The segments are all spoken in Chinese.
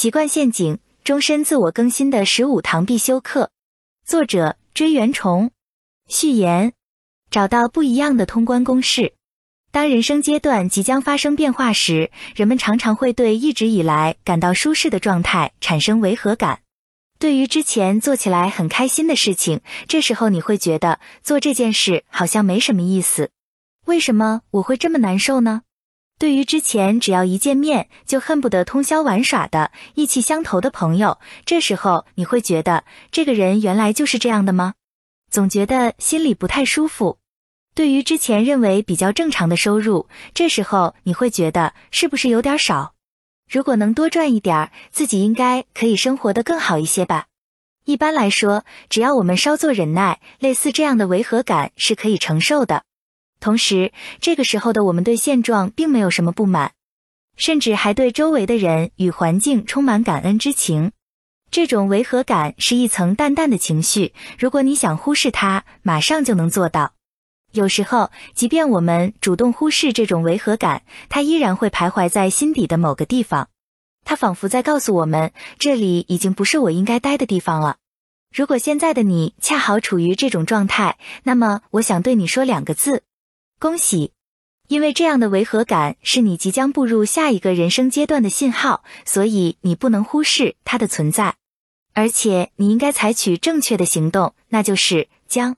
习惯陷阱：终身自我更新的十五堂必修课。作者：追元虫。序言：找到不一样的通关公式。当人生阶段即将发生变化时，人们常常会对一直以来感到舒适的状态产生违和感。对于之前做起来很开心的事情，这时候你会觉得做这件事好像没什么意思。为什么我会这么难受呢？对于之前只要一见面就恨不得通宵玩耍的意气相投的朋友，这时候你会觉得这个人原来就是这样的吗？总觉得心里不太舒服。对于之前认为比较正常的收入，这时候你会觉得是不是有点少？如果能多赚一点，自己应该可以生活的更好一些吧。一般来说，只要我们稍作忍耐，类似这样的违和感是可以承受的。同时，这个时候的我们对现状并没有什么不满，甚至还对周围的人与环境充满感恩之情。这种违和感是一层淡淡的情绪，如果你想忽视它，马上就能做到。有时候，即便我们主动忽视这种违和感，它依然会徘徊在心底的某个地方。它仿佛在告诉我们，这里已经不是我应该待的地方了。如果现在的你恰好处于这种状态，那么我想对你说两个字：恭喜！因为这样的违和感是你即将步入下一个人生阶段的信号，所以你不能忽视它的存在，而且你应该采取正确的行动，那就是将。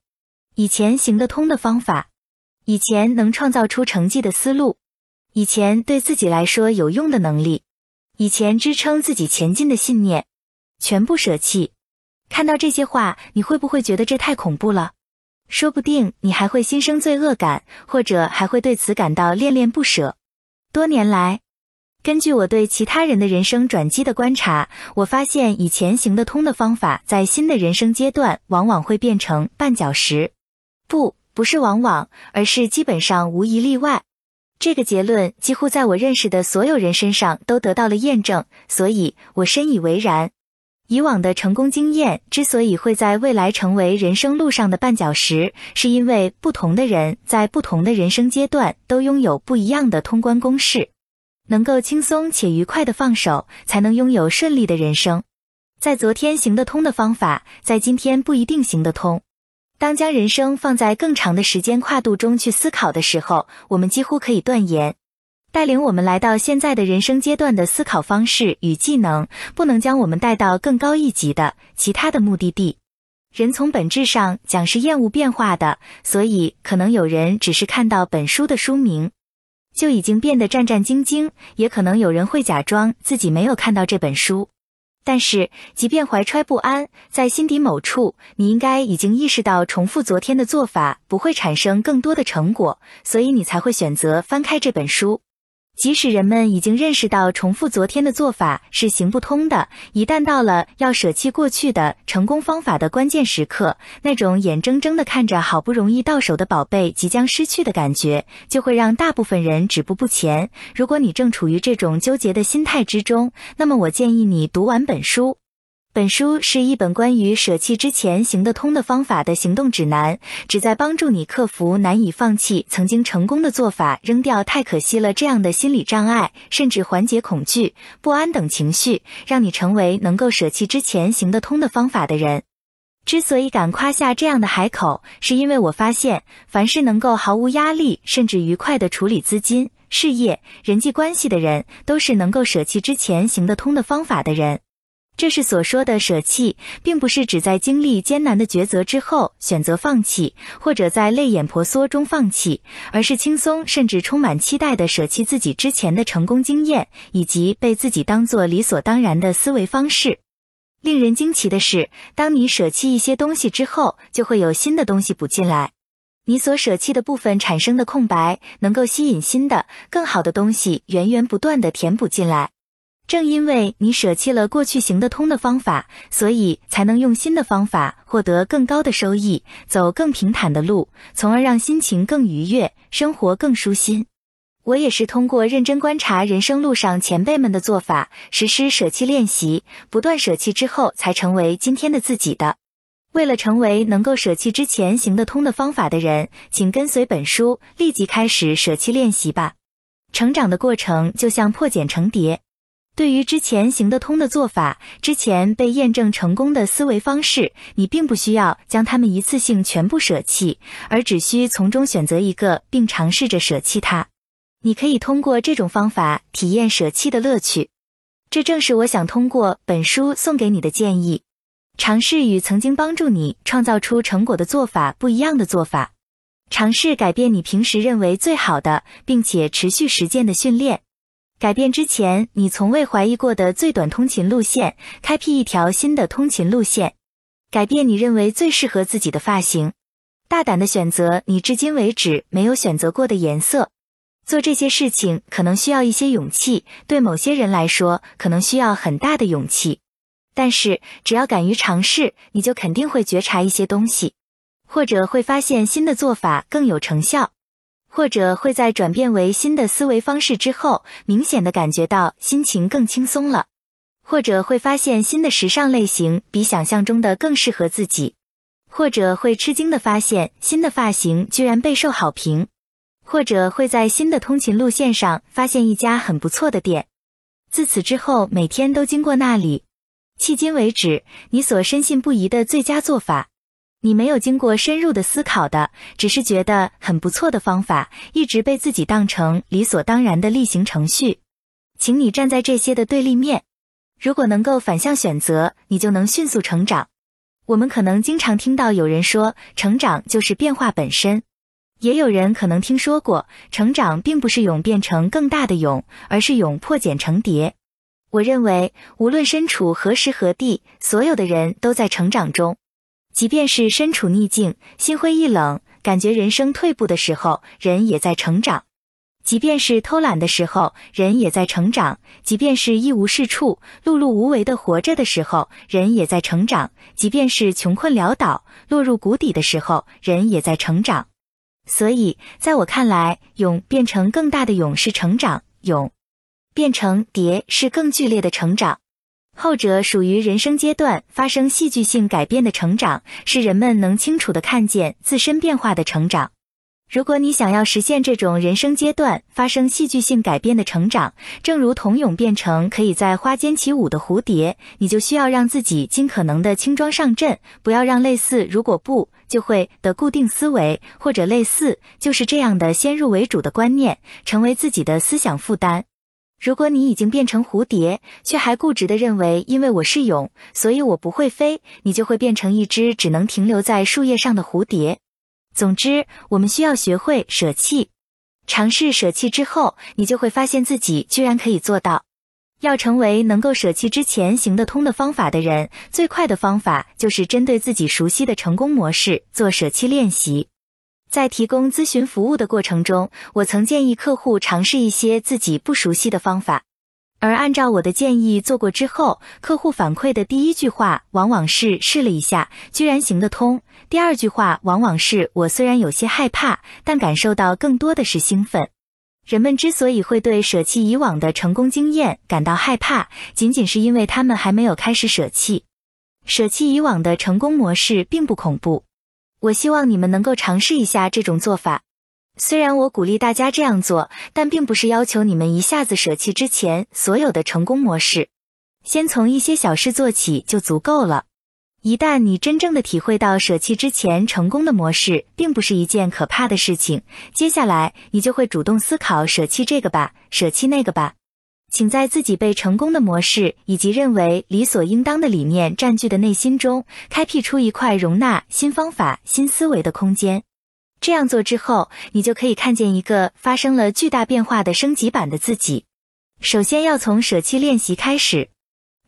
以前行得通的方法，以前能创造出成绩的思路，以前对自己来说有用的能力，以前支撑自己前进的信念，全部舍弃。看到这些话，你会不会觉得这太恐怖了？说不定你还会心生罪恶感，或者还会对此感到恋恋不舍。多年来，根据我对其他人的人生转机的观察，我发现以前行得通的方法，在新的人生阶段往往会变成绊脚石。不，不是往往，而是基本上无一例外。这个结论几乎在我认识的所有人身上都得到了验证，所以我深以为然。以往的成功经验之所以会在未来成为人生路上的绊脚石，是因为不同的人在不同的人生阶段都拥有不一样的通关公式。能够轻松且愉快的放手，才能拥有顺利的人生。在昨天行得通的方法，在今天不一定行得通。当将人生放在更长的时间跨度中去思考的时候，我们几乎可以断言，带领我们来到现在的人生阶段的思考方式与技能，不能将我们带到更高一级的其他的目的地。人从本质上讲是厌恶变化的，所以可能有人只是看到本书的书名，就已经变得战战兢兢，也可能有人会假装自己没有看到这本书。但是，即便怀揣不安，在心底某处，你应该已经意识到重复昨天的做法不会产生更多的成果，所以你才会选择翻开这本书。即使人们已经认识到重复昨天的做法是行不通的，一旦到了要舍弃过去的成功方法的关键时刻，那种眼睁睁的看着好不容易到手的宝贝即将失去的感觉，就会让大部分人止步不前。如果你正处于这种纠结的心态之中，那么我建议你读完本书。本书是一本关于舍弃之前行得通的方法的行动指南，旨在帮助你克服难以放弃曾经成功的做法、扔掉太可惜了这样的心理障碍，甚至缓解恐惧、不安等情绪，让你成为能够舍弃之前行得通的方法的人。之所以敢夸下这样的海口，是因为我发现，凡是能够毫无压力甚至愉快的处理资金、事业、人际关系的人，都是能够舍弃之前行得通的方法的人。这是所说的舍弃，并不是指在经历艰难的抉择之后选择放弃，或者在泪眼婆娑中放弃，而是轻松甚至充满期待的舍弃自己之前的成功经验，以及被自己当做理所当然的思维方式。令人惊奇的是，当你舍弃一些东西之后，就会有新的东西补进来。你所舍弃的部分产生的空白，能够吸引新的、更好的东西源源不断的填补进来。正因为你舍弃了过去行得通的方法，所以才能用新的方法获得更高的收益，走更平坦的路，从而让心情更愉悦，生活更舒心。我也是通过认真观察人生路上前辈们的做法，实施舍弃练习，不断舍弃之后，才成为今天的自己的。为了成为能够舍弃之前行得通的方法的人，请跟随本书，立即开始舍弃练习吧。成长的过程就像破茧成蝶。对于之前行得通的做法，之前被验证成功的思维方式，你并不需要将它们一次性全部舍弃，而只需从中选择一个，并尝试着舍弃它。你可以通过这种方法体验舍弃的乐趣。这正是我想通过本书送给你的建议：尝试与曾经帮助你创造出成果的做法不一样的做法，尝试改变你平时认为最好的，并且持续实践的训练。改变之前你从未怀疑过的最短通勤路线，开辟一条新的通勤路线。改变你认为最适合自己的发型，大胆的选择你至今为止没有选择过的颜色。做这些事情可能需要一些勇气，对某些人来说可能需要很大的勇气。但是只要敢于尝试，你就肯定会觉察一些东西，或者会发现新的做法更有成效。或者会在转变为新的思维方式之后，明显的感觉到心情更轻松了；或者会发现新的时尚类型比想象中的更适合自己；或者会吃惊的发现新的发型居然备受好评；或者会在新的通勤路线上发现一家很不错的店，自此之后每天都经过那里。迄今为止，你所深信不疑的最佳做法。你没有经过深入的思考的，只是觉得很不错的方法，一直被自己当成理所当然的例行程序。请你站在这些的对立面。如果能够反向选择，你就能迅速成长。我们可能经常听到有人说，成长就是变化本身。也有人可能听说过，成长并不是蛹变成更大的蛹，而是蛹破茧成蝶。我认为，无论身处何时何地，所有的人都在成长中。即便是身处逆境、心灰意冷、感觉人生退步的时候，人也在成长；即便是偷懒的时候，人也在成长；即便是一无是处、碌碌无为的活着的时候，人也在成长；即便是穷困潦倒、落入谷底的时候，人也在成长。所以，在我看来，蛹变成更大的蛹是成长，蛹变成蝶是更剧烈的成长。后者属于人生阶段发生戏剧性改变的成长，是人们能清楚的看见自身变化的成长。如果你想要实现这种人生阶段发生戏剧性改变的成长，正如童蛹变成可以在花间起舞的蝴蝶，你就需要让自己尽可能的轻装上阵，不要让类似“如果不就会”的固定思维，或者类似“就是这样的先入为主”的观念，成为自己的思想负担。如果你已经变成蝴蝶，却还固执的认为因为我是蛹，所以我不会飞，你就会变成一只只能停留在树叶上的蝴蝶。总之，我们需要学会舍弃。尝试舍弃之后，你就会发现自己居然可以做到。要成为能够舍弃之前行得通的方法的人，最快的方法就是针对自己熟悉的成功模式做舍弃练习。在提供咨询服务的过程中，我曾建议客户尝试一些自己不熟悉的方法，而按照我的建议做过之后，客户反馈的第一句话往往是试了一下，居然行得通；第二句话往往是我虽然有些害怕，但感受到更多的是兴奋。人们之所以会对舍弃以往的成功经验感到害怕，仅仅是因为他们还没有开始舍弃。舍弃以往的成功模式并不恐怖。我希望你们能够尝试一下这种做法。虽然我鼓励大家这样做，但并不是要求你们一下子舍弃之前所有的成功模式。先从一些小事做起就足够了。一旦你真正的体会到舍弃之前成功的模式并不是一件可怕的事情，接下来你就会主动思考舍弃这个吧，舍弃那个吧。请在自己被成功的模式以及认为理所应当的理念占据的内心中，开辟出一块容纳新方法、新思维的空间。这样做之后，你就可以看见一个发生了巨大变化的升级版的自己。首先要从舍弃练习开始，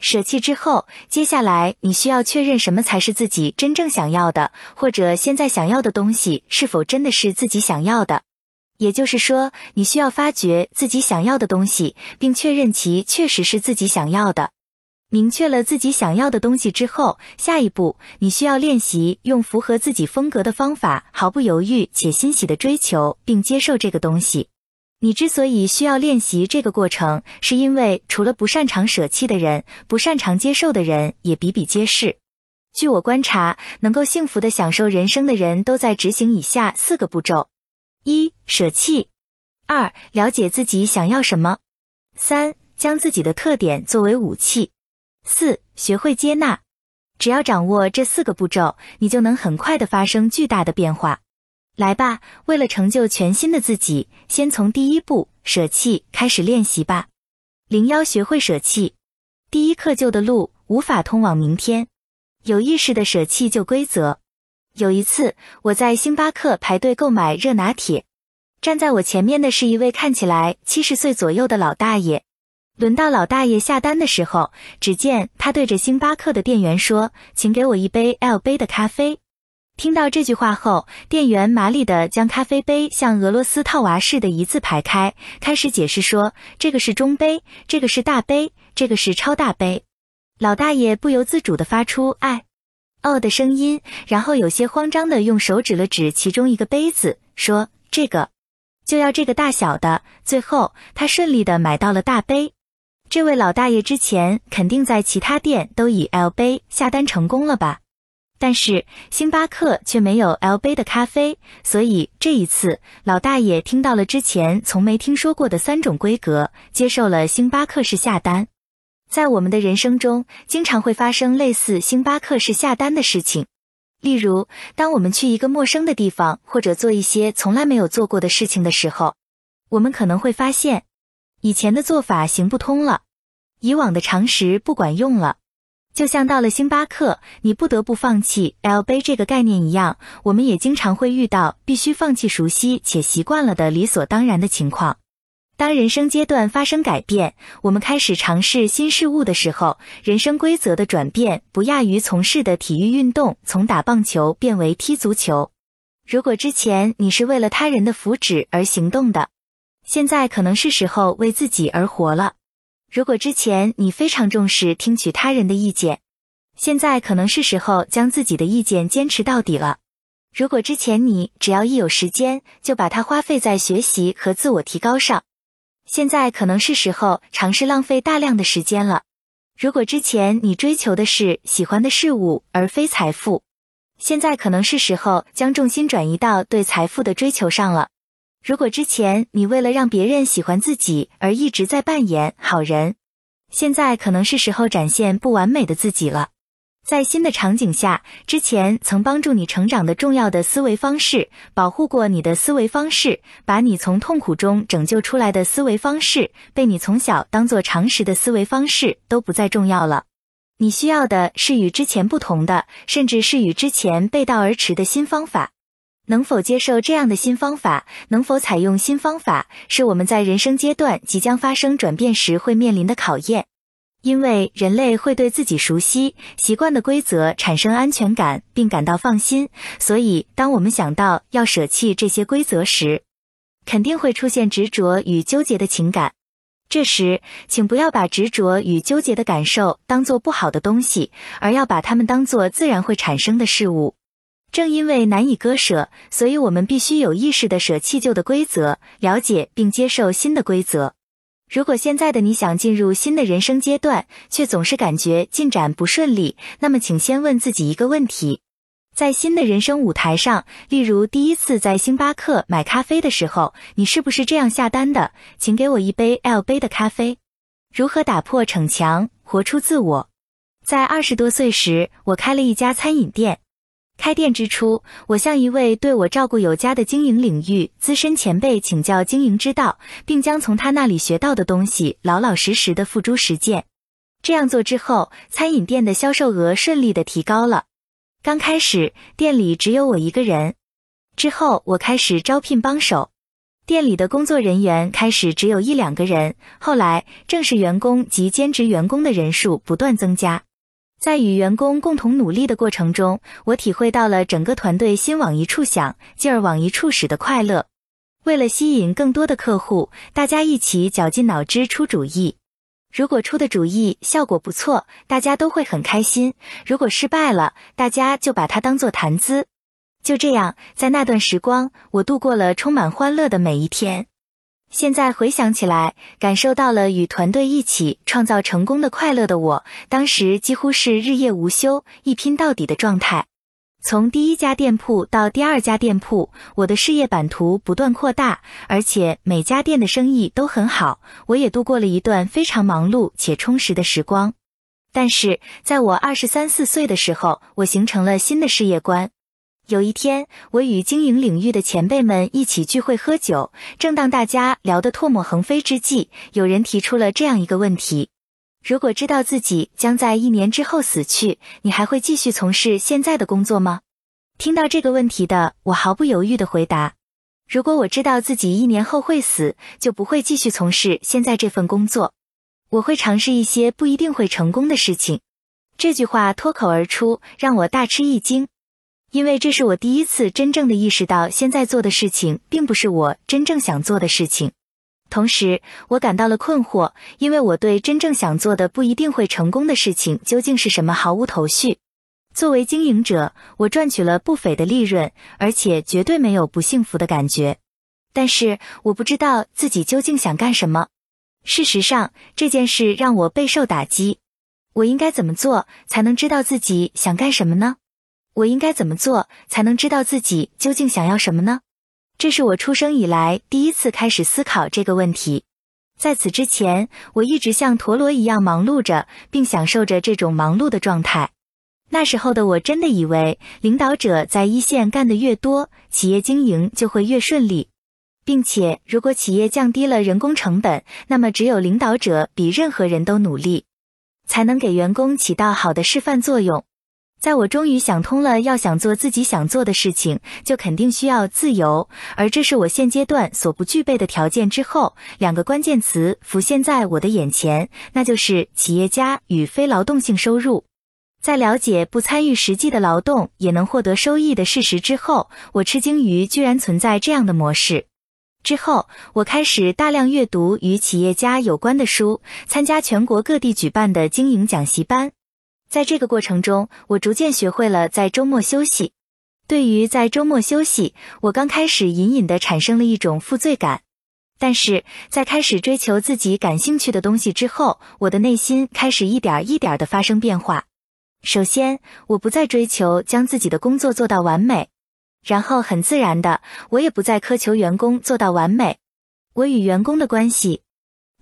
舍弃之后，接下来你需要确认什么才是自己真正想要的，或者现在想要的东西是否真的是自己想要的。也就是说，你需要发掘自己想要的东西，并确认其确实是自己想要的。明确了自己想要的东西之后，下一步你需要练习用符合自己风格的方法，毫不犹豫且欣喜的追求并接受这个东西。你之所以需要练习这个过程，是因为除了不擅长舍弃的人，不擅长接受的人也比比皆是。据我观察，能够幸福的享受人生的人都在执行以下四个步骤。一、舍弃；二、了解自己想要什么；三、将自己的特点作为武器。四、学会接纳。只要掌握这四个步骤，你就能很快的发生巨大的变化。来吧，为了成就全新的自己，先从第一步舍弃开始练习吧。零幺，学会舍弃。第一课旧的路无法通往明天，有意识的舍弃旧规则。有一次，我在星巴克排队购买热拿铁，站在我前面的是一位看起来七十岁左右的老大爷。轮到老大爷下单的时候，只见他对着星巴克的店员说：“请给我一杯 L 杯的咖啡。”听到这句话后，店员麻利的将咖啡杯像俄罗斯套娃似的一字排开，开始解释说：“这个是中杯，这个是大杯，这个是超大杯。”老大爷不由自主的发出“哎，哦”的声音，然后有些慌张的用手指了指其中一个杯子，说：“这个就要这个大小的。”最后，他顺利的买到了大杯。这位老大爷之前肯定在其他店都以 L 杯下单成功了吧？但是星巴克却没有 L 杯的咖啡，所以这一次老大爷听到了之前从没听说过的三种规格，接受了星巴克式下单。在我们的人生中，经常会发生类似星巴克式下单的事情，例如当我们去一个陌生的地方，或者做一些从来没有做过的事情的时候，我们可能会发现。以前的做法行不通了，以往的常识不管用了，就像到了星巴克，你不得不放弃 L 杯这个概念一样，我们也经常会遇到必须放弃熟悉且习惯了的理所当然的情况。当人生阶段发生改变，我们开始尝试新事物的时候，人生规则的转变不亚于从事的体育运动从打棒球变为踢足球。如果之前你是为了他人的福祉而行动的，现在可能是时候为自己而活了。如果之前你非常重视听取他人的意见，现在可能是时候将自己的意见坚持到底了。如果之前你只要一有时间就把它花费在学习和自我提高上，现在可能是时候尝试浪费大量的时间了。如果之前你追求的是喜欢的事物而非财富，现在可能是时候将重心转移到对财富的追求上了。如果之前你为了让别人喜欢自己而一直在扮演好人，现在可能是时候展现不完美的自己了。在新的场景下，之前曾帮助你成长的重要的思维方式，保护过你的思维方式，把你从痛苦中拯救出来的思维方式，被你从小当做常识的思维方式都不再重要了。你需要的是与之前不同的，甚至是与之前背道而驰的新方法。能否接受这样的新方法？能否采用新方法，是我们在人生阶段即将发生转变时会面临的考验。因为人类会对自己熟悉、习惯的规则产生安全感，并感到放心，所以当我们想到要舍弃这些规则时，肯定会出现执着与纠结的情感。这时，请不要把执着与纠结的感受当做不好的东西，而要把它们当做自然会产生的事物。正因为难以割舍，所以我们必须有意识的舍弃旧的规则，了解并接受新的规则。如果现在的你想进入新的人生阶段，却总是感觉进展不顺利，那么请先问自己一个问题：在新的人生舞台上，例如第一次在星巴克买咖啡的时候，你是不是这样下单的？请给我一杯 L 杯的咖啡。如何打破逞强，活出自我？在二十多岁时，我开了一家餐饮店。开店之初，我向一位对我照顾有加的经营领域资深前辈请教经营之道，并将从他那里学到的东西老老实实的付诸实践。这样做之后，餐饮店的销售额顺利的提高了。刚开始店里只有我一个人，之后我开始招聘帮手，店里的工作人员开始只有一两个人，后来正式员工及兼职员工的人数不断增加。在与员工共同努力的过程中，我体会到了整个团队心往一处想，劲儿往一处使的快乐。为了吸引更多的客户，大家一起绞尽脑汁出主意。如果出的主意效果不错，大家都会很开心；如果失败了，大家就把它当做谈资。就这样，在那段时光，我度过了充满欢乐的每一天。现在回想起来，感受到了与团队一起创造成功的快乐的我，当时几乎是日夜无休、一拼到底的状态。从第一家店铺到第二家店铺，我的事业版图不断扩大，而且每家店的生意都很好。我也度过了一段非常忙碌且充实的时光。但是，在我二十三四岁的时候，我形成了新的事业观。有一天，我与经营领域的前辈们一起聚会喝酒，正当大家聊得唾沫横飞之际，有人提出了这样一个问题。如果知道自己将在一年之后死去，你还会继续从事现在的工作吗？听到这个问题的我毫不犹豫的回答：如果我知道自己一年后会死，就不会继续从事现在这份工作。我会尝试一些不一定会成功的事情。这句话脱口而出，让我大吃一惊，因为这是我第一次真正的意识到，现在做的事情并不是我真正想做的事情。同时，我感到了困惑，因为我对真正想做的不一定会成功的事情究竟是什么毫无头绪。作为经营者，我赚取了不菲的利润，而且绝对没有不幸福的感觉。但是，我不知道自己究竟想干什么。事实上，这件事让我备受打击。我应该怎么做才能知道自己想干什么呢？我应该怎么做才能知道自己究竟想要什么呢？这是我出生以来第一次开始思考这个问题。在此之前，我一直像陀螺一样忙碌着，并享受着这种忙碌的状态。那时候的我真的以为，领导者在一线干得越多，企业经营就会越顺利，并且如果企业降低了人工成本，那么只有领导者比任何人都努力，才能给员工起到好的示范作用。在我终于想通了，要想做自己想做的事情，就肯定需要自由，而这是我现阶段所不具备的条件之后，两个关键词浮现在我的眼前，那就是企业家与非劳动性收入。在了解不参与实际的劳动也能获得收益的事实之后，我吃惊于居然存在这样的模式。之后，我开始大量阅读与企业家有关的书，参加全国各地举办的经营讲习班。在这个过程中，我逐渐学会了在周末休息。对于在周末休息，我刚开始隐隐的产生了一种负罪感。但是在开始追求自己感兴趣的东西之后，我的内心开始一点一点的发生变化。首先，我不再追求将自己的工作做到完美，然后很自然的，我也不再苛求员工做到完美。我与员工的关系。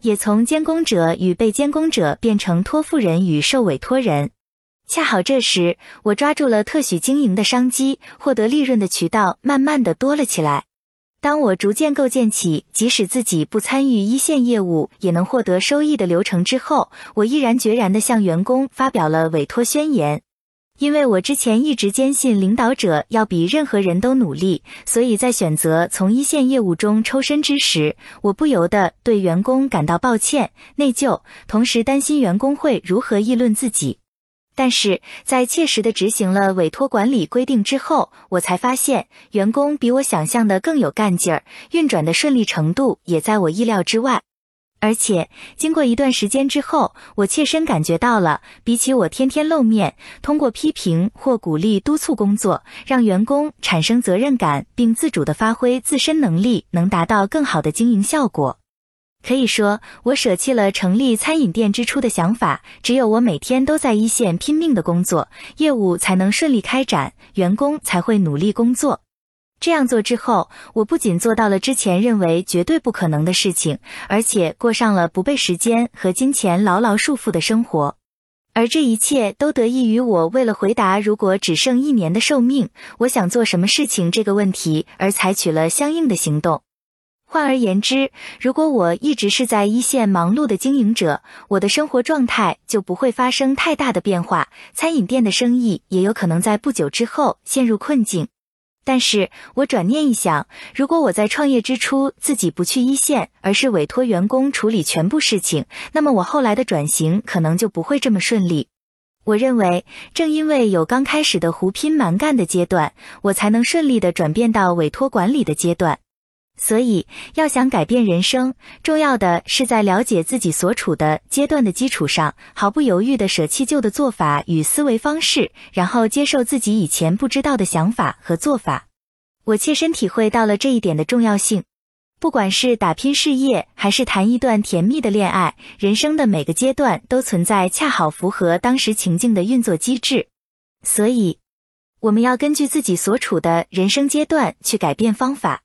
也从监工者与被监工者变成托付人与受委托人。恰好这时，我抓住了特许经营的商机，获得利润的渠道慢慢的多了起来。当我逐渐构建起即使自己不参与一线业务也能获得收益的流程之后，我毅然决然的向员工发表了委托宣言。因为我之前一直坚信领导者要比任何人都努力，所以在选择从一线业务中抽身之时，我不由得对员工感到抱歉、内疚，同时担心员工会如何议论自己。但是在切实的执行了委托管理规定之后，我才发现员工比我想象的更有干劲儿，运转的顺利程度也在我意料之外。而且经过一段时间之后，我切身感觉到了，比起我天天露面，通过批评或鼓励督促工作，让员工产生责任感并自主的发挥自身能力，能达到更好的经营效果。可以说，我舍弃了成立餐饮店之初的想法，只有我每天都在一线拼命的工作，业务才能顺利开展，员工才会努力工作。这样做之后，我不仅做到了之前认为绝对不可能的事情，而且过上了不被时间和金钱牢牢束缚的生活。而这一切都得益于我为了回答如果只剩一年的寿命，我想做什么事情这个问题而采取了相应的行动。换而言之，如果我一直是在一线忙碌的经营者，我的生活状态就不会发生太大的变化，餐饮店的生意也有可能在不久之后陷入困境。但是我转念一想，如果我在创业之初自己不去一线，而是委托员工处理全部事情，那么我后来的转型可能就不会这么顺利。我认为，正因为有刚开始的胡拼蛮干的阶段，我才能顺利的转变到委托管理的阶段。所以，要想改变人生，重要的是在了解自己所处的阶段的基础上，毫不犹豫的舍弃旧的做法与思维方式，然后接受自己以前不知道的想法和做法。我切身体会到了这一点的重要性。不管是打拼事业，还是谈一段甜蜜的恋爱，人生的每个阶段都存在恰好符合当时情境的运作机制。所以。我们要根据自己所处的人生阶段去改变方法。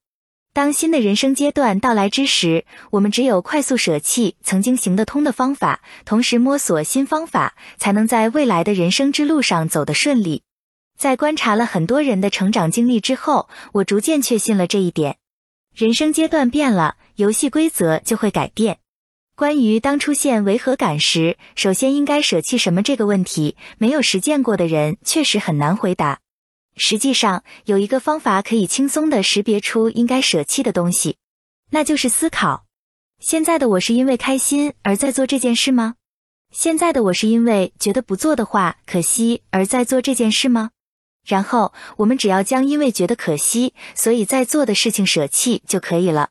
当新的人生阶段到来之时，我们只有快速舍弃曾经行得通的方法，同时摸索新方法，才能在未来的人生之路上走得顺利。在观察了很多人的成长经历之后，我逐渐确信了这一点。人生阶段变了，游戏规则就会改变。关于当出现违和感时，首先应该舍弃什么这个问题，没有实践过的人确实很难回答。实际上，有一个方法可以轻松的识别出应该舍弃的东西，那就是思考。现在的我是因为开心而在做这件事吗？现在的我是因为觉得不做的话可惜而在做这件事吗？然后我们只要将因为觉得可惜所以在做的事情舍弃就可以了。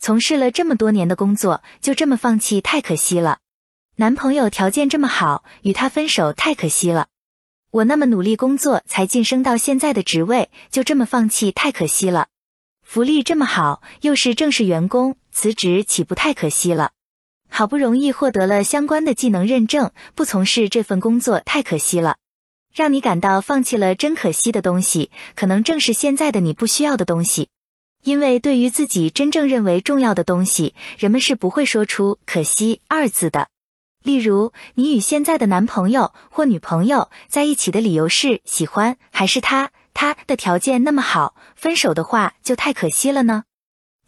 从事了这么多年的工作，就这么放弃太可惜了。男朋友条件这么好，与他分手太可惜了。我那么努力工作才晋升到现在的职位，就这么放弃太可惜了。福利这么好，又是正式员工，辞职岂不太可惜了？好不容易获得了相关的技能认证，不从事这份工作太可惜了。让你感到放弃了真可惜的东西，可能正是现在的你不需要的东西。因为对于自己真正认为重要的东西，人们是不会说出可惜二字的。例如，你与现在的男朋友或女朋友在一起的理由是喜欢，还是他他的条件那么好，分手的话就太可惜了呢？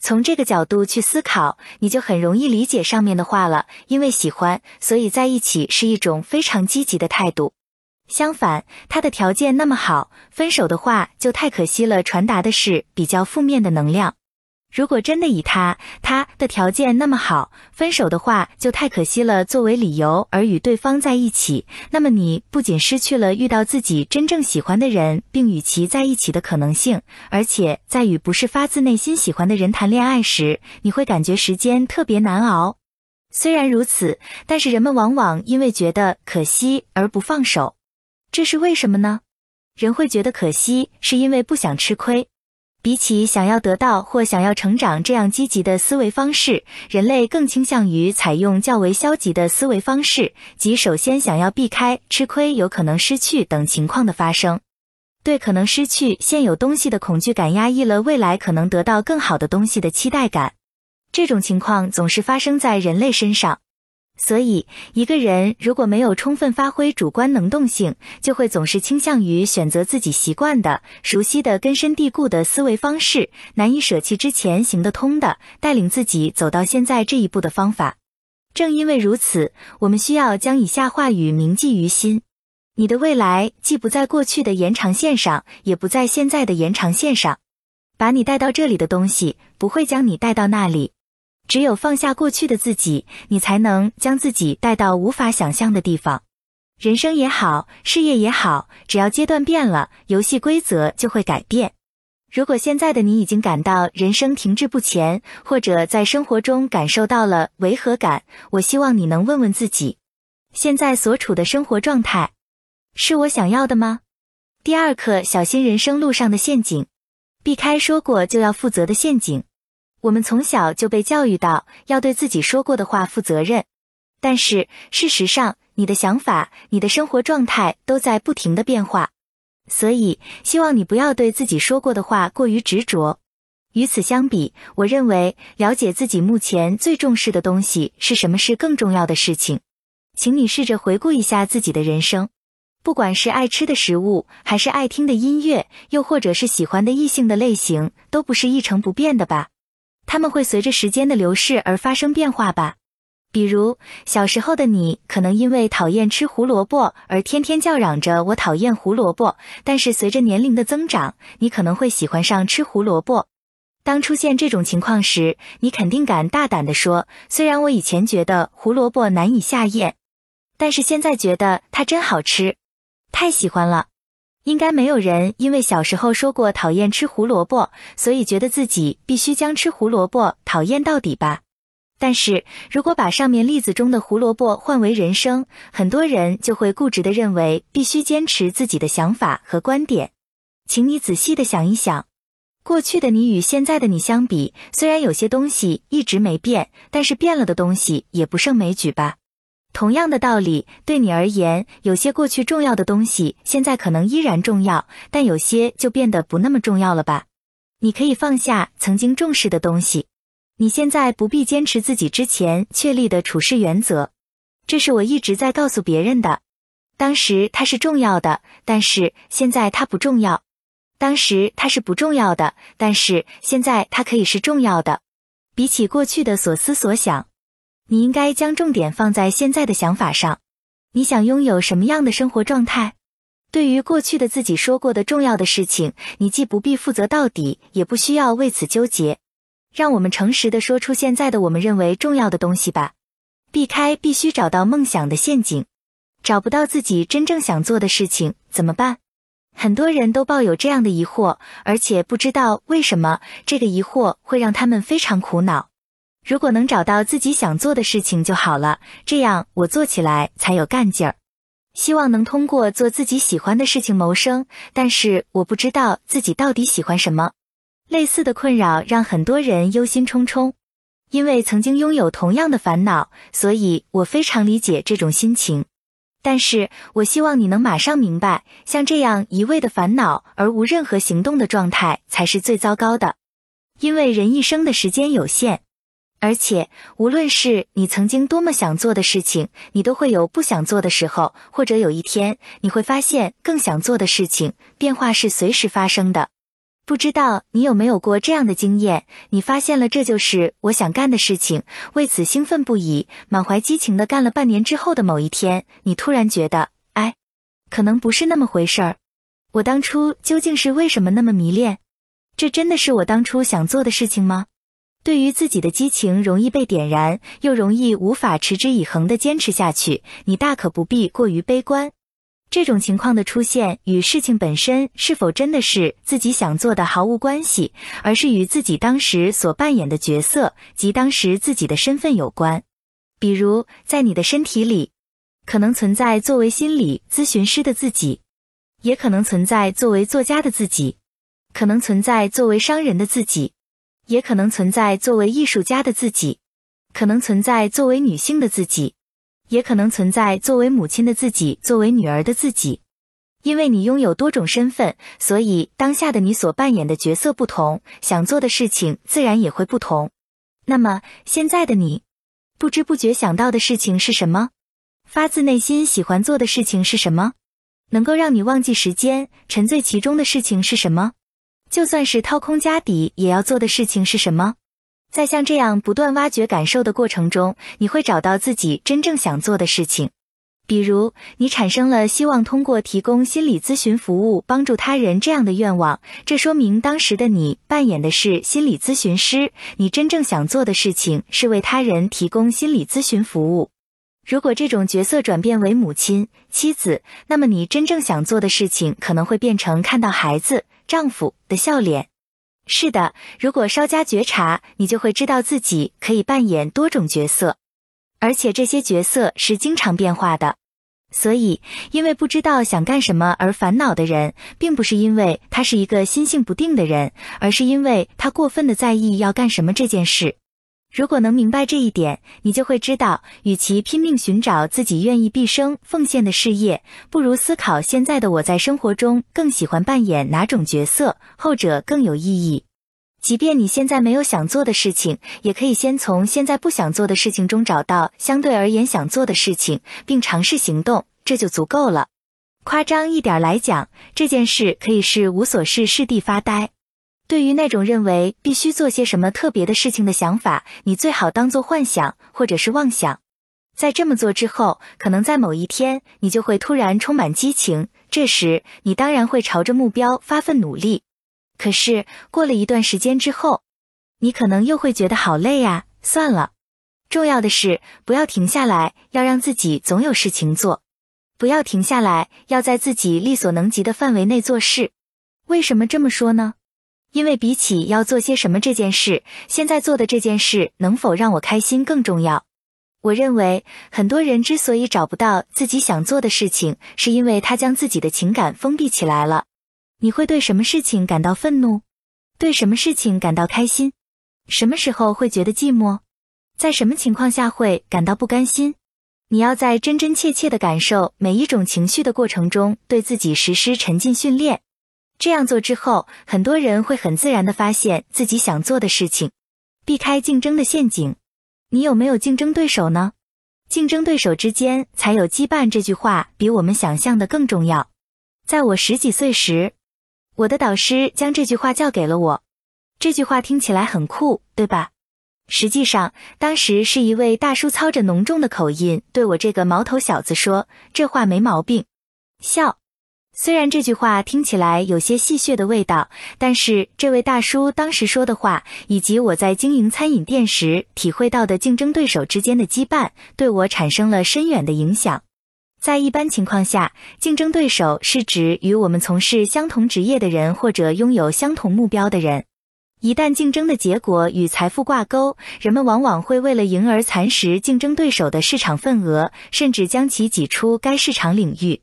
从这个角度去思考，你就很容易理解上面的话了。因为喜欢，所以在一起是一种非常积极的态度。相反，他的条件那么好，分手的话就太可惜了，传达的是比较负面的能量。如果真的以他他的条件那么好，分手的话就太可惜了作为理由而与对方在一起，那么你不仅失去了遇到自己真正喜欢的人并与其在一起的可能性，而且在与不是发自内心喜欢的人谈恋爱时，你会感觉时间特别难熬。虽然如此，但是人们往往因为觉得可惜而不放手，这是为什么呢？人会觉得可惜，是因为不想吃亏。比起想要得到或想要成长这样积极的思维方式，人类更倾向于采用较为消极的思维方式，即首先想要避开吃亏、有可能失去等情况的发生。对可能失去现有东西的恐惧感，压抑了未来可能得到更好的东西的期待感。这种情况总是发生在人类身上。所以，一个人如果没有充分发挥主观能动性，就会总是倾向于选择自己习惯的、熟悉的、根深蒂固的思维方式，难以舍弃之前行得通的、带领自己走到现在这一步的方法。正因为如此，我们需要将以下话语铭记于心：你的未来既不在过去的延长线上，也不在现在的延长线上。把你带到这里的东西，不会将你带到那里。只有放下过去的自己，你才能将自己带到无法想象的地方。人生也好，事业也好，只要阶段变了，游戏规则就会改变。如果现在的你已经感到人生停滞不前，或者在生活中感受到了违和感，我希望你能问问自己：现在所处的生活状态是我想要的吗？第二课：小心人生路上的陷阱，避开说过就要负责的陷阱。我们从小就被教育到要对自己说过的话负责任，但是事实上，你的想法、你的生活状态都在不停的变化，所以希望你不要对自己说过的话过于执着。与此相比，我认为了解自己目前最重视的东西是什么是更重要的事情。请你试着回顾一下自己的人生，不管是爱吃的食物，还是爱听的音乐，又或者是喜欢的异性的类型，都不是一成不变的吧。他们会随着时间的流逝而发生变化吧？比如小时候的你，可能因为讨厌吃胡萝卜而天天叫嚷着“我讨厌胡萝卜”，但是随着年龄的增长，你可能会喜欢上吃胡萝卜。当出现这种情况时，你肯定敢大胆地说：“虽然我以前觉得胡萝卜难以下咽，但是现在觉得它真好吃，太喜欢了。”应该没有人因为小时候说过讨厌吃胡萝卜，所以觉得自己必须将吃胡萝卜讨厌到底吧？但是如果把上面例子中的胡萝卜换为人生，很多人就会固执的认为必须坚持自己的想法和观点。请你仔细的想一想，过去的你与现在的你相比，虽然有些东西一直没变，但是变了的东西也不胜枚举吧？同样的道理，对你而言，有些过去重要的东西，现在可能依然重要，但有些就变得不那么重要了吧？你可以放下曾经重视的东西，你现在不必坚持自己之前确立的处事原则。这是我一直在告诉别人的。当时它是重要的，但是现在它不重要。当时它是不重要的，但是现在它可以是重要的。比起过去的所思所想。你应该将重点放在现在的想法上。你想拥有什么样的生活状态？对于过去的自己说过的重要的事情，你既不必负责到底，也不需要为此纠结。让我们诚实的说出现在的我们认为重要的东西吧。避开必须找到梦想的陷阱。找不到自己真正想做的事情怎么办？很多人都抱有这样的疑惑，而且不知道为什么这个疑惑会让他们非常苦恼。如果能找到自己想做的事情就好了，这样我做起来才有干劲儿。希望能通过做自己喜欢的事情谋生，但是我不知道自己到底喜欢什么。类似的困扰让很多人忧心忡忡。因为曾经拥有同样的烦恼，所以我非常理解这种心情。但是我希望你能马上明白，像这样一味的烦恼而无任何行动的状态才是最糟糕的。因为人一生的时间有限。而且，无论是你曾经多么想做的事情，你都会有不想做的时候，或者有一天你会发现更想做的事情。变化是随时发生的。不知道你有没有过这样的经验？你发现了这就是我想干的事情，为此兴奋不已，满怀激情的干了半年之后的某一天，你突然觉得，哎，可能不是那么回事儿。我当初究竟是为什么那么迷恋？这真的是我当初想做的事情吗？对于自己的激情容易被点燃，又容易无法持之以恒的坚持下去，你大可不必过于悲观。这种情况的出现与事情本身是否真的是自己想做的毫无关系，而是与自己当时所扮演的角色及当时自己的身份有关。比如，在你的身体里，可能存在作为心理咨询师的自己，也可能存在作为作家的自己，可能存在作为商人的自己。也可能存在作为艺术家的自己，可能存在作为女性的自己，也可能存在作为母亲的自己，作为女儿的自己。因为你拥有多种身份，所以当下的你所扮演的角色不同，想做的事情自然也会不同。那么现在的你，不知不觉想到的事情是什么？发自内心喜欢做的事情是什么？能够让你忘记时间、沉醉其中的事情是什么？就算是掏空家底也要做的事情是什么？在像这样不断挖掘感受的过程中，你会找到自己真正想做的事情。比如，你产生了希望通过提供心理咨询服务帮助他人这样的愿望，这说明当时的你扮演的是心理咨询师，你真正想做的事情是为他人提供心理咨询服务。如果这种角色转变为母亲、妻子，那么你真正想做的事情可能会变成看到孩子。丈夫的笑脸，是的。如果稍加觉察，你就会知道自己可以扮演多种角色，而且这些角色是经常变化的。所以，因为不知道想干什么而烦恼的人，并不是因为他是一个心性不定的人，而是因为他过分的在意要干什么这件事。如果能明白这一点，你就会知道，与其拼命寻找自己愿意毕生奉献的事业，不如思考现在的我在生活中更喜欢扮演哪种角色，后者更有意义。即便你现在没有想做的事情，也可以先从现在不想做的事情中找到相对而言想做的事情，并尝试行动，这就足够了。夸张一点来讲，这件事可以是无所事事地发呆。对于那种认为必须做些什么特别的事情的想法，你最好当做幻想或者是妄想。在这么做之后，可能在某一天，你就会突然充满激情。这时，你当然会朝着目标发奋努力。可是过了一段时间之后，你可能又会觉得好累呀，算了。重要的是不要停下来，要让自己总有事情做。不要停下来，要在自己力所能及的范围内做事。为什么这么说呢？因为比起要做些什么这件事，现在做的这件事能否让我开心更重要。我认为很多人之所以找不到自己想做的事情，是因为他将自己的情感封闭起来了。你会对什么事情感到愤怒？对什么事情感到开心？什么时候会觉得寂寞？在什么情况下会感到不甘心？你要在真真切切的感受每一种情绪的过程中，对自己实施沉浸训练。这样做之后，很多人会很自然的发现自己想做的事情，避开竞争的陷阱。你有没有竞争对手呢？竞争对手之间才有羁绊，这句话比我们想象的更重要。在我十几岁时，我的导师将这句话教给了我。这句话听起来很酷，对吧？实际上，当时是一位大叔操着浓重的口音对我这个毛头小子说：“这话没毛病。”笑。虽然这句话听起来有些戏谑的味道，但是这位大叔当时说的话，以及我在经营餐饮店时体会到的竞争对手之间的羁绊，对我产生了深远的影响。在一般情况下，竞争对手是指与我们从事相同职业的人或者拥有相同目标的人。一旦竞争的结果与财富挂钩，人们往往会为了赢而蚕食竞争对手的市场份额，甚至将其挤出该市场领域。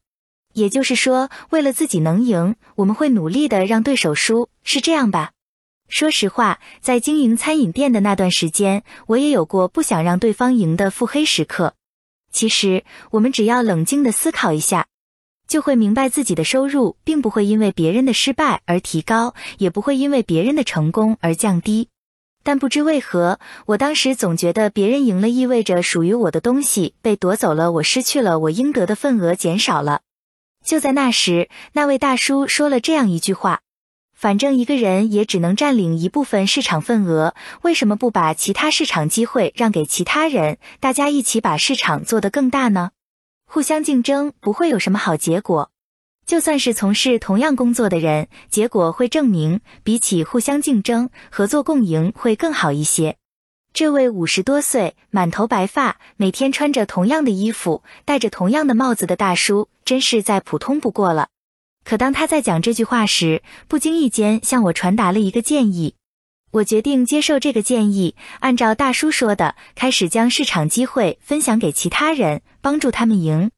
也就是说，为了自己能赢，我们会努力的让对手输，是这样吧？说实话，在经营餐饮店的那段时间，我也有过不想让对方赢的腹黑时刻。其实，我们只要冷静的思考一下，就会明白自己的收入并不会因为别人的失败而提高，也不会因为别人的成功而降低。但不知为何，我当时总觉得别人赢了意味着属于我的东西被夺走了，我失去了我应得的份额减少了。就在那时，那位大叔说了这样一句话：“反正一个人也只能占领一部分市场份额，为什么不把其他市场机会让给其他人？大家一起把市场做得更大呢？互相竞争不会有什么好结果。就算是从事同样工作的人，结果会证明，比起互相竞争，合作共赢会更好一些。”这位五十多岁、满头白发、每天穿着同样的衣服、戴着同样的帽子的大叔，真是再普通不过了。可当他在讲这句话时，不经意间向我传达了一个建议。我决定接受这个建议，按照大叔说的，开始将市场机会分享给其他人，帮助他们赢。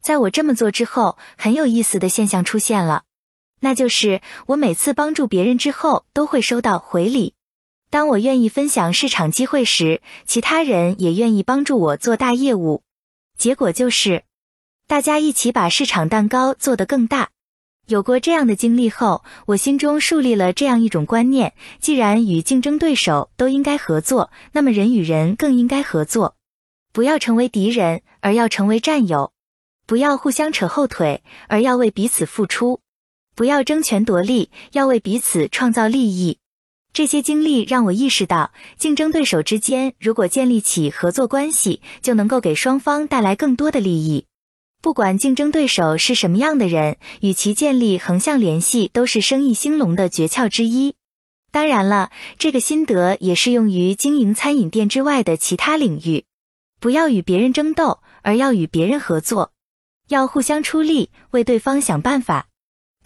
在我这么做之后，很有意思的现象出现了，那就是我每次帮助别人之后，都会收到回礼。当我愿意分享市场机会时，其他人也愿意帮助我做大业务。结果就是，大家一起把市场蛋糕做得更大。有过这样的经历后，我心中树立了这样一种观念：既然与竞争对手都应该合作，那么人与人更应该合作。不要成为敌人，而要成为战友；不要互相扯后腿，而要为彼此付出；不要争权夺利，要为彼此创造利益。这些经历让我意识到，竞争对手之间如果建立起合作关系，就能够给双方带来更多的利益。不管竞争对手是什么样的人，与其建立横向联系，都是生意兴隆的诀窍之一。当然了，这个心得也适用于经营餐饮店之外的其他领域。不要与别人争斗，而要与别人合作，要互相出力，为对方想办法。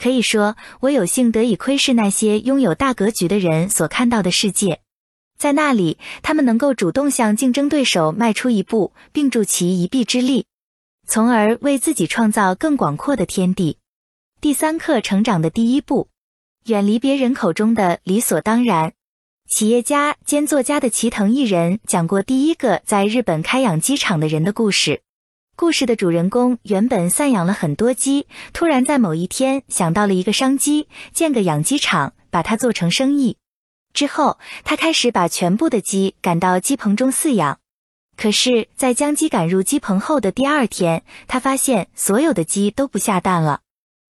可以说，我有幸得以窥视那些拥有大格局的人所看到的世界，在那里，他们能够主动向竞争对手迈出一步，并助其一臂之力，从而为自己创造更广阔的天地。第三课，成长的第一步，远离别人口中的理所当然。企业家兼作家的齐藤一人讲过第一个在日本开养鸡场的人的故事。故事的主人公原本散养了很多鸡，突然在某一天想到了一个商机，建个养鸡场，把它做成生意。之后，他开始把全部的鸡赶到鸡棚中饲养。可是，在将鸡赶入鸡棚后的第二天，他发现所有的鸡都不下蛋了，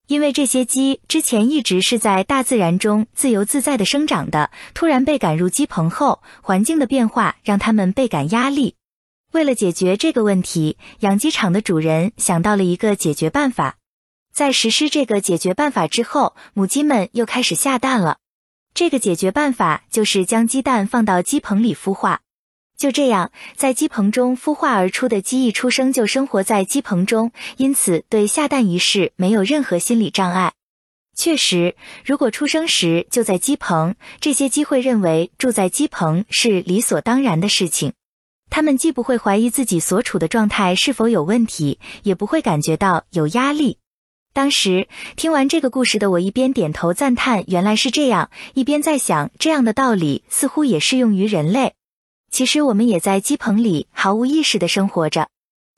因为这些鸡之前一直是在大自然中自由自在的生长的，突然被赶入鸡棚后，环境的变化让它们倍感压力。为了解决这个问题，养鸡场的主人想到了一个解决办法。在实施这个解决办法之后，母鸡们又开始下蛋了。这个解决办法就是将鸡蛋放到鸡棚里孵化。就这样，在鸡棚中孵化而出的鸡一出生就生活在鸡棚中，因此对下蛋一事没有任何心理障碍。确实，如果出生时就在鸡棚，这些鸡会认为住在鸡棚是理所当然的事情。他们既不会怀疑自己所处的状态是否有问题，也不会感觉到有压力。当时听完这个故事的我，一边点头赞叹原来是这样，一边在想，这样的道理似乎也适用于人类。其实我们也在鸡棚里毫无意识的生活着。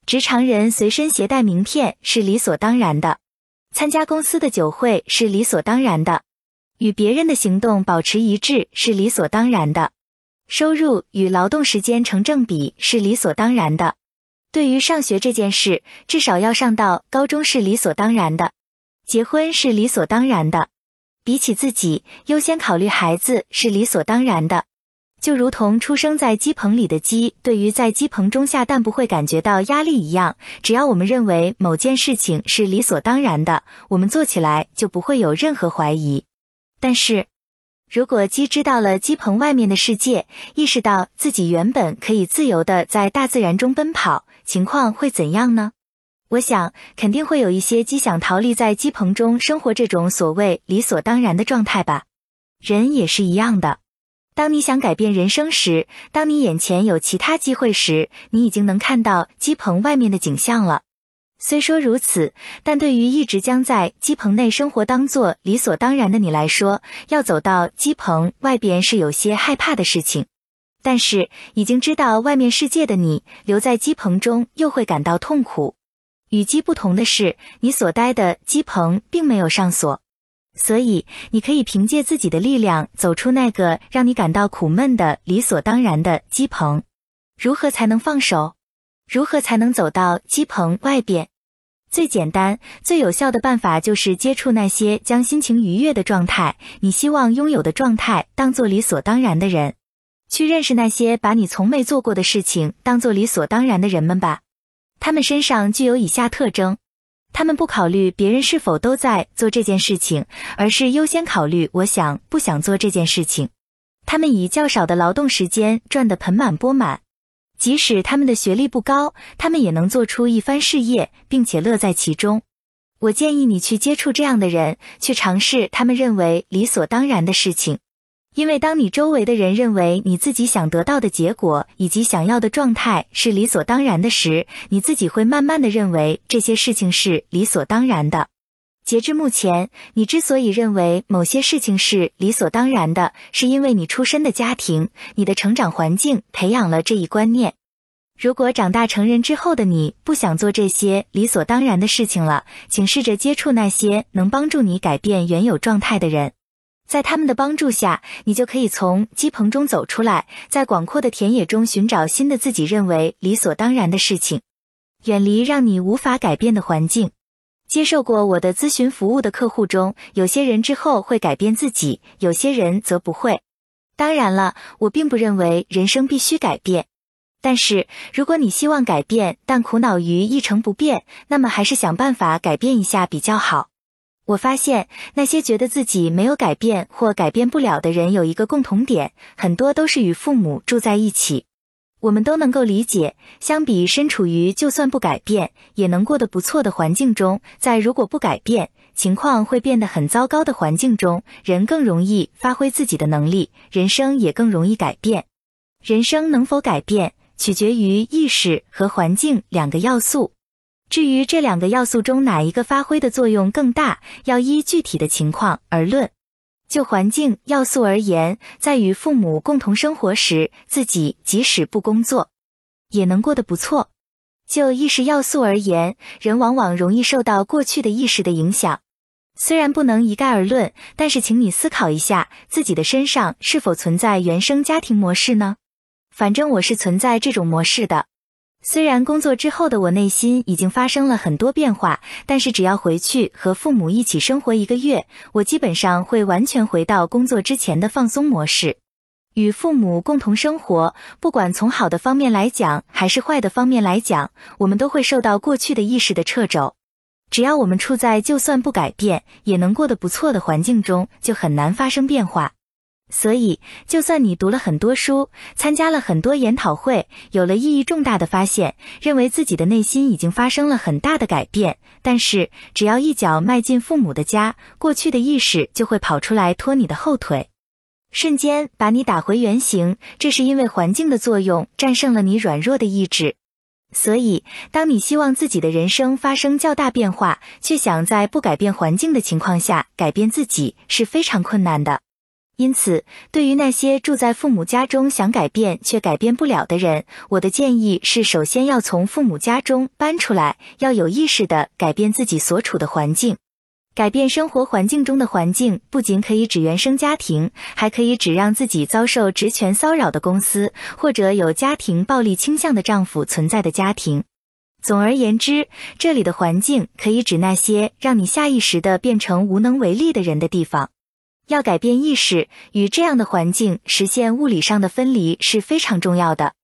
职场人随身携带名片是理所当然的，参加公司的酒会是理所当然的，与别人的行动保持一致是理所当然的，收入与劳动时间成正比是理所当然的。对于上学这件事，至少要上到高中是理所当然的，结婚是理所当然的。比起自己优先考虑孩子是理所当然的，就如同出生在鸡棚里的鸡，对于在鸡棚中下蛋不会感觉到压力一样。只要我们认为某件事情是理所当然的，我们做起来就不会有任何怀疑。但是，如果鸡知道了鸡棚外面的世界，意识到自己原本可以自由的在大自然中奔跑，情况会怎样呢？我想，肯定会有一些鸡想逃离在鸡棚中生活这种所谓理所当然的状态吧。人也是一样的，当你想改变人生时，当你眼前有其他机会时，你已经能看到鸡棚外面的景象了。虽说如此，但对于一直将在鸡棚内生活当做理所当然的你来说，要走到鸡棚外边是有些害怕的事情。但是，已经知道外面世界的你，留在鸡棚中又会感到痛苦。与鸡不同的是，你所待的鸡棚并没有上锁，所以你可以凭借自己的力量走出那个让你感到苦闷的理所当然的鸡棚。如何才能放手？如何才能走到鸡棚外边？最简单、最有效的办法就是接触那些将心情愉悦的状态，你希望拥有的状态，当做理所当然的人，去认识那些把你从没做过的事情当做理所当然的人们吧。他们身上具有以下特征：他们不考虑别人是否都在做这件事情，而是优先考虑我想不想做这件事情。他们以较少的劳动时间赚得盆满钵满，即使他们的学历不高，他们也能做出一番事业，并且乐在其中。我建议你去接触这样的人，去尝试他们认为理所当然的事情。因为当你周围的人认为你自己想得到的结果以及想要的状态是理所当然的时，你自己会慢慢的认为这些事情是理所当然的。截至目前，你之所以认为某些事情是理所当然的，是因为你出身的家庭、你的成长环境培养了这一观念。如果长大成人之后的你不想做这些理所当然的事情了，请试着接触那些能帮助你改变原有状态的人。在他们的帮助下，你就可以从鸡棚中走出来，在广阔的田野中寻找新的自己认为理所当然的事情，远离让你无法改变的环境。接受过我的咨询服务的客户中，有些人之后会改变自己，有些人则不会。当然了，我并不认为人生必须改变，但是如果你希望改变，但苦恼于一成不变，那么还是想办法改变一下比较好。我发现那些觉得自己没有改变或改变不了的人有一个共同点，很多都是与父母住在一起。我们都能够理解，相比身处于就算不改变也能过得不错的环境中，在如果不改变情况会变得很糟糕的环境中，人更容易发挥自己的能力，人生也更容易改变。人生能否改变，取决于意识和环境两个要素。至于这两个要素中哪一个发挥的作用更大，要依具体的情况而论。就环境要素而言，在与父母共同生活时，自己即使不工作，也能过得不错。就意识要素而言，人往往容易受到过去的意识的影响。虽然不能一概而论，但是请你思考一下，自己的身上是否存在原生家庭模式呢？反正我是存在这种模式的。虽然工作之后的我内心已经发生了很多变化，但是只要回去和父母一起生活一个月，我基本上会完全回到工作之前的放松模式。与父母共同生活，不管从好的方面来讲，还是坏的方面来讲，我们都会受到过去的意识的掣肘。只要我们处在就算不改变也能过得不错的环境中，就很难发生变化。所以，就算你读了很多书，参加了很多研讨会，有了意义重大的发现，认为自己的内心已经发生了很大的改变，但是只要一脚迈进父母的家，过去的意识就会跑出来拖你的后腿，瞬间把你打回原形。这是因为环境的作用战胜了你软弱的意志。所以，当你希望自己的人生发生较大变化，却想在不改变环境的情况下改变自己，是非常困难的。因此，对于那些住在父母家中想改变却改变不了的人，我的建议是：首先要从父母家中搬出来，要有意识的改变自己所处的环境。改变生活环境中的环境，不仅可以指原生家庭，还可以指让自己遭受职权骚扰的公司，或者有家庭暴力倾向的丈夫存在的家庭。总而言之，这里的环境可以指那些让你下意识的变成无能为力的人的地方。要改变意识，与这样的环境实现物理上的分离是非常重要的。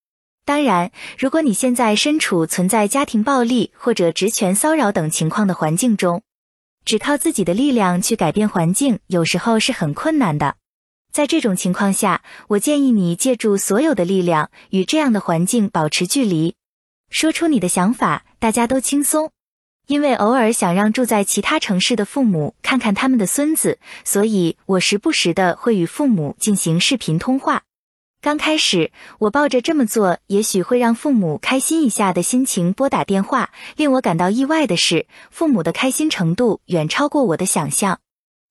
当然，如果你现在身处存在家庭暴力或者职权骚扰等情况的环境中，只靠自己的力量去改变环境，有时候是很困难的。在这种情况下，我建议你借助所有的力量，与这样的环境保持距离，说出你的想法，大家都轻松。因为偶尔想让住在其他城市的父母看看他们的孙子，所以我时不时的会与父母进行视频通话。刚开始，我抱着这么做也许会让父母开心一下的心情拨打电话。令我感到意外的是，父母的开心程度远超过我的想象。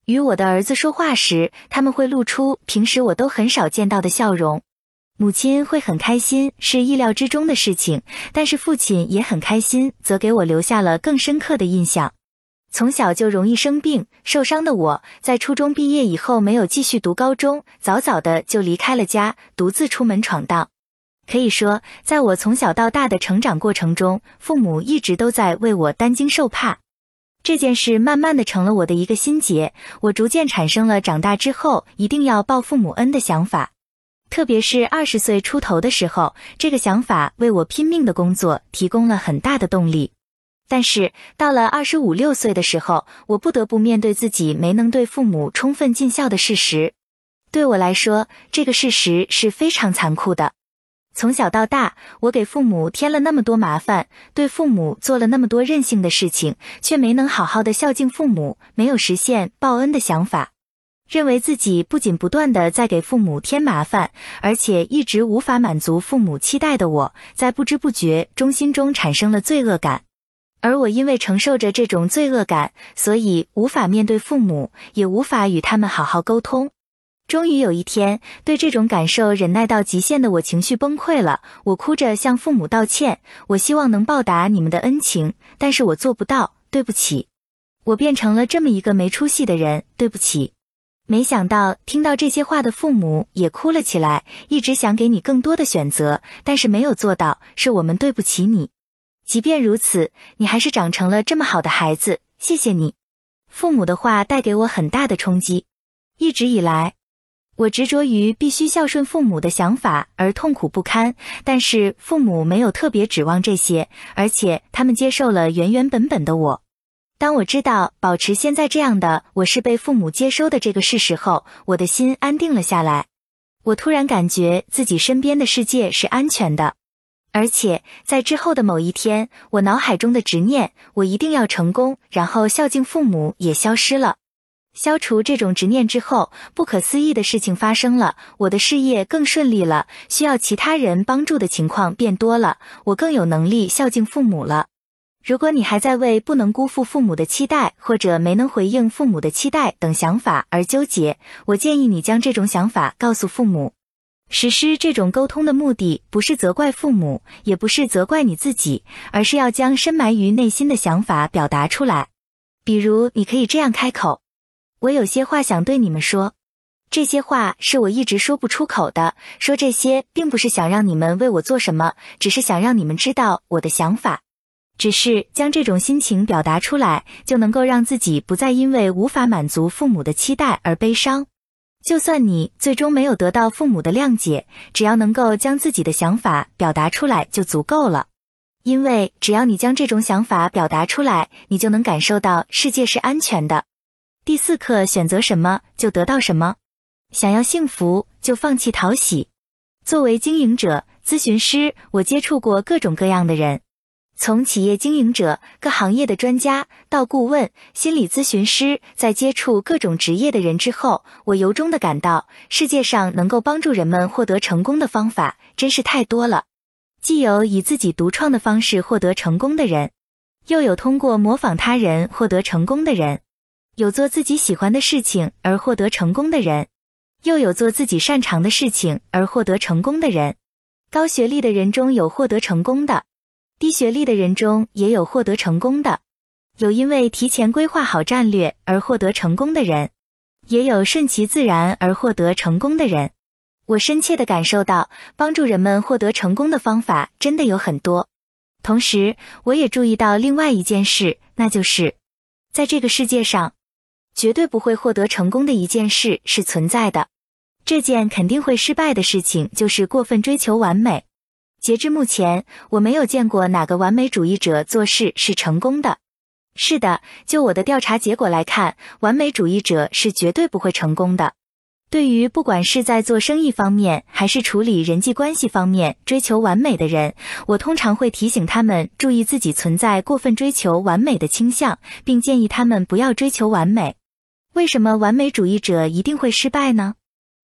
与我的儿子说话时，他们会露出平时我都很少见到的笑容。母亲会很开心，是意料之中的事情。但是父亲也很开心，则给我留下了更深刻的印象。从小就容易生病、受伤的我，在初中毕业以后没有继续读高中，早早的就离开了家，独自出门闯荡。可以说，在我从小到大的成长过程中，父母一直都在为我担惊受怕。这件事慢慢的成了我的一个心结，我逐渐产生了长大之后一定要报父母恩的想法。特别是二十岁出头的时候，这个想法为我拼命的工作提供了很大的动力。但是到了二十五六岁的时候，我不得不面对自己没能对父母充分尽孝的事实。对我来说，这个事实是非常残酷的。从小到大，我给父母添了那么多麻烦，对父母做了那么多任性的事情，却没能好好的孝敬父母，没有实现报恩的想法。认为自己不仅不断的在给父母添麻烦，而且一直无法满足父母期待的我，在不知不觉中心中产生了罪恶感，而我因为承受着这种罪恶感，所以无法面对父母，也无法与他们好好沟通。终于有一天，对这种感受忍耐到极限的我情绪崩溃了，我哭着向父母道歉，我希望能报答你们的恩情，但是我做不到，对不起，我变成了这么一个没出息的人，对不起。没想到听到这些话的父母也哭了起来，一直想给你更多的选择，但是没有做到，是我们对不起你。即便如此，你还是长成了这么好的孩子，谢谢你。父母的话带给我很大的冲击。一直以来，我执着于必须孝顺父母的想法而痛苦不堪，但是父母没有特别指望这些，而且他们接受了原原本本的我。当我知道保持现在这样的我是被父母接收的这个事实后，我的心安定了下来。我突然感觉自己身边的世界是安全的，而且在之后的某一天，我脑海中的执念“我一定要成功，然后孝敬父母”也消失了。消除这种执念之后，不可思议的事情发生了：我的事业更顺利了，需要其他人帮助的情况变多了，我更有能力孝敬父母了。如果你还在为不能辜负父母的期待，或者没能回应父母的期待等想法而纠结，我建议你将这种想法告诉父母。实施这种沟通的目的不是责怪父母，也不是责怪你自己，而是要将深埋于内心的想法表达出来。比如，你可以这样开口：“我有些话想对你们说，这些话是我一直说不出口的。说这些并不是想让你们为我做什么，只是想让你们知道我的想法。”只是将这种心情表达出来，就能够让自己不再因为无法满足父母的期待而悲伤。就算你最终没有得到父母的谅解，只要能够将自己的想法表达出来就足够了。因为只要你将这种想法表达出来，你就能感受到世界是安全的。第四课：选择什么就得到什么。想要幸福，就放弃讨喜。作为经营者、咨询师，我接触过各种各样的人。从企业经营者、各行业的专家到顾问、心理咨询师，在接触各种职业的人之后，我由衷的感到，世界上能够帮助人们获得成功的方法真是太多了。既有以自己独创的方式获得成功的人，又有通过模仿他人获得成功的人，有做自己喜欢的事情而获得成功的人。又有做自己擅长的事情而获得成功的人。高学历的人中有获得成功的，低学历的人中也有获得成功的。有因为提前规划好战略而获得成功的人，也有顺其自然而获得成功的人。我深切的感受到，帮助人们获得成功的方法真的有很多。同时，我也注意到另外一件事，那就是在这个世界上，绝对不会获得成功的一件事是存在的。这件肯定会失败的事情就是过分追求完美。截至目前，我没有见过哪个完美主义者做事是成功的。是的，就我的调查结果来看，完美主义者是绝对不会成功的。对于不管是在做生意方面，还是处理人际关系方面追求完美的人，我通常会提醒他们注意自己存在过分追求完美的倾向，并建议他们不要追求完美。为什么完美主义者一定会失败呢？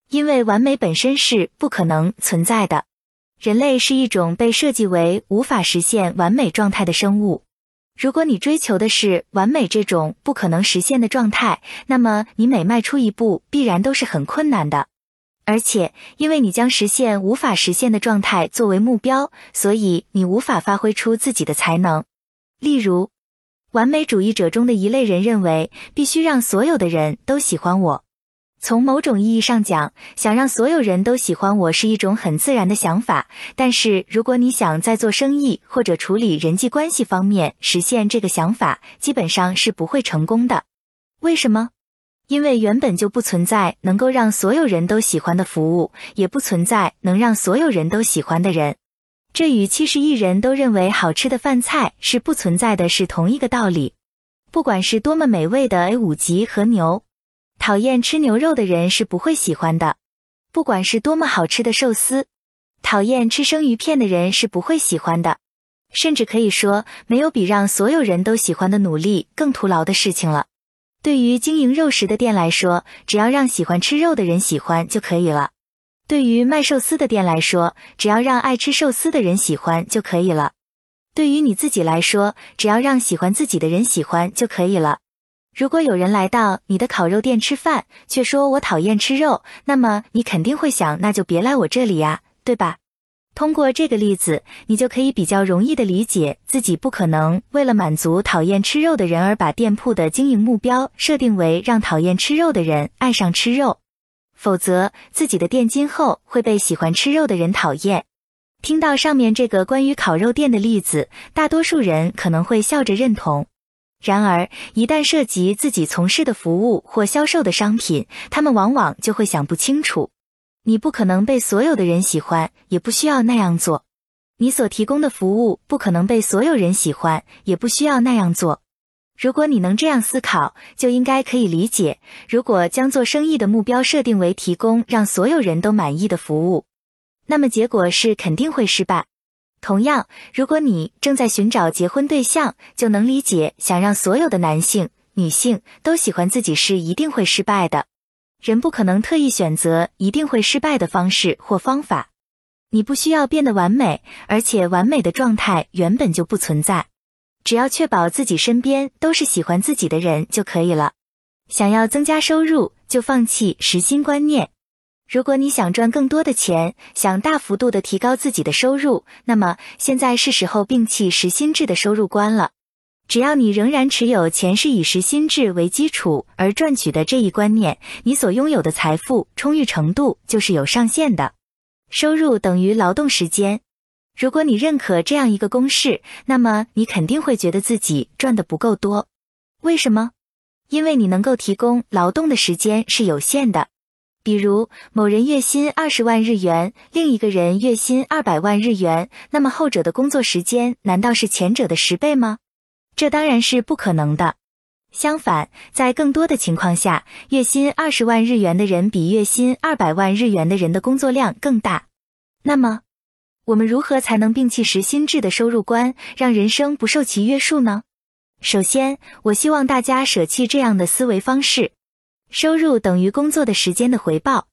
因为完美本身是不可能存在的。人类是一种被设计为无法实现完美状态的生物。如果你追求的是完美这种不可能实现的状态，那么你每迈出一步必然都是很困难的。而且，因为你将实现无法实现的状态作为目标，所以你无法发挥出自己的才能。例如，完美主义者中的一类人认为，必须让所有的人都喜欢我。从某种意义上讲，想让所有人都喜欢我是一种很自然的想法。但是，如果你想在做生意或者处理人际关系方面实现这个想法，基本上是不会成功的。为什么？因为原本就不存在能够让所有人都喜欢的服务，也不存在能让所有人都喜欢的人。这与七十亿人都认为好吃的饭菜是不存在的是同一个道理。不管是多么美味的 A 五级和牛。讨厌吃牛肉的人是不会喜欢的，不管是多么好吃的寿司，讨厌吃生鱼片的人是不会喜欢的。甚至可以说，没有比让所有人都喜欢的努力更徒劳的事情了。对于经营肉食的店来说，只要让喜欢吃肉的人喜欢就可以了；对于卖寿司的店来说，只要让爱吃寿司的人喜欢就可以了；对于你自己来说，只要让喜欢自己的人喜欢就可以了。如果有人来到你的烤肉店吃饭，却说我讨厌吃肉，那么你肯定会想，那就别来我这里呀，对吧？通过这个例子，你就可以比较容易的理解自己不可能为了满足讨厌吃肉的人而把店铺的经营目标设定为让讨厌吃肉的人爱上吃肉，否则自己的店今后会被喜欢吃肉的人讨厌。听到上面这个关于烤肉店的例子，大多数人可能会笑着认同。然而，一旦涉及自己从事的服务或销售的商品，他们往往就会想不清楚。你不可能被所有的人喜欢，也不需要那样做。你所提供的服务不可能被所有人喜欢，也不需要那样做。如果你能这样思考，就应该可以理解：如果将做生意的目标设定为提供让所有人都满意的服务，那么结果是肯定会失败。同样，如果你正在寻找结婚对象，就能理解想让所有的男性、女性都喜欢自己是一定会失败的。人不可能特意选择一定会失败的方式或方法。你不需要变得完美，而且完美的状态原本就不存在。只要确保自己身边都是喜欢自己的人就可以了。想要增加收入，就放弃时薪观念。如果你想赚更多的钱，想大幅度的提高自己的收入，那么现在是时候摒弃时薪制的收入观了。只要你仍然持有钱是以时薪制为基础而赚取的这一观念，你所拥有的财富充裕程度就是有上限的。收入等于劳动时间。如果你认可这样一个公式，那么你肯定会觉得自己赚的不够多。为什么？因为你能够提供劳动的时间是有限的。比如某人月薪二十万日元，另一个人月薪二百万日元，那么后者的工作时间难道是前者的十倍吗？这当然是不可能的。相反，在更多的情况下，月薪二十万日元的人比月薪二百万日元的人的工作量更大。那么，我们如何才能摒弃时薪制的收入观，让人生不受其约束呢？首先，我希望大家舍弃这样的思维方式。收入等于工作的时间的回报，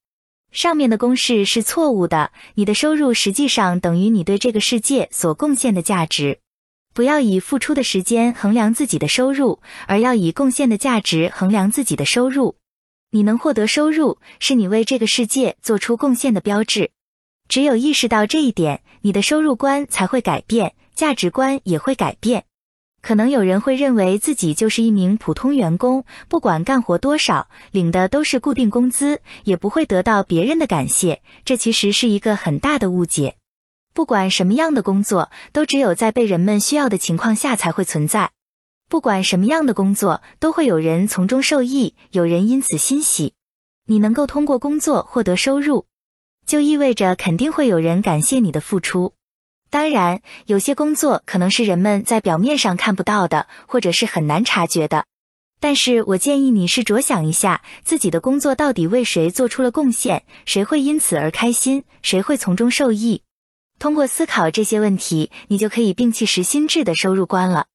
上面的公式是错误的。你的收入实际上等于你对这个世界所贡献的价值。不要以付出的时间衡量自己的收入，而要以贡献的价值衡量自己的收入。你能获得收入，是你为这个世界做出贡献的标志。只有意识到这一点，你的收入观才会改变，价值观也会改变。可能有人会认为自己就是一名普通员工，不管干活多少，领的都是固定工资，也不会得到别人的感谢。这其实是一个很大的误解。不管什么样的工作，都只有在被人们需要的情况下才会存在。不管什么样的工作，都会有人从中受益，有人因此欣喜。你能够通过工作获得收入，就意味着肯定会有人感谢你的付出。当然，有些工作可能是人们在表面上看不到的，或者是很难察觉的。但是我建议你是着想一下，自己的工作到底为谁做出了贡献，谁会因此而开心，谁会从中受益。通过思考这些问题，你就可以摒弃实心制的收入观了。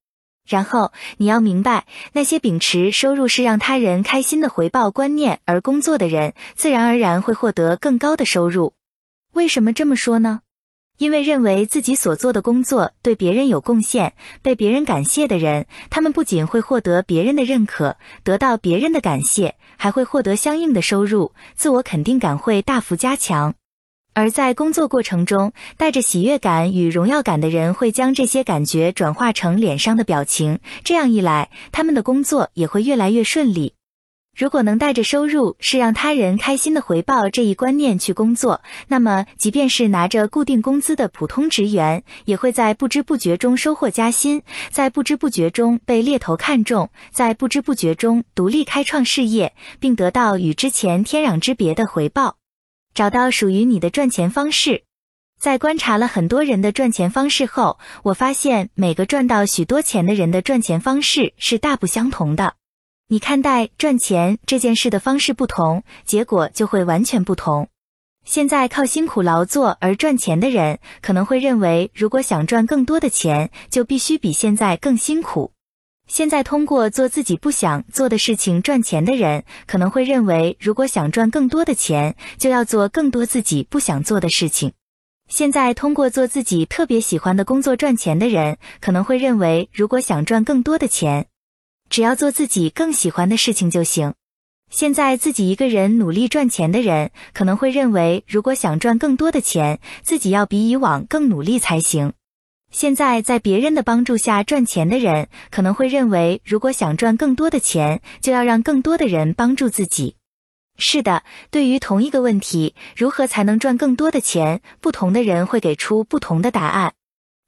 然后你要明白，那些秉持收入是让他人开心的回报观念而工作的人，自然而然会获得更高的收入。为什么这么说呢？因为认为自己所做的工作对别人有贡献、被别人感谢的人，他们不仅会获得别人的认可，得到别人的感谢，还会获得相应的收入，自我肯定感会大幅加强。而在工作过程中，带着喜悦感与荣耀感的人，会将这些感觉转化成脸上的表情，这样一来，他们的工作也会越来越顺利。如果能带着收入是让他人开心的回报这一观念去工作，那么即便是拿着固定工资的普通职员，也会在不知不觉中收获加薪，在不知不觉中被猎头看中，在不知不觉中独立开创事业，并得到与之前天壤之别的回报。找到属于你的赚钱方式。在观察了很多人的赚钱方式后，我发现每个赚到许多钱的人的赚钱方式是大不相同的。你看待赚钱这件事的方式不同，结果就会完全不同。现在靠辛苦劳作而赚钱的人，可能会认为，如果想赚更多的钱，就必须比现在更辛苦。现在通过做自己不想做的事情赚钱的人，可能会认为，如果想赚更多的钱，就要做更多自己不想做的事情。现在通过做自己特别喜欢的工作赚钱的人，可能会认为，如果想赚更多的钱，只要做自己更喜欢的事情就行。现在自己一个人努力赚钱的人，可能会认为，如果想赚更多的钱，自己要比以往更努力才行。现在在别人的帮助下赚钱的人，可能会认为，如果想赚更多的钱，就要让更多的人帮助自己。是的，对于同一个问题，如何才能赚更多的钱，不同的人会给出不同的答案。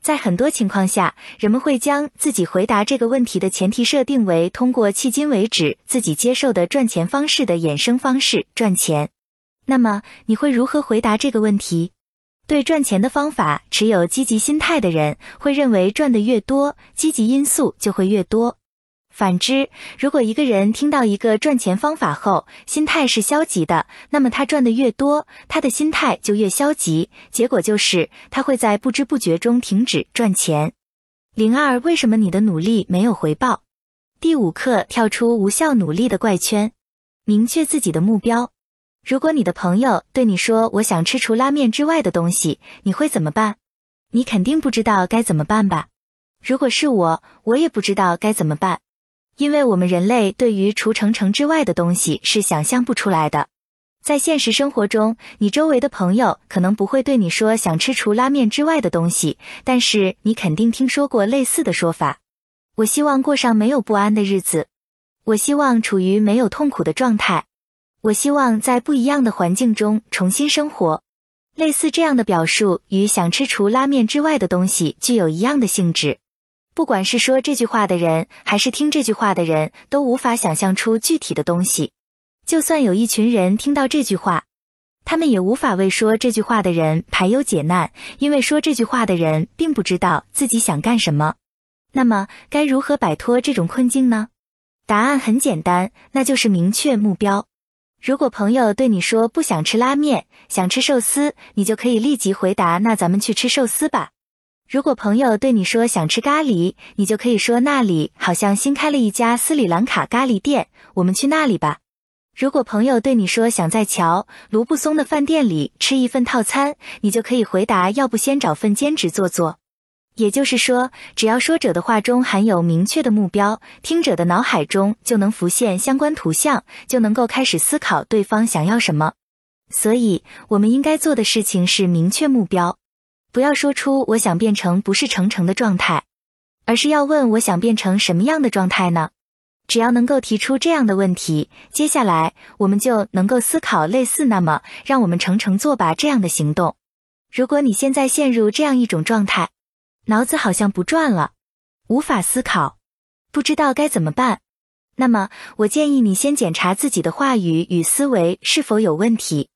在很多情况下，人们会将自己回答这个问题的前提设定为通过迄今为止自己接受的赚钱方式的衍生方式赚钱。那么，你会如何回答这个问题？对赚钱的方法持有积极心态的人会认为赚的越多，积极因素就会越多。反之，如果一个人听到一个赚钱方法后，心态是消极的，那么他赚的越多，他的心态就越消极，结果就是他会在不知不觉中停止赚钱。零二，为什么你的努力没有回报？第五课，跳出无效努力的怪圈，明确自己的目标。如果你的朋友对你说我想吃除拉面之外的东西，你会怎么办？你肯定不知道该怎么办吧？如果是我，我也不知道该怎么办。因为我们人类对于除程程之外的东西是想象不出来的。在现实生活中，你周围的朋友可能不会对你说想吃除拉面之外的东西，但是你肯定听说过类似的说法。我希望过上没有不安的日子，我希望处于没有痛苦的状态，我希望在不一样的环境中重新生活。类似这样的表述与想吃除拉面之外的东西具有一样的性质。不管是说这句话的人，还是听这句话的人，都无法想象出具体的东西。就算有一群人听到这句话，他们也无法为说这句话的人排忧解难，因为说这句话的人并不知道自己想干什么。那么，该如何摆脱这种困境呢？答案很简单，那就是明确目标。如果朋友对你说不想吃拉面，想吃寿司，你就可以立即回答：“那咱们去吃寿司吧。”如果朋友对你说想吃咖喱，你就可以说那里好像新开了一家斯里兰卡咖喱店，我们去那里吧。如果朋友对你说想在乔卢布松的饭店里吃一份套餐，你就可以回答要不先找份兼职做做。也就是说，只要说者的话中含有明确的目标，听者的脑海中就能浮现相关图像，就能够开始思考对方想要什么。所以，我们应该做的事情是明确目标，不要说出我想变成不是成成的状态，而是要问我想变成什么样的状态呢？只要能够提出这样的问题，接下来我们就能够思考类似那么让我们成成做吧这样的行动。如果你现在陷入这样一种状态，脑子好像不转了，无法思考，不知道该怎么办。那么，我建议你先检查自己的话语与思维是否有问题，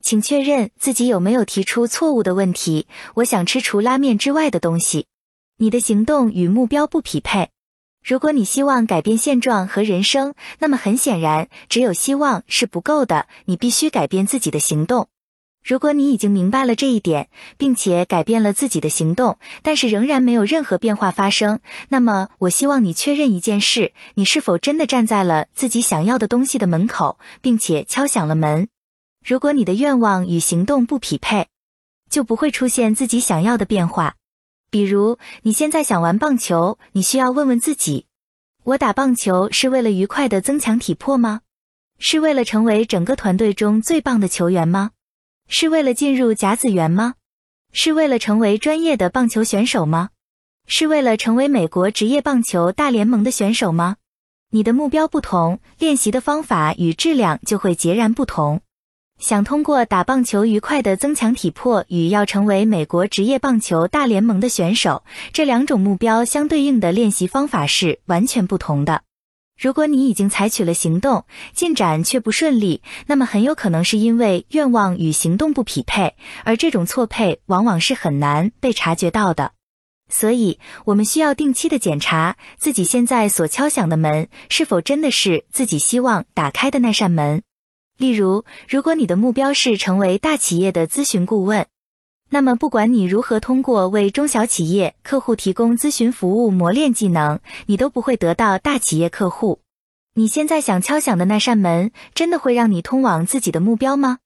请确认自己有没有提出错误的问题。我想吃除拉面之外的东西。你的行动与目标不匹配。如果你希望改变现状和人生，那么很显然，只有希望是不够的，你必须改变自己的行动。如果你已经明白了这一点，并且改变了自己的行动，但是仍然没有任何变化发生，那么我希望你确认一件事：你是否真的站在了自己想要的东西的门口，并且敲响了门？如果你的愿望与行动不匹配，就不会出现自己想要的变化。比如，你现在想玩棒球，你需要问问自己：我打棒球是为了愉快的增强体魄吗？是为了成为整个团队中最棒的球员吗？是为了进入甲子园吗？是为了成为专业的棒球选手吗？是为了成为美国职业棒球大联盟的选手吗？你的目标不同，练习的方法与质量就会截然不同。想通过打棒球愉快的增强体魄，与要成为美国职业棒球大联盟的选手，这两种目标相对应的练习方法是完全不同的。如果你已经采取了行动，进展却不顺利，那么很有可能是因为愿望与行动不匹配，而这种错配往往是很难被察觉到的。所以，我们需要定期的检查自己现在所敲响的门是否真的是自己希望打开的那扇门。例如，如果你的目标是成为大企业的咨询顾问。那么，不管你如何通过为中小企业客户提供咨询服务磨练技能，你都不会得到大企业客户。你现在想敲响的那扇门，真的会让你通往自己的目标吗？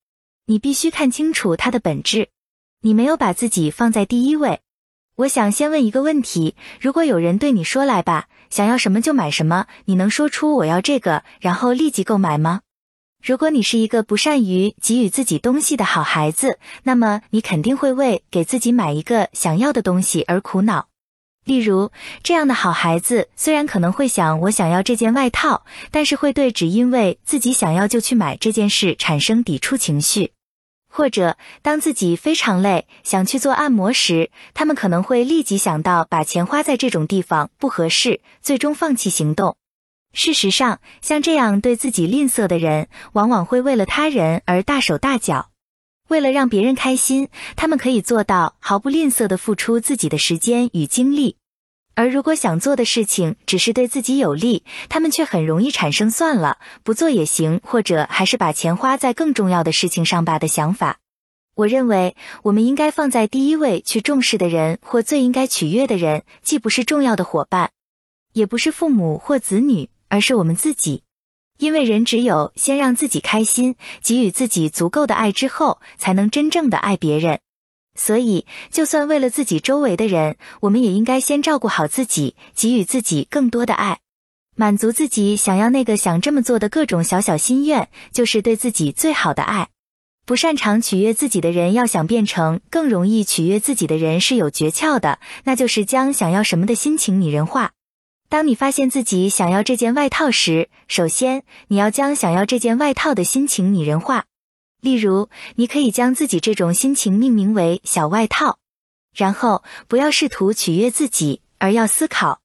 你必须看清楚它的本质。你没有把自己放在第一位。我想先问一个问题：如果有人对你说“来吧，想要什么就买什么”，你能说出“我要这个”，然后立即购买吗？如果你是一个不善于给予自己东西的好孩子，那么你肯定会为给自己买一个想要的东西而苦恼。例如，这样的好孩子虽然可能会想我想要这件外套，但是会对只因为自己想要就去买这件事产生抵触情绪。或者，当自己非常累想去做按摩时，他们可能会立即想到把钱花在这种地方不合适，最终放弃行动。事实上，像这样对自己吝啬的人，往往会为了他人而大手大脚。为了让别人开心，他们可以做到毫不吝啬的付出自己的时间与精力。而如果想做的事情只是对自己有利，他们却很容易产生“算了，不做也行”或者还是把钱花在更重要的事情上吧的想法。我认为，我们应该放在第一位去重视的人，或最应该取悦的人，既不是重要的伙伴，也不是父母或子女。而是我们自己，因为人只有先让自己开心，给予自己足够的爱之后，才能真正的爱别人。所以，就算为了自己周围的人，我们也应该先照顾好自己，给予自己更多的爱，满足自己想要那个想这么做的各种小小心愿，就是对自己最好的爱。不擅长取悦自己的人，要想变成更容易取悦自己的人，是有诀窍的，那就是将想要什么的心情拟人化。当你发现自己想要这件外套时，首先你要将想要这件外套的心情拟人化。例如，你可以将自己这种心情命名为“小外套”，然后不要试图取悦自己，而要思考：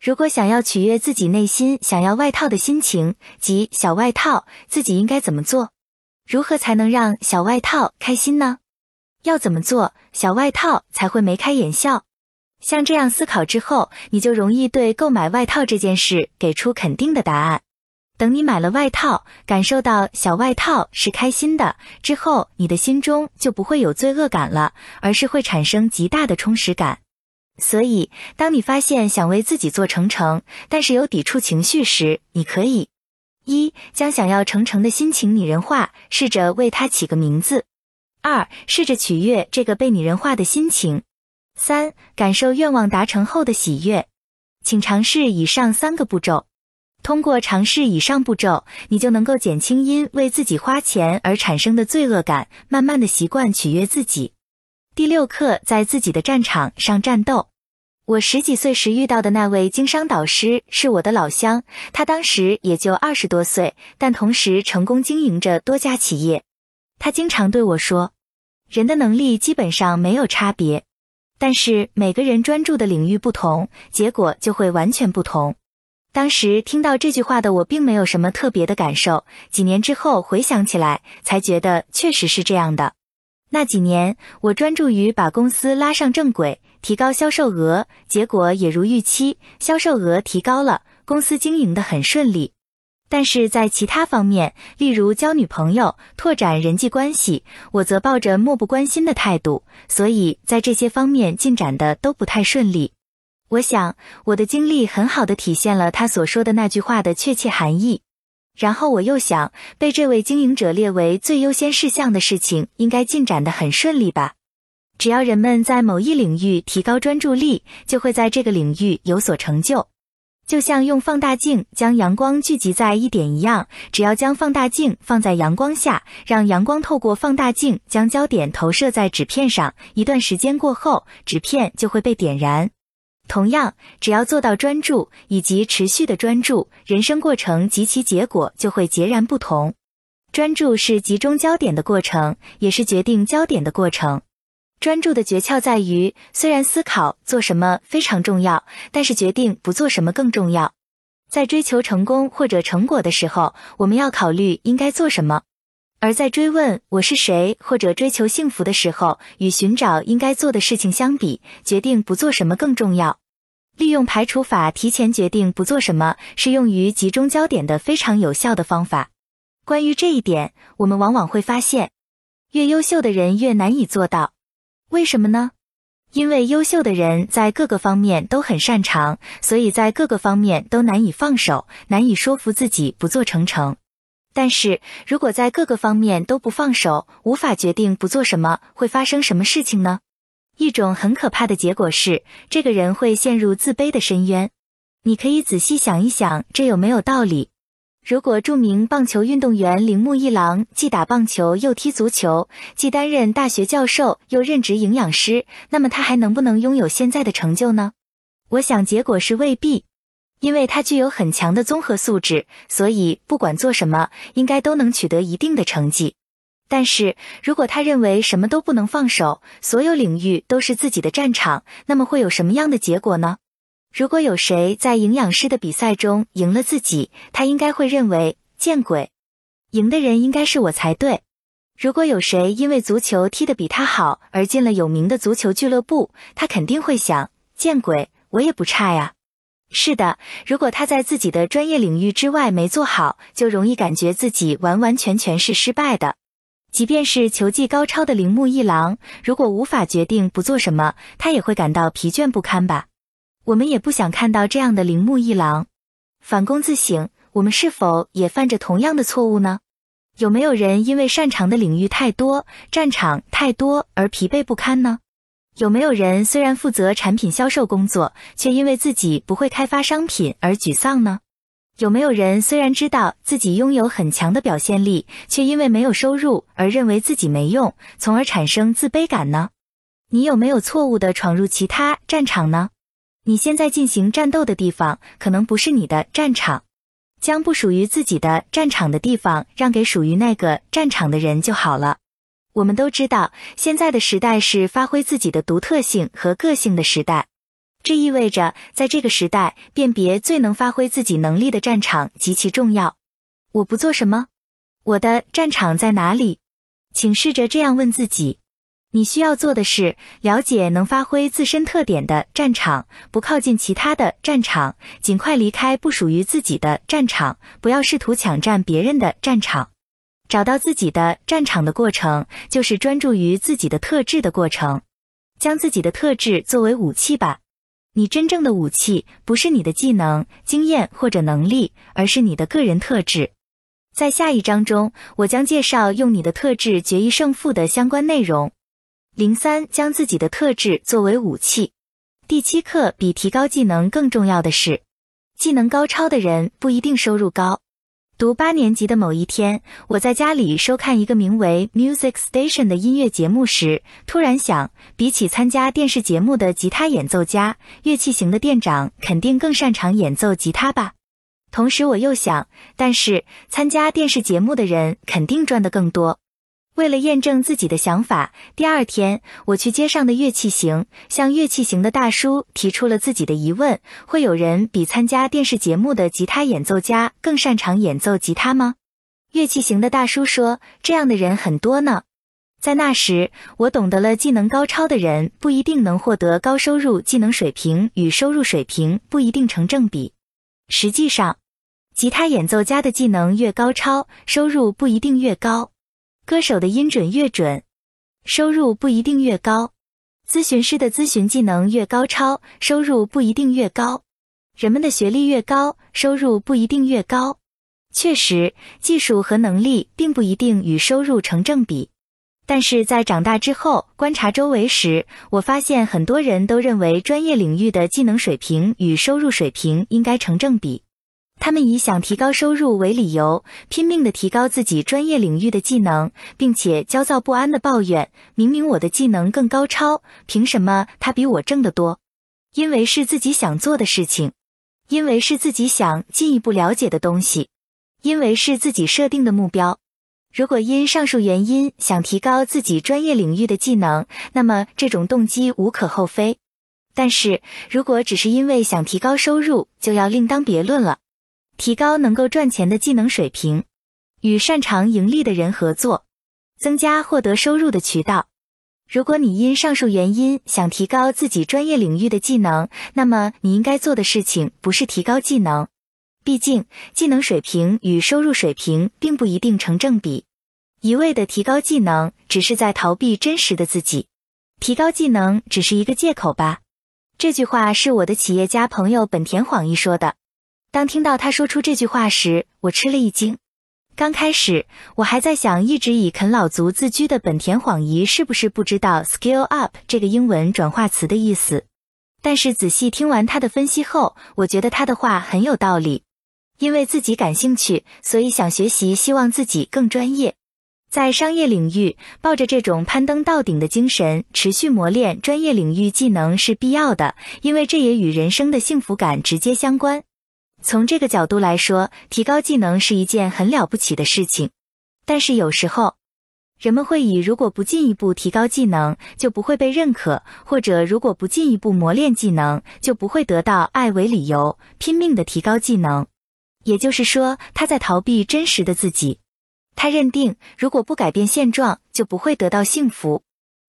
如果想要取悦自己内心想要外套的心情及小外套，自己应该怎么做？如何才能让小外套开心呢？要怎么做，小外套才会眉开眼笑？像这样思考之后，你就容易对购买外套这件事给出肯定的答案。等你买了外套，感受到小外套是开心的之后，你的心中就不会有罪恶感了，而是会产生极大的充实感。所以，当你发现想为自己做成成，但是有抵触情绪时，你可以一将想要成成的心情拟人化，试着为它起个名字；二试着取悦这个被拟人化的心情。三、感受愿望达成后的喜悦，请尝试以上三个步骤。通过尝试以上步骤，你就能够减轻因为自己花钱而产生的罪恶感，慢慢的习惯取悦自己。第六课，在自己的战场上战斗。我十几岁时遇到的那位经商导师是我的老乡，他当时也就二十多岁，但同时成功经营着多家企业。他经常对我说：“人的能力基本上没有差别。”但是每个人专注的领域不同，结果就会完全不同。当时听到这句话的我，并没有什么特别的感受。几年之后回想起来，才觉得确实是这样的。那几年，我专注于把公司拉上正轨，提高销售额，结果也如预期，销售额提高了，公司经营的很顺利。但是在其他方面，例如交女朋友、拓展人际关系，我则抱着漠不关心的态度，所以在这些方面进展的都不太顺利。我想，我的经历很好的体现了他所说的那句话的确切含义。然后我又想，被这位经营者列为最优先事项的事情，应该进展的很顺利吧？只要人们在某一领域提高专注力，就会在这个领域有所成就。就像用放大镜将阳光聚集在一点一样，只要将放大镜放在阳光下，让阳光透过放大镜将焦点投射在纸片上，一段时间过后，纸片就会被点燃。同样，只要做到专注以及持续的专注，人生过程及其结果就会截然不同。专注是集中焦点的过程，也是决定焦点的过程。专注的诀窍在于，虽然思考做什么非常重要，但是决定不做什么更重要。在追求成功或者成果的时候，我们要考虑应该做什么；而在追问我是谁或者追求幸福的时候，与寻找应该做的事情相比，决定不做什么更重要。利用排除法提前决定不做什么，是用于集中焦点的非常有效的方法。关于这一点，我们往往会发现，越优秀的人越难以做到。为什么呢？因为优秀的人在各个方面都很擅长，所以在各个方面都难以放手，难以说服自己不做成成。但是如果在各个方面都不放手，无法决定不做什么，会发生什么事情呢？一种很可怕的结果是，这个人会陷入自卑的深渊。你可以仔细想一想，这有没有道理？如果著名棒球运动员铃木一郎既打棒球又踢足球，既担任大学教授又任职营养师，那么他还能不能拥有现在的成就呢？我想结果是未必，因为他具有很强的综合素质，所以不管做什么，应该都能取得一定的成绩。但是如果他认为什么都不能放手，所有领域都是自己的战场，那么会有什么样的结果呢？如果有谁在营养师的比赛中赢了自己，他应该会认为见鬼，赢的人应该是我才对。如果有谁因为足球踢得比他好而进了有名的足球俱乐部，他肯定会想见鬼，我也不差呀。是的，如果他在自己的专业领域之外没做好，就容易感觉自己完完全全是失败的。即便是球技高超的铃木一郎，如果无法决定不做什么，他也会感到疲倦不堪吧。我们也不想看到这样的铃木一郎。反躬自省，我们是否也犯着同样的错误呢？有没有人因为擅长的领域太多、战场太多而疲惫不堪呢？有没有人虽然负责产品销售工作，却因为自己不会开发商品而沮丧呢？有没有人虽然知道自己拥有很强的表现力，却因为没有收入而认为自己没用，从而产生自卑感呢？你有没有错误的闯入其他战场呢？你现在进行战斗的地方可能不是你的战场，将不属于自己的战场的地方让给属于那个战场的人就好了。我们都知道，现在的时代是发挥自己的独特性和个性的时代，这意味着在这个时代，辨别最能发挥自己能力的战场极其重要。我不做什么，我的战场在哪里？请试着这样问自己。你需要做的是了解能发挥自身特点的战场，不靠近其他的战场，尽快离开不属于自己的战场，不要试图抢占别人的战场。找到自己的战场的过程，就是专注于自己的特质的过程。将自己的特质作为武器吧。你真正的武器不是你的技能、经验或者能力，而是你的个人特质。在下一章中，我将介绍用你的特质决一胜负的相关内容。零三，将自己的特质作为武器。第七课，比提高技能更重要的是，技能高超的人不一定收入高。读八年级的某一天，我在家里收看一个名为《Music Station》的音乐节目时，突然想，比起参加电视节目的吉他演奏家，乐器型的店长肯定更擅长演奏吉他吧。同时，我又想，但是参加电视节目的人肯定赚得更多。为了验证自己的想法，第二天我去街上的乐器行，向乐器行的大叔提出了自己的疑问：会有人比参加电视节目的吉他演奏家更擅长演奏吉他吗？乐器行的大叔说：“这样的人很多呢。”在那时，我懂得了技能高超的人不一定能获得高收入，技能水平与收入水平不一定成正比。实际上，吉他演奏家的技能越高超，收入不一定越高。歌手的音准越准，收入不一定越高；咨询师的咨询技能越高超，收入不一定越高；人们的学历越高，收入不一定越高。确实，技术和能力并不一定与收入成正比。但是在长大之后，观察周围时，我发现很多人都认为专业领域的技能水平与收入水平应该成正比。他们以想提高收入为理由，拼命的提高自己专业领域的技能，并且焦躁不安的抱怨：明明我的技能更高超，凭什么他比我挣得多？因为是自己想做的事情，因为是自己想进一步了解的东西，因为是自己设定的目标。如果因上述原因想提高自己专业领域的技能，那么这种动机无可厚非。但是如果只是因为想提高收入，就要另当别论了。提高能够赚钱的技能水平，与擅长盈利的人合作，增加获得收入的渠道。如果你因上述原因想提高自己专业领域的技能，那么你应该做的事情不是提高技能，毕竟技能水平与收入水平并不一定成正比。一味的提高技能，只是在逃避真实的自己。提高技能只是一个借口吧？这句话是我的企业家朋友本田晃一说的。当听到他说出这句话时，我吃了一惊。刚开始，我还在想，一直以啃老族自居的本田晃一是不是不知道 “skill up” 这个英文转化词的意思？但是仔细听完他的分析后，我觉得他的话很有道理。因为自己感兴趣，所以想学习，希望自己更专业。在商业领域，抱着这种攀登到顶的精神，持续磨练专业领域技能是必要的，因为这也与人生的幸福感直接相关。从这个角度来说，提高技能是一件很了不起的事情。但是有时候，人们会以如果不进一步提高技能，就不会被认可，或者如果不进一步磨练技能，就不会得到爱为理由，拼命的提高技能。也就是说，他在逃避真实的自己。他认定，如果不改变现状，就不会得到幸福。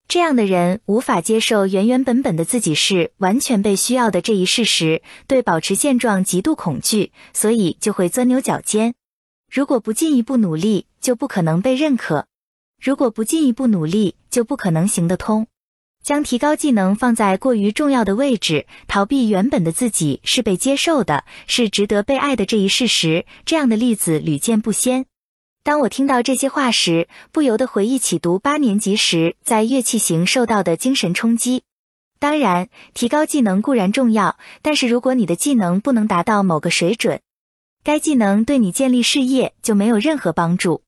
这样的人无法接受原原本本的自己是完全被需要的这一事实，对保持现状极度恐惧，所以就会钻牛角尖。如果不进一步努力，就不可能被认可；如果不进一步努力，就不可能行得通。将提高技能放在过于重要的位置，逃避原本的自己是被接受的，是值得被爱的这一事实，这样的例子屡见不鲜。当我听到这些话时，不由得回忆起读八年级时在乐器行受到的精神冲击。当然，提高技能固然重要，但是如果你的技能不能达到某个水准，该技能对你建立事业就没有任何帮助。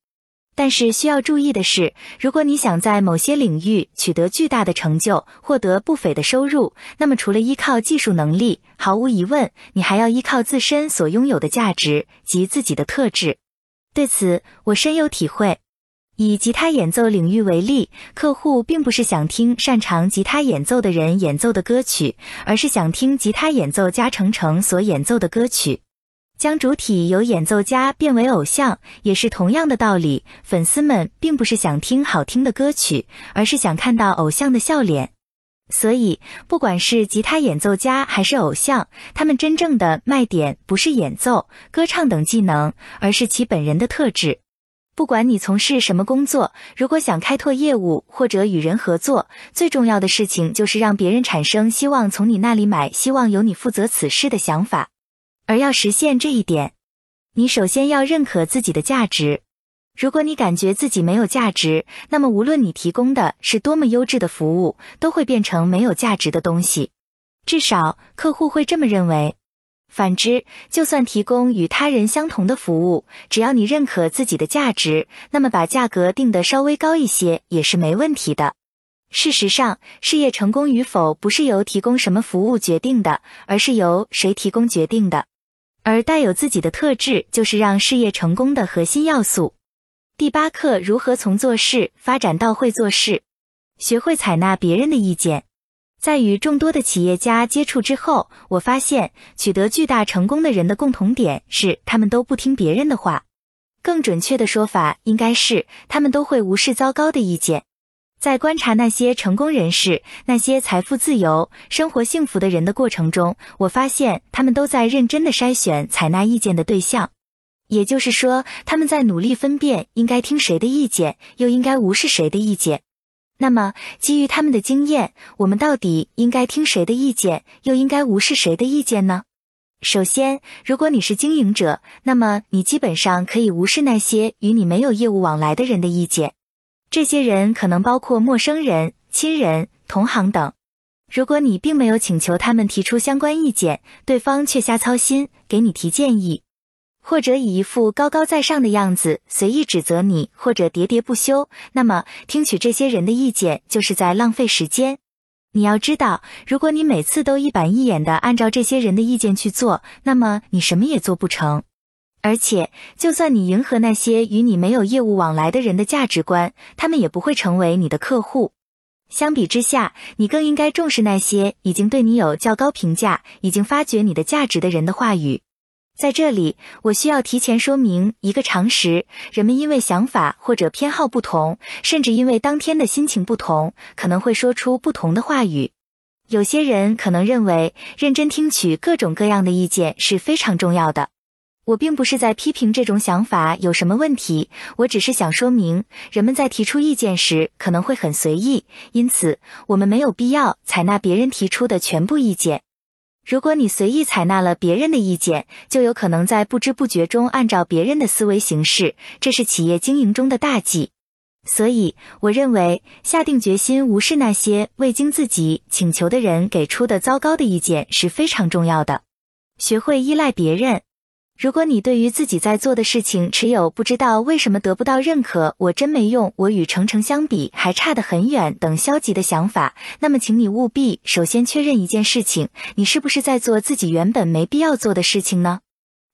但是需要注意的是，如果你想在某些领域取得巨大的成就，获得不菲的收入，那么除了依靠技术能力，毫无疑问，你还要依靠自身所拥有的价值及自己的特质。对此，我深有体会。以吉他演奏领域为例，客户并不是想听擅长吉他演奏的人演奏的歌曲，而是想听吉他演奏家程程所演奏的歌曲。将主体由演奏家变为偶像，也是同样的道理。粉丝们并不是想听好听的歌曲，而是想看到偶像的笑脸。所以，不管是吉他演奏家还是偶像，他们真正的卖点不是演奏、歌唱等技能，而是其本人的特质。不管你从事什么工作，如果想开拓业务或者与人合作，最重要的事情就是让别人产生希望从你那里买、希望由你负责此事的想法。而要实现这一点，你首先要认可自己的价值。如果你感觉自己没有价值，那么无论你提供的是多么优质的服务，都会变成没有价值的东西。至少客户会这么认为。反之，就算提供与他人相同的服务，只要你认可自己的价值，那么把价格定得稍微高一些也是没问题的。事实上，事业成功与否不是由提供什么服务决定的，而是由谁提供决定的。而带有自己的特质，就是让事业成功的核心要素。第八课：如何从做事发展到会做事？学会采纳别人的意见。在与众多的企业家接触之后，我发现取得巨大成功的人的共同点是，他们都不听别人的话。更准确的说法应该是，他们都会无视糟糕的意见。在观察那些成功人士、那些财富自由、生活幸福的人的过程中，我发现他们都在认真的筛选采纳意见的对象。也就是说，他们在努力分辨应该听谁的意见，又应该无视谁的意见。那么，基于他们的经验，我们到底应该听谁的意见，又应该无视谁的意见呢？首先，如果你是经营者，那么你基本上可以无视那些与你没有业务往来的人的意见。这些人可能包括陌生人、亲人、同行等。如果你并没有请求他们提出相关意见，对方却瞎操心，给你提建议。或者以一副高高在上的样子随意指责你，或者喋喋不休，那么听取这些人的意见就是在浪费时间。你要知道，如果你每次都一板一眼的按照这些人的意见去做，那么你什么也做不成。而且，就算你迎合那些与你没有业务往来的人的价值观，他们也不会成为你的客户。相比之下，你更应该重视那些已经对你有较高评价、已经发掘你的价值的人的话语。在这里，我需要提前说明一个常识：人们因为想法或者偏好不同，甚至因为当天的心情不同，可能会说出不同的话语。有些人可能认为，认真听取各种各样的意见是非常重要的。我并不是在批评这种想法有什么问题，我只是想说明，人们在提出意见时可能会很随意，因此我们没有必要采纳别人提出的全部意见。如果你随意采纳了别人的意见，就有可能在不知不觉中按照别人的思维行事，这是企业经营中的大忌。所以，我认为下定决心无视那些未经自己请求的人给出的糟糕的意见是非常重要的。学会依赖别人。如果你对于自己在做的事情持有不知道为什么得不到认可，我真没用，我与程程相比还差得很远等消极的想法，那么请你务必首先确认一件事情：你是不是在做自己原本没必要做的事情呢？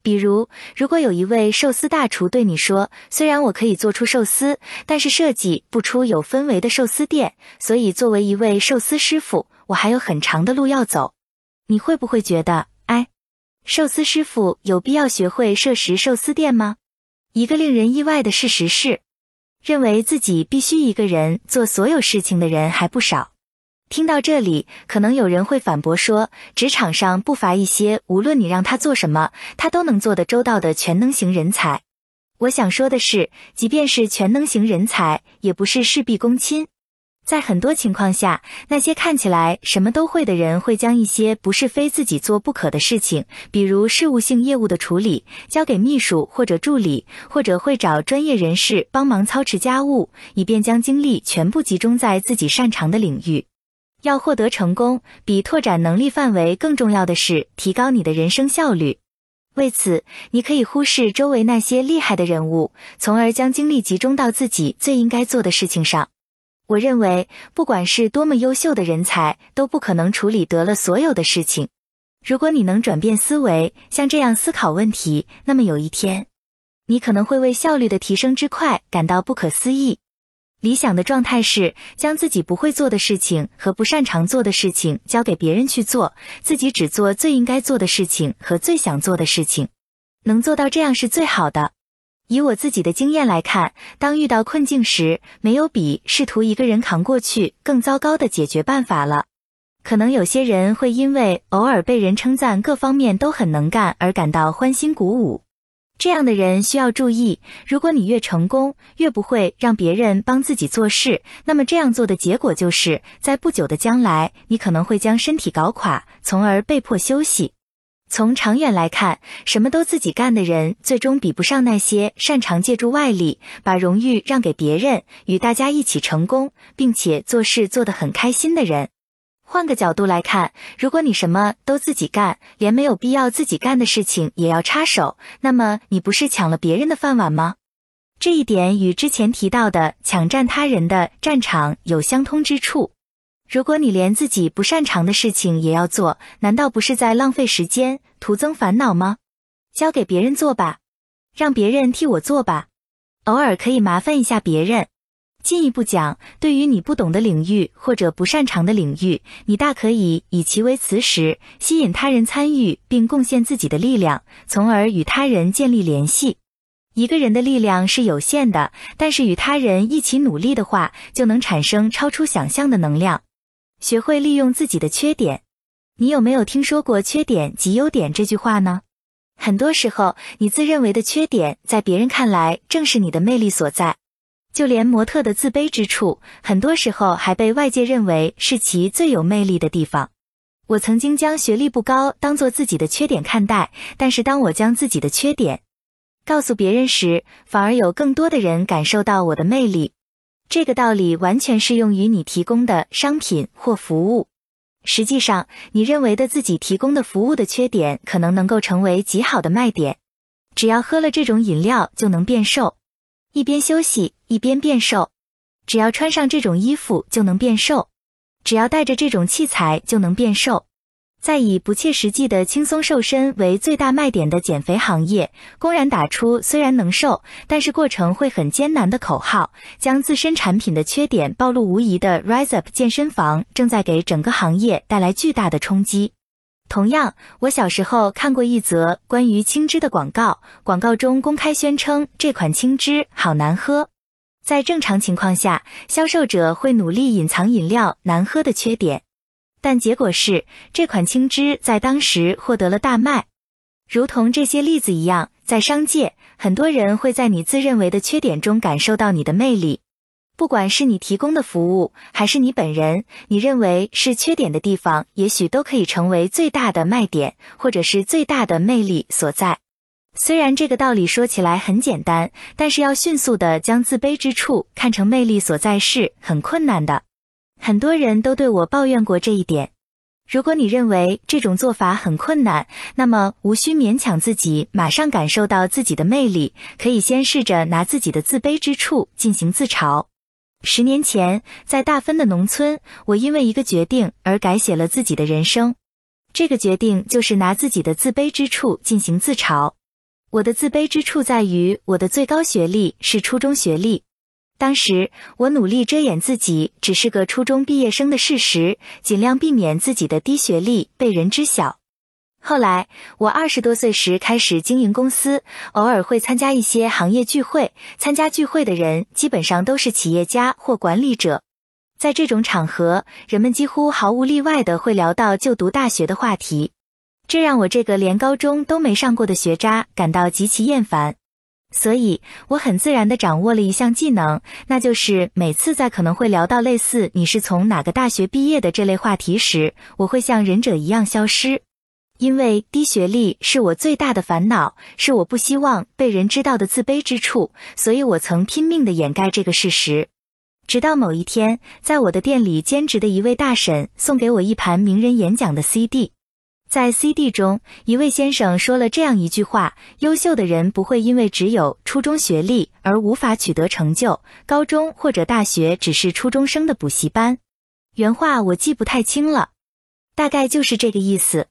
比如，如果有一位寿司大厨对你说：“虽然我可以做出寿司，但是设计不出有氛围的寿司店，所以作为一位寿司师傅，我还有很长的路要走。”你会不会觉得？寿司师傅有必要学会设食寿司店吗？一个令人意外的事实是，认为自己必须一个人做所有事情的人还不少。听到这里，可能有人会反驳说，职场上不乏一些无论你让他做什么，他都能做得周到的全能型人才。我想说的是，即便是全能型人才，也不是事必躬亲。在很多情况下，那些看起来什么都会的人，会将一些不是非自己做不可的事情，比如事务性业务的处理，交给秘书或者助理，或者会找专业人士帮忙操持家务，以便将精力全部集中在自己擅长的领域。要获得成功，比拓展能力范围更重要的是提高你的人生效率。为此，你可以忽视周围那些厉害的人物，从而将精力集中到自己最应该做的事情上。我认为，不管是多么优秀的人才，都不可能处理得了所有的事情。如果你能转变思维，像这样思考问题，那么有一天，你可能会为效率的提升之快感到不可思议。理想的状态是将自己不会做的事情和不擅长做的事情交给别人去做，自己只做最应该做的事情和最想做的事情。能做到这样是最好的。以我自己的经验来看，当遇到困境时，没有比试图一个人扛过去更糟糕的解决办法了。可能有些人会因为偶尔被人称赞各方面都很能干而感到欢欣鼓舞。这样的人需要注意，如果你越成功，越不会让别人帮自己做事，那么这样做的结果就是在不久的将来，你可能会将身体搞垮，从而被迫休息。从长远来看，什么都自己干的人，最终比不上那些擅长借助外力，把荣誉让给别人，与大家一起成功，并且做事做得很开心的人。换个角度来看，如果你什么都自己干，连没有必要自己干的事情也要插手，那么你不是抢了别人的饭碗吗？这一点与之前提到的抢占他人的战场有相通之处。如果你连自己不擅长的事情也要做，难道不是在浪费时间、徒增烦恼吗？交给别人做吧，让别人替我做吧。偶尔可以麻烦一下别人。进一步讲，对于你不懂的领域或者不擅长的领域，你大可以以其为磁石，吸引他人参与并贡献自己的力量，从而与他人建立联系。一个人的力量是有限的，但是与他人一起努力的话，就能产生超出想象的能量。学会利用自己的缺点，你有没有听说过“缺点即优点”这句话呢？很多时候，你自认为的缺点，在别人看来正是你的魅力所在。就连模特的自卑之处，很多时候还被外界认为是其最有魅力的地方。我曾经将学历不高当做自己的缺点看待，但是当我将自己的缺点告诉别人时，反而有更多的人感受到我的魅力。这个道理完全适用于你提供的商品或服务。实际上，你认为的自己提供的服务的缺点，可能能够成为极好的卖点。只要喝了这种饮料，就能变瘦。一边休息一边变瘦，只要穿上这种衣服就能变瘦，只要带着这种器材就能变瘦。在以不切实际的轻松瘦身为最大卖点的减肥行业，公然打出虽然能瘦，但是过程会很艰难的口号，将自身产品的缺点暴露无遗的 Rise Up 健身房，正在给整个行业带来巨大的冲击。同样，我小时候看过一则关于青汁的广告，广告中公开宣称这款青汁好难喝。在正常情况下，销售者会努力隐藏饮料难喝的缺点。但结果是，这款青汁在当时获得了大卖。如同这些例子一样，在商界，很多人会在你自认为的缺点中感受到你的魅力。不管是你提供的服务，还是你本人，你认为是缺点的地方，也许都可以成为最大的卖点，或者是最大的魅力所在。虽然这个道理说起来很简单，但是要迅速的将自卑之处看成魅力所在是很困难的。很多人都对我抱怨过这一点。如果你认为这种做法很困难，那么无需勉强自己马上感受到自己的魅力，可以先试着拿自己的自卑之处进行自嘲。十年前，在大分的农村，我因为一个决定而改写了自己的人生。这个决定就是拿自己的自卑之处进行自嘲。我的自卑之处在于我的最高学历是初中学历。当时我努力遮掩自己只是个初中毕业生的事实，尽量避免自己的低学历被人知晓。后来我二十多岁时开始经营公司，偶尔会参加一些行业聚会。参加聚会的人基本上都是企业家或管理者。在这种场合，人们几乎毫无例外的会聊到就读大学的话题，这让我这个连高中都没上过的学渣感到极其厌烦。所以，我很自然地掌握了一项技能，那就是每次在可能会聊到类似“你是从哪个大学毕业的”这类话题时，我会像忍者一样消失。因为低学历是我最大的烦恼，是我不希望被人知道的自卑之处，所以我曾拼命地掩盖这个事实。直到某一天，在我的店里兼职的一位大婶送给我一盘名人演讲的 CD。在 CD 中，一位先生说了这样一句话：“优秀的人不会因为只有初中学历而无法取得成就，高中或者大学只是初中生的补习班。”原话我记不太清了，大概就是这个意思。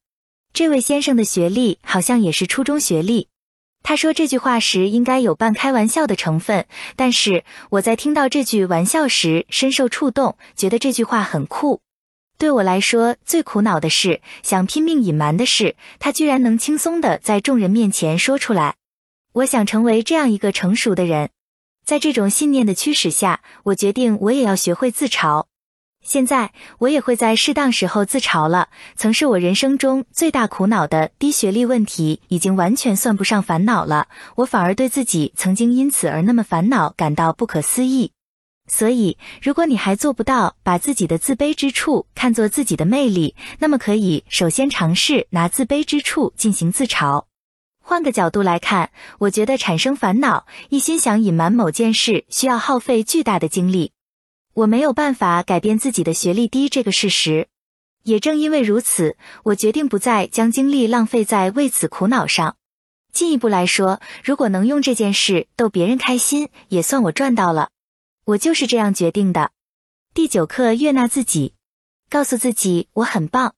这位先生的学历好像也是初中学历。他说这句话时应该有半开玩笑的成分，但是我在听到这句玩笑时深受触动，觉得这句话很酷。对我来说，最苦恼的是想拼命隐瞒的事，他居然能轻松的在众人面前说出来。我想成为这样一个成熟的人，在这种信念的驱使下，我决定我也要学会自嘲。现在我也会在适当时候自嘲了。曾是我人生中最大苦恼的低学历问题，已经完全算不上烦恼了。我反而对自己曾经因此而那么烦恼感到不可思议。所以，如果你还做不到把自己的自卑之处看作自己的魅力，那么可以首先尝试拿自卑之处进行自嘲。换个角度来看，我觉得产生烦恼、一心想隐瞒某件事，需要耗费巨大的精力。我没有办法改变自己的学历低这个事实，也正因为如此，我决定不再将精力浪费在为此苦恼上。进一步来说，如果能用这件事逗别人开心，也算我赚到了。我就是这样决定的。第九课：悦纳自己，告诉自己我很棒。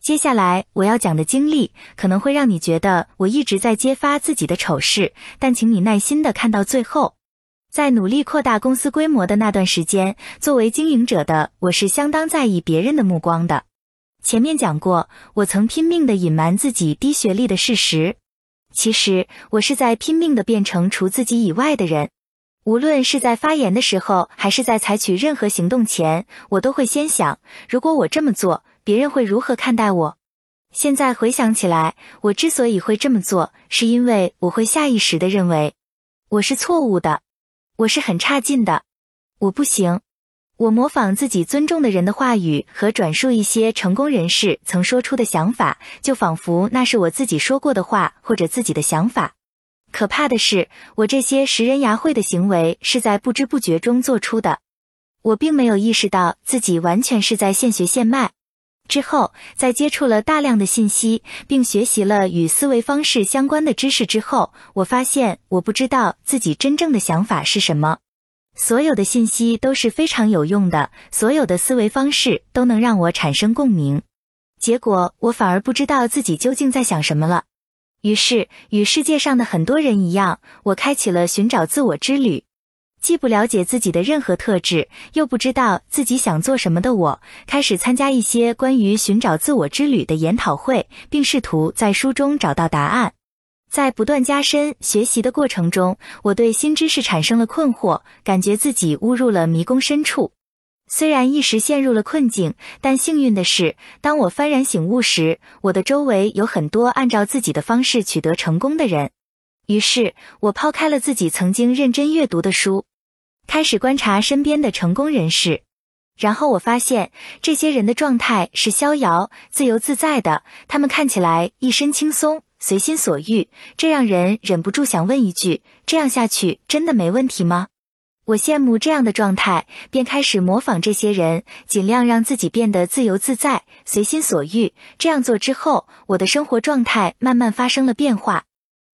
接下来我要讲的经历可能会让你觉得我一直在揭发自己的丑事，但请你耐心的看到最后。在努力扩大公司规模的那段时间，作为经营者的我是相当在意别人的目光的。前面讲过，我曾拼命的隐瞒自己低学历的事实，其实我是在拼命的变成除自己以外的人。无论是在发言的时候，还是在采取任何行动前，我都会先想：如果我这么做，别人会如何看待我？现在回想起来，我之所以会这么做，是因为我会下意识的认为我是错误的，我是很差劲的，我不行。我模仿自己尊重的人的话语和转述一些成功人士曾说出的想法，就仿佛那是我自己说过的话或者自己的想法。可怕的是，我这些食人牙慧的行为是在不知不觉中做出的。我并没有意识到自己完全是在现学现卖。之后，在接触了大量的信息，并学习了与思维方式相关的知识之后，我发现我不知道自己真正的想法是什么。所有的信息都是非常有用的，所有的思维方式都能让我产生共鸣。结果，我反而不知道自己究竟在想什么了。于是，与世界上的很多人一样，我开启了寻找自我之旅。既不了解自己的任何特质，又不知道自己想做什么的我，开始参加一些关于寻找自我之旅的研讨会，并试图在书中找到答案。在不断加深学习的过程中，我对新知识产生了困惑，感觉自己误入了迷宫深处。虽然一时陷入了困境，但幸运的是，当我幡然醒悟时，我的周围有很多按照自己的方式取得成功的人。于是，我抛开了自己曾经认真阅读的书，开始观察身边的成功人士。然后我发现，这些人的状态是逍遥、自由自在的，他们看起来一身轻松、随心所欲，这让人忍不住想问一句：这样下去真的没问题吗？我羡慕这样的状态，便开始模仿这些人，尽量让自己变得自由自在、随心所欲。这样做之后，我的生活状态慢慢发生了变化。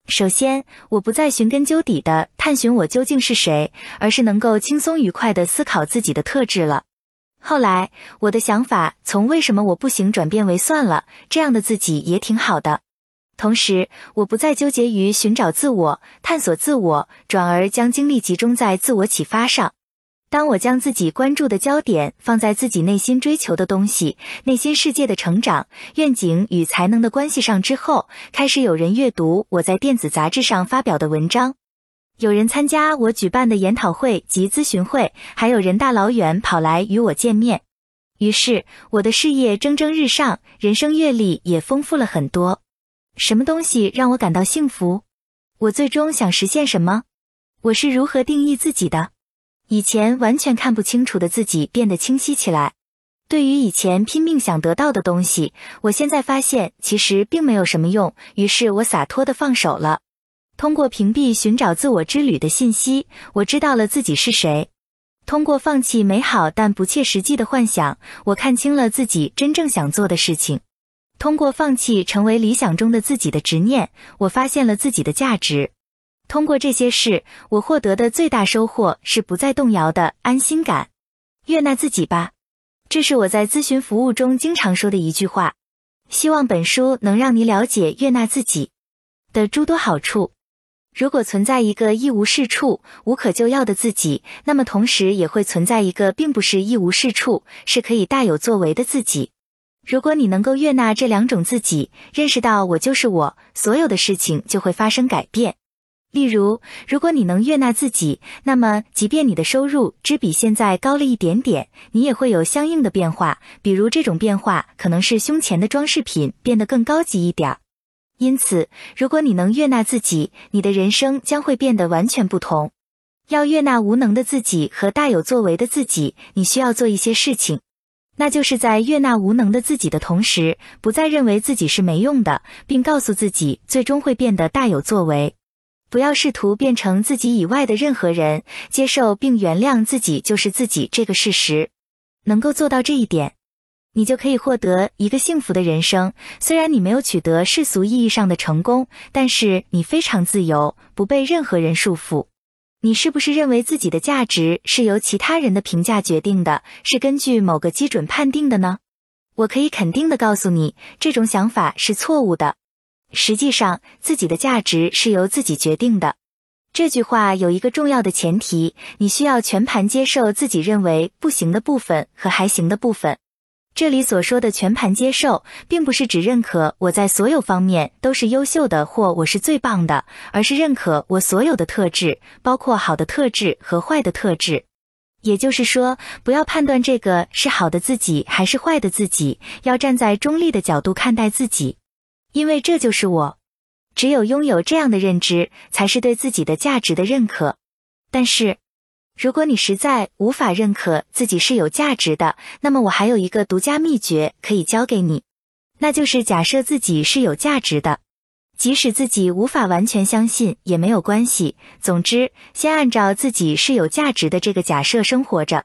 首先，我不再寻根究底的探寻我究竟是谁，而是能够轻松愉快的思考自己的特质了。后来，我的想法从“为什么我不行”转变为“算了，这样的自己也挺好的”。同时，我不再纠结于寻找自我、探索自我，转而将精力集中在自我启发上。当我将自己关注的焦点放在自己内心追求的东西、内心世界的成长、愿景与才能的关系上之后，开始有人阅读我在电子杂志上发表的文章，有人参加我举办的研讨会及咨询会，还有人大老远跑来与我见面。于是，我的事业蒸蒸日上，人生阅历也丰富了很多。什么东西让我感到幸福？我最终想实现什么？我是如何定义自己的？以前完全看不清楚的自己变得清晰起来。对于以前拼命想得到的东西，我现在发现其实并没有什么用。于是我洒脱的放手了。通过屏蔽寻找自我之旅的信息，我知道了自己是谁。通过放弃美好但不切实际的幻想，我看清了自己真正想做的事情。通过放弃成为理想中的自己的执念，我发现了自己的价值。通过这些事，我获得的最大收获是不再动摇的安心感。悦纳自己吧，这是我在咨询服务中经常说的一句话。希望本书能让你了解悦纳自己的诸多好处。如果存在一个一无是处、无可救药的自己，那么同时也会存在一个并不是一无是处、是可以大有作为的自己。如果你能够悦纳这两种自己，认识到我就是我，所有的事情就会发生改变。例如，如果你能悦纳自己，那么即便你的收入只比现在高了一点点，你也会有相应的变化。比如，这种变化可能是胸前的装饰品变得更高级一点儿。因此，如果你能悦纳自己，你的人生将会变得完全不同。要悦纳无能的自己和大有作为的自己，你需要做一些事情。那就是在悦纳无能的自己的同时，不再认为自己是没用的，并告诉自己最终会变得大有作为。不要试图变成自己以外的任何人，接受并原谅自己就是自己这个事实。能够做到这一点，你就可以获得一个幸福的人生。虽然你没有取得世俗意义上的成功，但是你非常自由，不被任何人束缚。你是不是认为自己的价值是由其他人的评价决定的，是根据某个基准判定的呢？我可以肯定的告诉你，这种想法是错误的。实际上，自己的价值是由自己决定的。这句话有一个重要的前提：你需要全盘接受自己认为不行的部分和还行的部分。这里所说的全盘接受，并不是指认可我在所有方面都是优秀的或我是最棒的，而是认可我所有的特质，包括好的特质和坏的特质。也就是说，不要判断这个是好的自己还是坏的自己，要站在中立的角度看待自己，因为这就是我。只有拥有这样的认知，才是对自己的价值的认可。但是，如果你实在无法认可自己是有价值的，那么我还有一个独家秘诀可以教给你，那就是假设自己是有价值的，即使自己无法完全相信也没有关系。总之，先按照自己是有价值的这个假设生活着。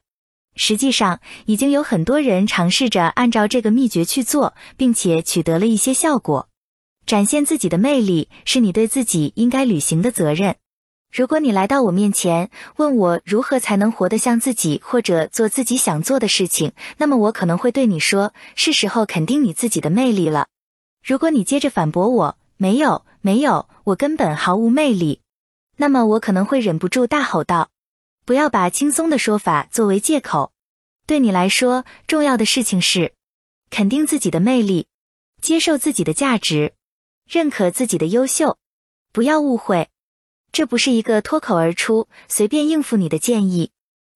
实际上，已经有很多人尝试着按照这个秘诀去做，并且取得了一些效果。展现自己的魅力是你对自己应该履行的责任。如果你来到我面前，问我如何才能活得像自己，或者做自己想做的事情，那么我可能会对你说：是时候肯定你自己的魅力了。如果你接着反驳我：没有，没有，我根本毫无魅力，那么我可能会忍不住大吼道：不要把轻松的说法作为借口。对你来说，重要的事情是肯定自己的魅力，接受自己的价值，认可自己的优秀。不要误会。这不是一个脱口而出、随便应付你的建议。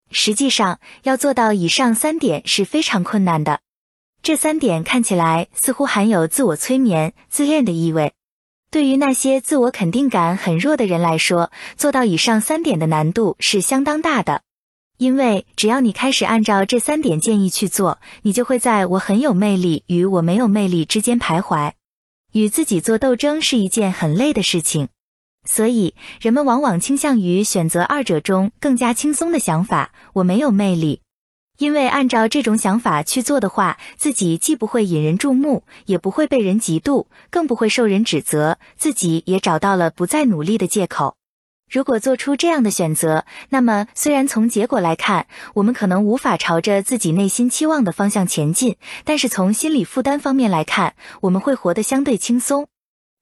实际上，要做到以上三点是非常困难的。这三点看起来似乎含有自我催眠、自恋的意味。对于那些自我肯定感很弱的人来说，做到以上三点的难度是相当大的。因为只要你开始按照这三点建议去做，你就会在我很有魅力与我没有魅力之间徘徊。与自己做斗争是一件很累的事情。所以，人们往往倾向于选择二者中更加轻松的想法。我没有魅力，因为按照这种想法去做的话，自己既不会引人注目，也不会被人嫉妒，更不会受人指责，自己也找到了不再努力的借口。如果做出这样的选择，那么虽然从结果来看，我们可能无法朝着自己内心期望的方向前进，但是从心理负担方面来看，我们会活得相对轻松。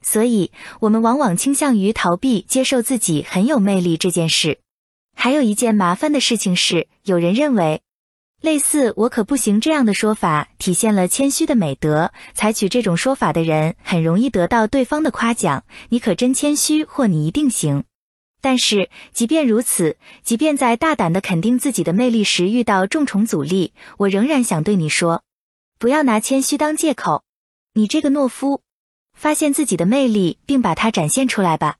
所以，我们往往倾向于逃避接受自己很有魅力这件事。还有一件麻烦的事情是，有人认为，类似“我可不行”这样的说法体现了谦虚的美德。采取这种说法的人很容易得到对方的夸奖：“你可真谦虚”或“你一定行”。但是，即便如此，即便在大胆的肯定自己的魅力时遇到重重阻力，我仍然想对你说：不要拿谦虚当借口。你这个懦夫。发现自己的魅力，并把它展现出来吧。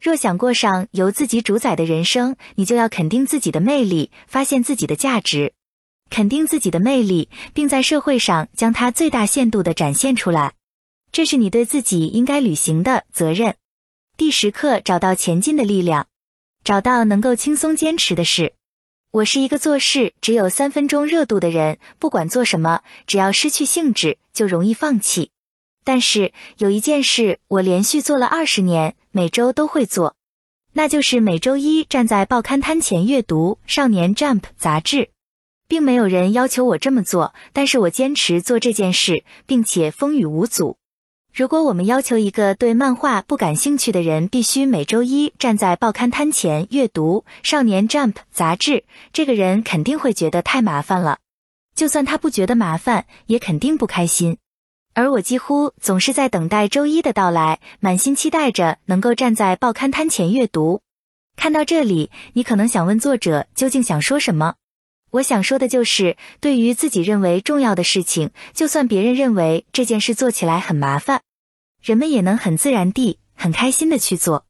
若想过上由自己主宰的人生，你就要肯定自己的魅力，发现自己的价值，肯定自己的魅力，并在社会上将它最大限度的展现出来。这是你对自己应该履行的责任。第十课：找到前进的力量，找到能够轻松坚持的事。我是一个做事只有三分钟热度的人，不管做什么，只要失去兴致，就容易放弃。但是有一件事，我连续做了二十年，每周都会做，那就是每周一站在报刊摊前阅读《少年 Jump》杂志，并没有人要求我这么做，但是我坚持做这件事，并且风雨无阻。如果我们要求一个对漫画不感兴趣的人必须每周一站在报刊摊前阅读《少年 Jump》杂志，这个人肯定会觉得太麻烦了。就算他不觉得麻烦，也肯定不开心。而我几乎总是在等待周一的到来，满心期待着能够站在报刊摊前阅读。看到这里，你可能想问作者究竟想说什么？我想说的就是，对于自己认为重要的事情，就算别人认为这件事做起来很麻烦，人们也能很自然地、很开心的去做。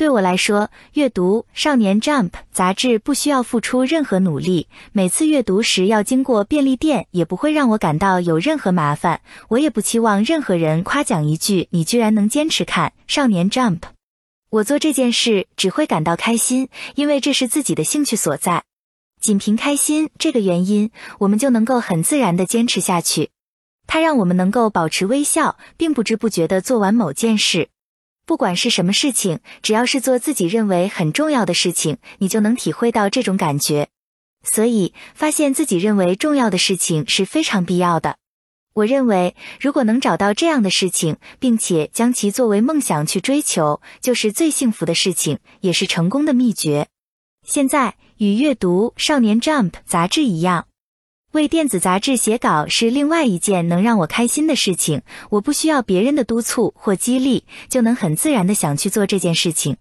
对我来说，阅读《少年 Jump》杂志不需要付出任何努力。每次阅读时要经过便利店，也不会让我感到有任何麻烦。我也不期望任何人夸奖一句：“你居然能坚持看《少年 Jump》。”我做这件事只会感到开心，因为这是自己的兴趣所在。仅凭开心这个原因，我们就能够很自然地坚持下去。它让我们能够保持微笑，并不知不觉地做完某件事。不管是什么事情，只要是做自己认为很重要的事情，你就能体会到这种感觉。所以，发现自己认为重要的事情是非常必要的。我认为，如果能找到这样的事情，并且将其作为梦想去追求，就是最幸福的事情，也是成功的秘诀。现在，与阅读《少年 Jump》杂志一样。为电子杂志写稿是另外一件能让我开心的事情。我不需要别人的督促或激励，就能很自然的想去做这件事情。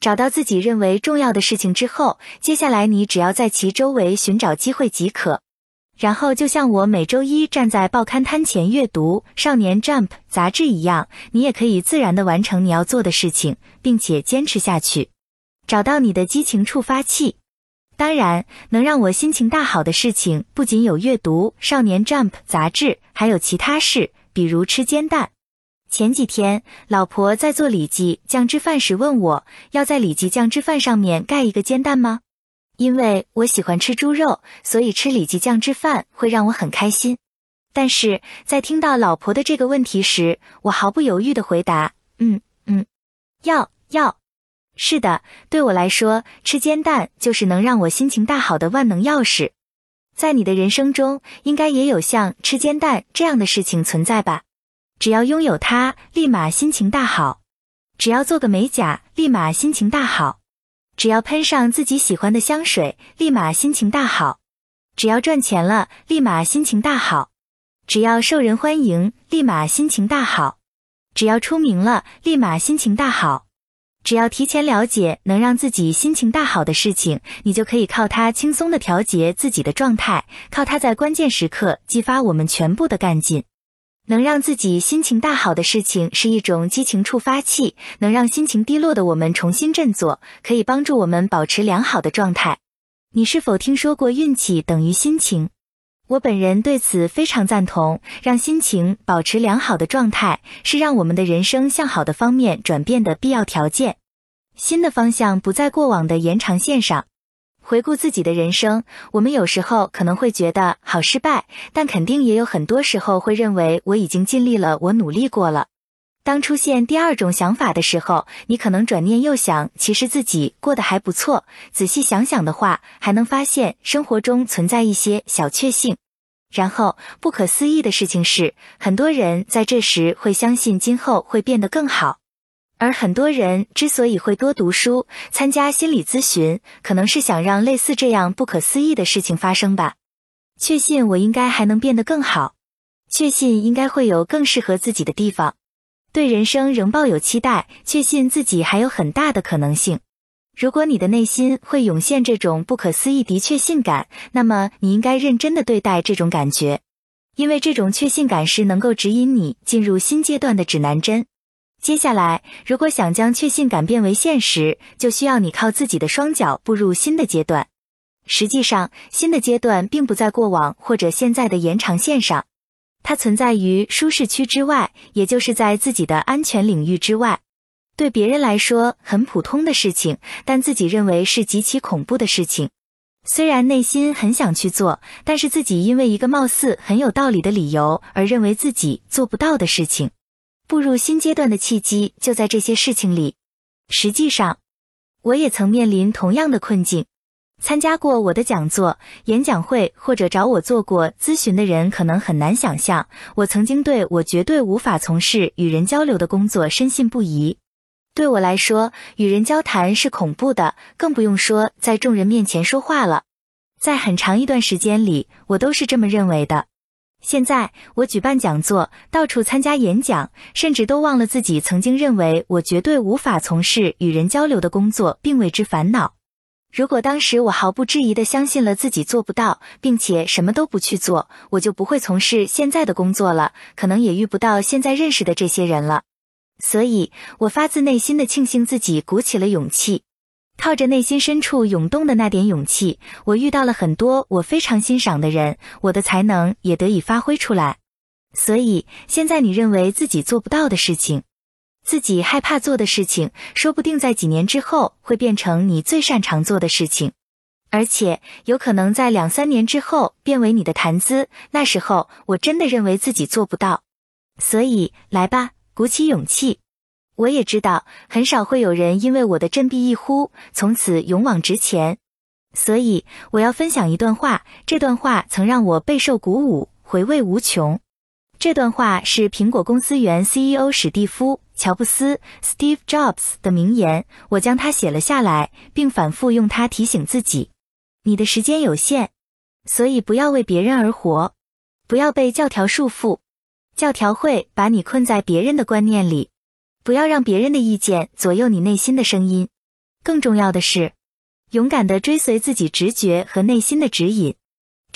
找到自己认为重要的事情之后，接下来你只要在其周围寻找机会即可。然后，就像我每周一站在报刊摊前阅读《少年 Jump》杂志一样，你也可以自然的完成你要做的事情，并且坚持下去。找到你的激情触发器。当然，能让我心情大好的事情不仅有阅读《少年 Jump》杂志，还有其他事，比如吃煎蛋。前几天，老婆在做里脊酱汁饭时问我，要在里脊酱汁饭上面盖一个煎蛋吗？因为我喜欢吃猪肉，所以吃里脊酱汁饭会让我很开心。但是在听到老婆的这个问题时，我毫不犹豫的回答：嗯嗯，要要。是的，对我来说，吃煎蛋就是能让我心情大好的万能钥匙。在你的人生中，应该也有像吃煎蛋这样的事情存在吧？只要拥有它，立马心情大好；只要做个美甲，立马心情大好；只要喷上自己喜欢的香水，立马心情大好；只要赚钱了，立马心情大好；只要受人欢迎，立马心情大好；只要出名了，立马心情大好。只要提前了解能让自己心情大好的事情，你就可以靠它轻松的调节自己的状态，靠它在关键时刻激发我们全部的干劲。能让自己心情大好的事情是一种激情触发器，能让心情低落的我们重新振作，可以帮助我们保持良好的状态。你是否听说过运气等于心情？我本人对此非常赞同。让心情保持良好的状态，是让我们的人生向好的方面转变的必要条件。新的方向不在过往的延长线上。回顾自己的人生，我们有时候可能会觉得好失败，但肯定也有很多时候会认为我已经尽力了，我努力过了。当出现第二种想法的时候，你可能转念又想，其实自己过得还不错。仔细想想的话，还能发现生活中存在一些小确幸。然后，不可思议的事情是，很多人在这时会相信今后会变得更好。而很多人之所以会多读书、参加心理咨询，可能是想让类似这样不可思议的事情发生吧。确信我应该还能变得更好，确信应该会有更适合自己的地方，对人生仍抱有期待，确信自己还有很大的可能性。如果你的内心会涌现这种不可思议的确信感，那么你应该认真的对待这种感觉，因为这种确信感是能够指引你进入新阶段的指南针。接下来，如果想将确信感变为现实，就需要你靠自己的双脚步入新的阶段。实际上，新的阶段并不在过往或者现在的延长线上，它存在于舒适区之外，也就是在自己的安全领域之外。对别人来说很普通的事情，但自己认为是极其恐怖的事情。虽然内心很想去做，但是自己因为一个貌似很有道理的理由而认为自己做不到的事情。步入新阶段的契机就在这些事情里。实际上，我也曾面临同样的困境。参加过我的讲座、演讲会或者找我做过咨询的人，可能很难想象，我曾经对我绝对无法从事与人交流的工作深信不疑。对我来说，与人交谈是恐怖的，更不用说在众人面前说话了。在很长一段时间里，我都是这么认为的。现在我举办讲座，到处参加演讲，甚至都忘了自己曾经认为我绝对无法从事与人交流的工作，并为之烦恼。如果当时我毫不质疑的相信了自己做不到，并且什么都不去做，我就不会从事现在的工作了，可能也遇不到现在认识的这些人了。所以我发自内心的庆幸自己鼓起了勇气，靠着内心深处涌动的那点勇气，我遇到了很多我非常欣赏的人，我的才能也得以发挥出来。所以现在你认为自己做不到的事情，自己害怕做的事情，说不定在几年之后会变成你最擅长做的事情，而且有可能在两三年之后变为你的谈资。那时候我真的认为自己做不到，所以来吧。鼓起勇气，我也知道很少会有人因为我的振臂一呼，从此勇往直前。所以我要分享一段话，这段话曾让我备受鼓舞，回味无穷。这段话是苹果公司原 CEO 史蒂夫·乔布斯 （Steve Jobs） 的名言，我将它写了下来，并反复用它提醒自己：你的时间有限，所以不要为别人而活，不要被教条束缚。教条会把你困在别人的观念里，不要让别人的意见左右你内心的声音。更重要的是，勇敢地追随自己直觉和内心的指引。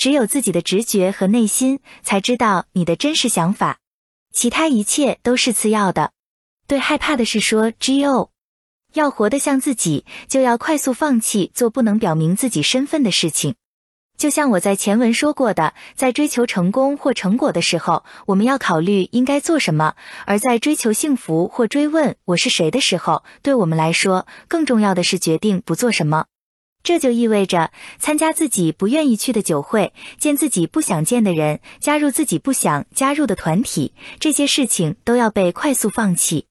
只有自己的直觉和内心才知道你的真实想法，其他一切都是次要的。对害怕的事说：“G.O. 要活得像自己，就要快速放弃做不能表明自己身份的事情。”就像我在前文说过的，在追求成功或成果的时候，我们要考虑应该做什么；而在追求幸福或追问我是谁的时候，对我们来说，更重要的是决定不做什么。这就意味着参加自己不愿意去的酒会，见自己不想见的人，加入自己不想加入的团体，这些事情都要被快速放弃。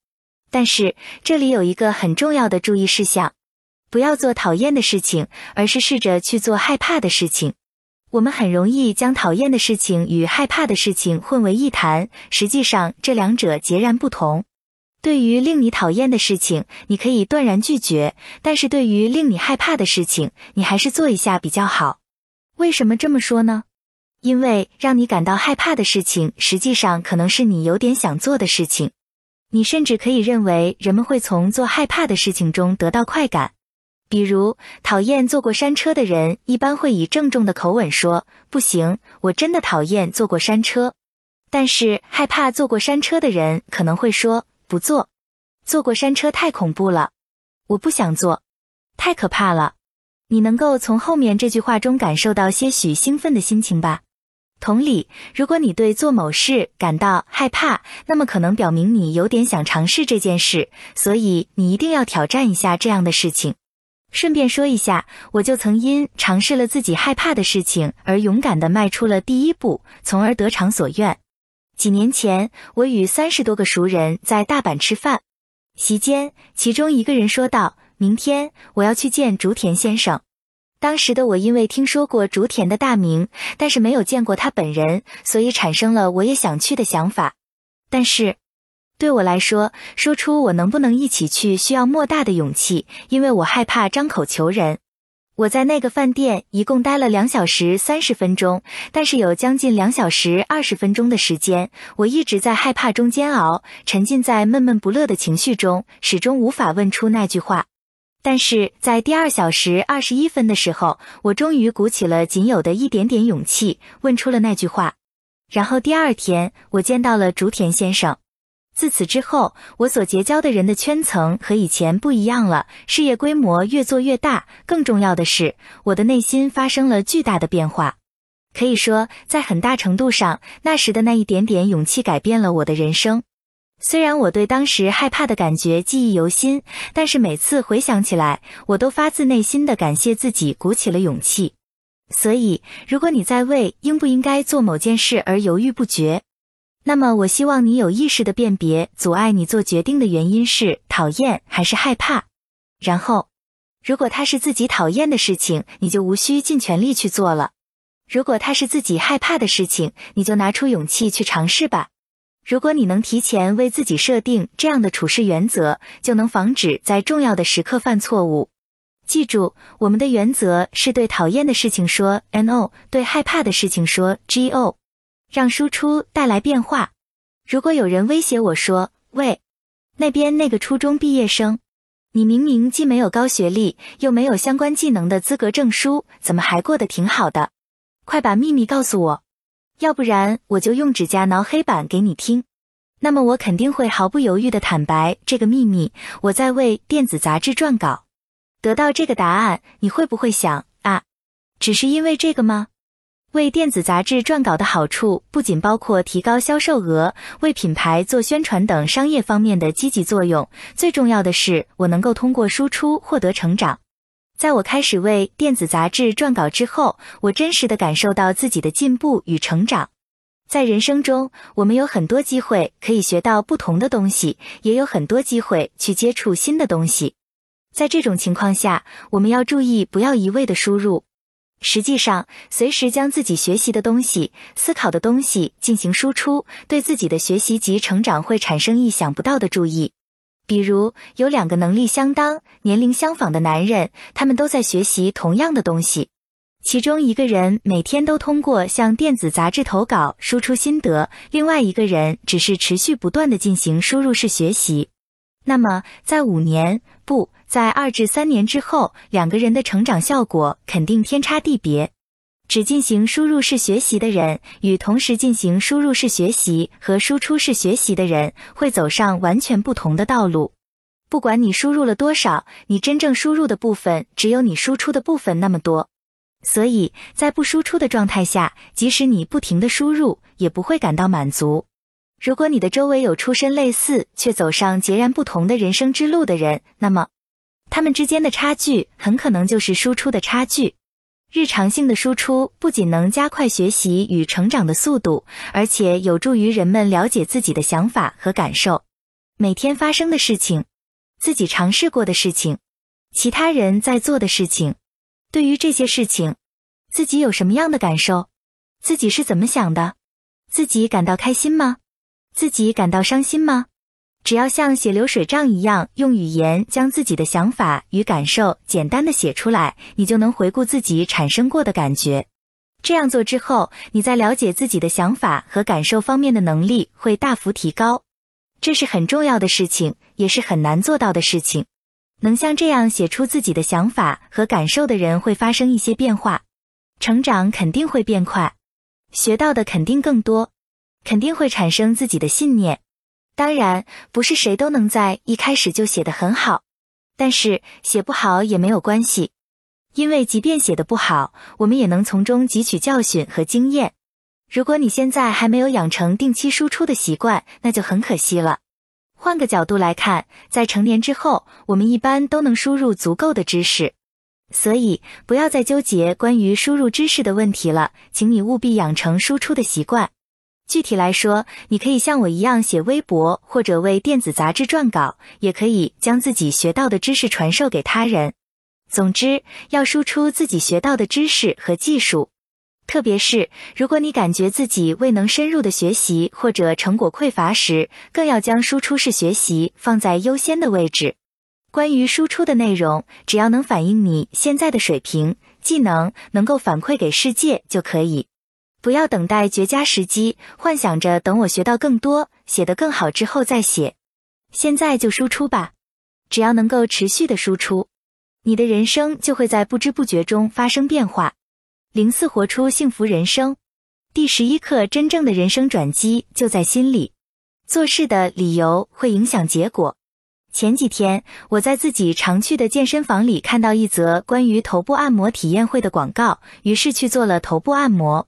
但是这里有一个很重要的注意事项：不要做讨厌的事情，而是试着去做害怕的事情。我们很容易将讨厌的事情与害怕的事情混为一谈，实际上这两者截然不同。对于令你讨厌的事情，你可以断然拒绝；但是对于令你害怕的事情，你还是做一下比较好。为什么这么说呢？因为让你感到害怕的事情，实际上可能是你有点想做的事情。你甚至可以认为人们会从做害怕的事情中得到快感。比如，讨厌坐过山车的人一般会以郑重的口吻说：“不行，我真的讨厌坐过山车。”但是，害怕坐过山车的人可能会说：“不坐，坐过山车太恐怖了，我不想坐，太可怕了。”你能够从后面这句话中感受到些许兴奋的心情吧？同理，如果你对做某事感到害怕，那么可能表明你有点想尝试这件事，所以你一定要挑战一下这样的事情。顺便说一下，我就曾因尝试了自己害怕的事情而勇敢地迈出了第一步，从而得偿所愿。几年前，我与三十多个熟人在大阪吃饭，席间，其中一个人说道：“明天我要去见竹田先生。”当时的我因为听说过竹田的大名，但是没有见过他本人，所以产生了我也想去的想法。但是。对我来说，说出我能不能一起去需要莫大的勇气，因为我害怕张口求人。我在那个饭店一共待了两小时三十分钟，但是有将近两小时二十分钟的时间，我一直在害怕中煎熬，沉浸在闷闷不乐的情绪中，始终无法问出那句话。但是在第二小时二十一分的时候，我终于鼓起了仅有的一点点勇气，问出了那句话。然后第二天，我见到了竹田先生。自此之后，我所结交的人的圈层和以前不一样了，事业规模越做越大。更重要的是，我的内心发生了巨大的变化。可以说，在很大程度上，那时的那一点点勇气改变了我的人生。虽然我对当时害怕的感觉记忆犹新，但是每次回想起来，我都发自内心的感谢自己鼓起了勇气。所以，如果你在为应不应该做某件事而犹豫不决，那么，我希望你有意识的辨别阻碍你做决定的原因是讨厌还是害怕。然后，如果它是自己讨厌的事情，你就无需尽全力去做了；如果它是自己害怕的事情，你就拿出勇气去尝试吧。如果你能提前为自己设定这样的处事原则，就能防止在重要的时刻犯错误。记住，我们的原则是对讨厌的事情说 “no”，对害怕的事情说 “go”。让输出带来变化。如果有人威胁我说：“喂，那边那个初中毕业生，你明明既没有高学历，又没有相关技能的资格证书，怎么还过得挺好的？快把秘密告诉我，要不然我就用指甲挠黑板给你听。”那么我肯定会毫不犹豫地坦白这个秘密。我在为电子杂志撰稿。得到这个答案，你会不会想啊，只是因为这个吗？为电子杂志撰稿的好处不仅包括提高销售额、为品牌做宣传等商业方面的积极作用，最重要的是我能够通过输出获得成长。在我开始为电子杂志撰稿之后，我真实的感受到自己的进步与成长。在人生中，我们有很多机会可以学到不同的东西，也有很多机会去接触新的东西。在这种情况下，我们要注意不要一味的输入，实际上随时将自己学习的东西、思考的东西进行输出，对自己的学习及成长会产生意想不到的注意。比如，有两个能力相当、年龄相仿的男人，他们都在学习同样的东西。其中一个人每天都通过向电子杂志投稿输出心得，另外一个人只是持续不断的进行输入式学习。那么，在五年不在二至三年之后，两个人的成长效果肯定天差地别。只进行输入式学习的人，与同时进行输入式学习和输出式学习的人，会走上完全不同的道路。不管你输入了多少，你真正输入的部分只有你输出的部分那么多。所以在不输出的状态下，即使你不停的输入，也不会感到满足。如果你的周围有出身类似却走上截然不同的人生之路的人，那么他们之间的差距很可能就是输出的差距。日常性的输出不仅能加快学习与成长的速度，而且有助于人们了解自己的想法和感受。每天发生的事情，自己尝试过的事情，其他人在做的事情。对于这些事情，自己有什么样的感受？自己是怎么想的？自己感到开心吗？自己感到伤心吗？只要像写流水账一样，用语言将自己的想法与感受简单的写出来，你就能回顾自己产生过的感觉。这样做之后，你在了解自己的想法和感受方面的能力会大幅提高。这是很重要的事情，也是很难做到的事情。能像这样写出自己的想法和感受的人，会发生一些变化，成长肯定会变快，学到的肯定更多，肯定会产生自己的信念。当然，不是谁都能在一开始就写得很好，但是写不好也没有关系，因为即便写得不好，我们也能从中汲取教训和经验。如果你现在还没有养成定期输出的习惯，那就很可惜了。换个角度来看，在成年之后，我们一般都能输入足够的知识，所以不要再纠结关于输入知识的问题了，请你务必养成输出的习惯。具体来说，你可以像我一样写微博，或者为电子杂志撰稿，也可以将自己学到的知识传授给他人。总之，要输出自己学到的知识和技术。特别是如果你感觉自己未能深入的学习或者成果匮乏时，更要将输出式学习放在优先的位置。关于输出的内容，只要能反映你现在的水平、技能，能够反馈给世界就可以。不要等待绝佳时机，幻想着等我学到更多、写得更好之后再写。现在就输出吧，只要能够持续的输出，你的人生就会在不知不觉中发生变化。零四活出幸福人生，第十一课：真正的人生转机就在心里。做事的理由会影响结果。前几天，我在自己常去的健身房里看到一则关于头部按摩体验会的广告，于是去做了头部按摩。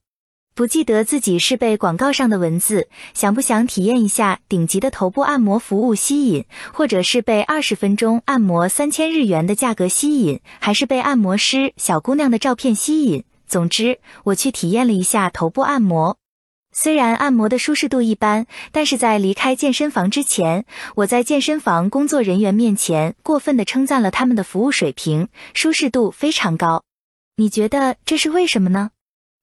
不记得自己是被广告上的文字想不想体验一下顶级的头部按摩服务吸引，或者是被二十分钟按摩三千日元的价格吸引，还是被按摩师小姑娘的照片吸引？总之，我去体验了一下头部按摩。虽然按摩的舒适度一般，但是在离开健身房之前，我在健身房工作人员面前过分的称赞了他们的服务水平，舒适度非常高。你觉得这是为什么呢？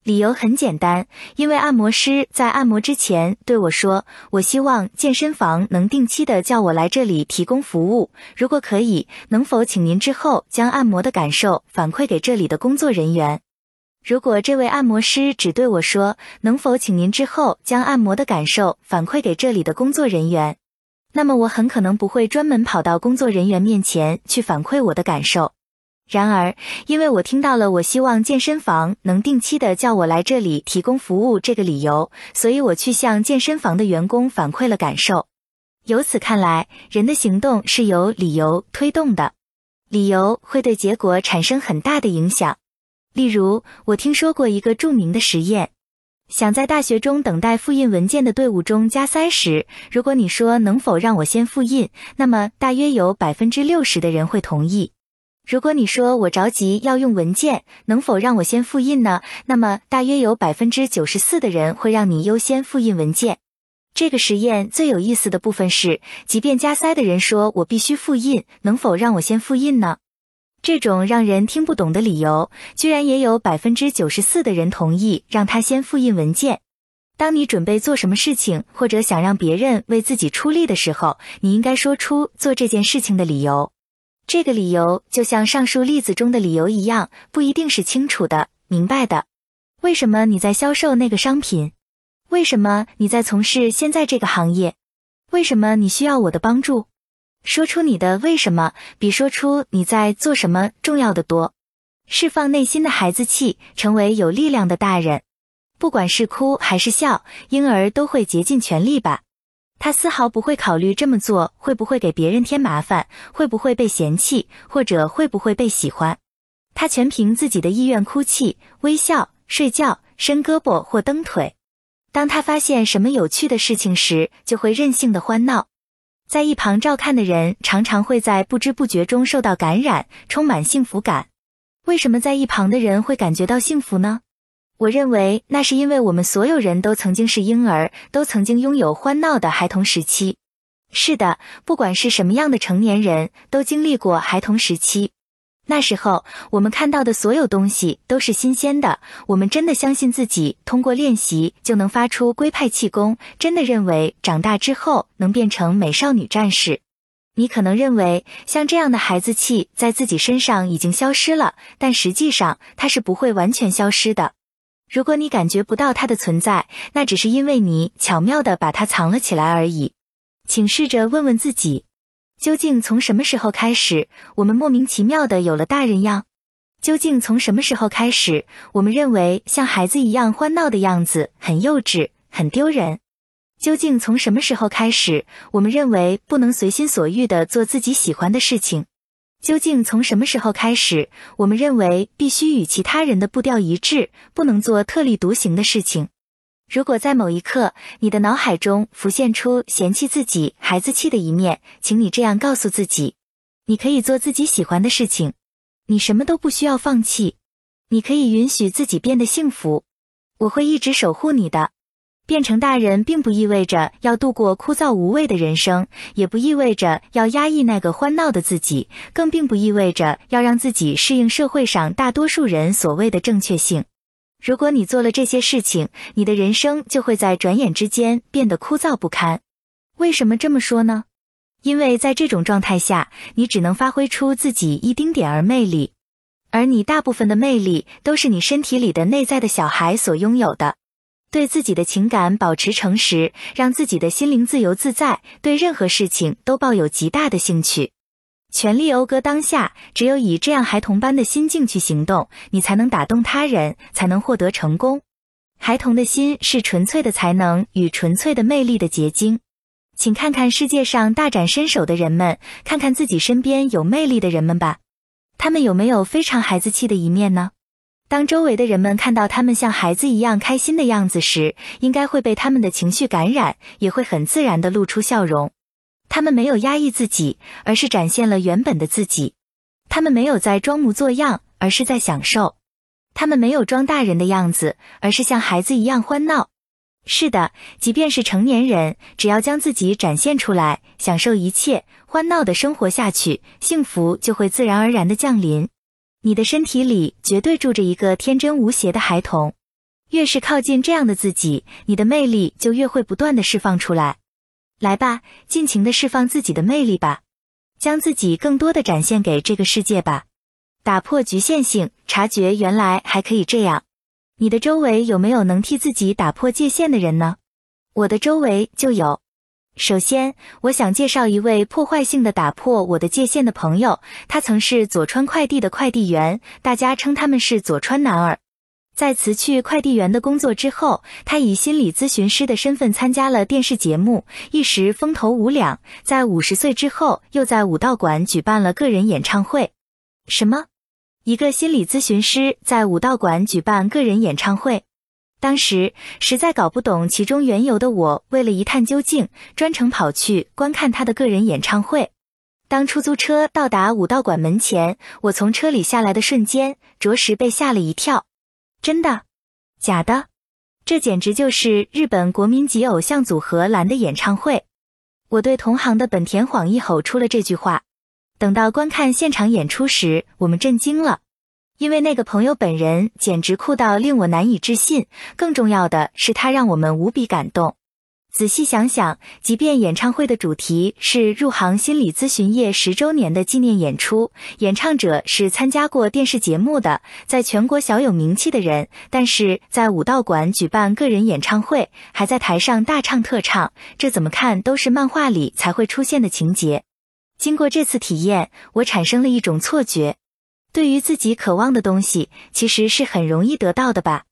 理由很简单，因为按摩师在按摩之前对我说：“我希望健身房能定期的叫我来这里提供服务，如果可以，能否请您之后将按摩的感受反馈给这里的工作人员？”如果这位按摩师只对我说“能否请您之后将按摩的感受反馈给这里的工作人员”，那么我很可能不会专门跑到工作人员面前去反馈我的感受。然而，因为我听到了我希望健身房能定期的叫我来这里提供服务这个理由，所以我去向健身房的员工反馈了感受。由此看来，人的行动是由理由推动的，理由会对结果产生很大的影响。例如，我听说过一个著名的实验：想在大学中等待复印文件的队伍中加塞时，如果你说能否让我先复印，那么大约有百分之六十的人会同意。如果你说我着急要用文件，能否让我先复印呢？那么大约有百分之九十四的人会让你优先复印文件。这个实验最有意思的部分是，即便加塞的人说我必须复印，能否让我先复印呢？这种让人听不懂的理由，居然也有百分之九十四的人同意让他先复印文件。当你准备做什么事情，或者想让别人为自己出力的时候，你应该说出做这件事情的理由。这个理由就像上述例子中的理由一样，不一定是清楚的、明白的。为什么你在销售那个商品？为什么你在从事现在这个行业？为什么你需要我的帮助？说出你的为什么，比说出你在做什么重要的多。释放内心的孩子气，成为有力量的大人。不管是哭还是笑，婴儿都会竭尽全力吧。他丝毫不会考虑这么做会不会给别人添麻烦，会不会被嫌弃，或者会不会被喜欢。他全凭自己的意愿哭泣、微笑、睡觉、伸胳膊或蹬腿。当他发现什么有趣的事情时，就会任性的欢闹。在一旁照看的人常常会在不知不觉中受到感染，充满幸福感。为什么在一旁的人会感觉到幸福呢？我认为那是因为我们所有人都曾经是婴儿，都曾经拥有欢闹的孩童时期。是的，不管是什么样的成年人，都经历过孩童时期。那时候，我们看到的所有东西都是新鲜的。我们真的相信自己通过练习就能发出龟派气功，真的认为长大之后能变成美少女战士。你可能认为像这样的孩子气在自己身上已经消失了，但实际上它是不会完全消失的。如果你感觉不到它的存在，那只是因为你巧妙的把它藏了起来而已。请试着问问自己，究竟从什么时候开始，我们莫名其妙的有了大人样？究竟从什么时候开始，我们认为像孩子一样欢闹的样子很幼稚、很丢人？究竟从什么时候开始，我们认为不能随心所欲的做自己喜欢的事情？究竟从什么时候开始，我们认为必须与其他人的步调一致，不能做特立独行的事情？如果在某一刻你的脑海中浮现出嫌弃自己孩子气的一面，请你这样告诉自己：你可以做自己喜欢的事情，你什么都不需要放弃，你可以允许自己变得幸福。我会一直守护你的。变成大人并不意味着要度过枯燥无味的人生，也不意味着要压抑那个欢闹的自己，更并不意味着要让自己适应社会上大多数人所谓的正确性。如果你做了这些事情，你的人生就会在转眼之间变得枯燥不堪。为什么这么说呢？因为在这种状态下，你只能发挥出自己一丁点儿魅力，而你大部分的魅力都是你身体里的内在的小孩所拥有的。对自己的情感保持诚实，让自己的心灵自由自在，对任何事情都抱有极大的兴趣，全力讴歌当下。只有以这样孩童般的心境去行动，你才能打动他人，才能获得成功。孩童的心是纯粹的才能与纯粹的魅力的结晶。请看看世界上大展身手的人们，看看自己身边有魅力的人们吧，他们有没有非常孩子气的一面呢？当周围的人们看到他们像孩子一样开心的样子时，应该会被他们的情绪感染，也会很自然的露出笑容。他们没有压抑自己，而是展现了原本的自己。他们没有在装模作样，而是在享受。他们没有装大人的样子，而是像孩子一样欢闹。是的，即便是成年人，只要将自己展现出来，享受一切，欢闹的生活下去，幸福就会自然而然的降临。你的身体里绝对住着一个天真无邪的孩童，越是靠近这样的自己，你的魅力就越会不断的释放出来。来吧，尽情的释放自己的魅力吧，将自己更多的展现给这个世界吧，打破局限性，察觉原来还可以这样。你的周围有没有能替自己打破界限的人呢？我的周围就有。首先，我想介绍一位破坏性的打破我的界限的朋友，他曾是佐川快递的快递员，大家称他们是佐川男儿。在辞去快递员的工作之后，他以心理咨询师的身份参加了电视节目，一时风头无两。在五十岁之后，又在武道馆举办了个人演唱会。什么？一个心理咨询师在武道馆举办个人演唱会？当时实在搞不懂其中缘由的我，为了一探究竟，专程跑去观看他的个人演唱会。当出租车到达武道馆门前，我从车里下来的瞬间，着实被吓了一跳。真的？假的？这简直就是日本国民级偶像组合蓝的演唱会！我对同行的本田晃一吼出了这句话。等到观看现场演出时，我们震惊了。因为那个朋友本人简直酷到令我难以置信，更重要的是他让我们无比感动。仔细想想，即便演唱会的主题是入行心理咨询业十周年的纪念演出，演唱者是参加过电视节目的，在全国小有名气的人，但是在武道馆举办个人演唱会，还在台上大唱特唱，这怎么看都是漫画里才会出现的情节。经过这次体验，我产生了一种错觉。对于自己渴望的东西，其实是很容易得到的吧？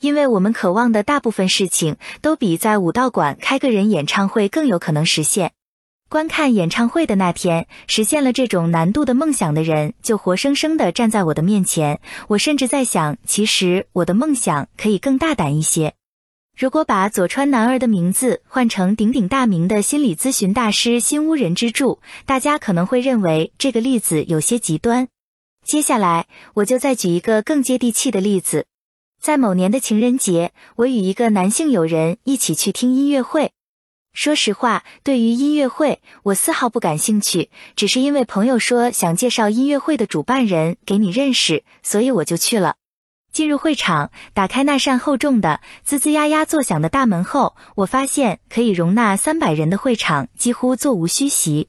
因为我们渴望的大部分事情，都比在武道馆开个人演唱会更有可能实现。观看演唱会的那天，实现了这种难度的梦想的人，就活生生的站在我的面前。我甚至在想，其实我的梦想可以更大胆一些。如果把佐川男儿的名字换成鼎鼎大名的心理咨询大师新屋人之助，大家可能会认为这个例子有些极端。接下来，我就再举一个更接地气的例子。在某年的情人节，我与一个男性友人一起去听音乐会。说实话，对于音乐会，我丝毫不感兴趣，只是因为朋友说想介绍音乐会的主办人给你认识，所以我就去了。进入会场，打开那扇厚重的、吱吱呀呀作响的大门后，我发现可以容纳三百人的会场几乎座无虚席。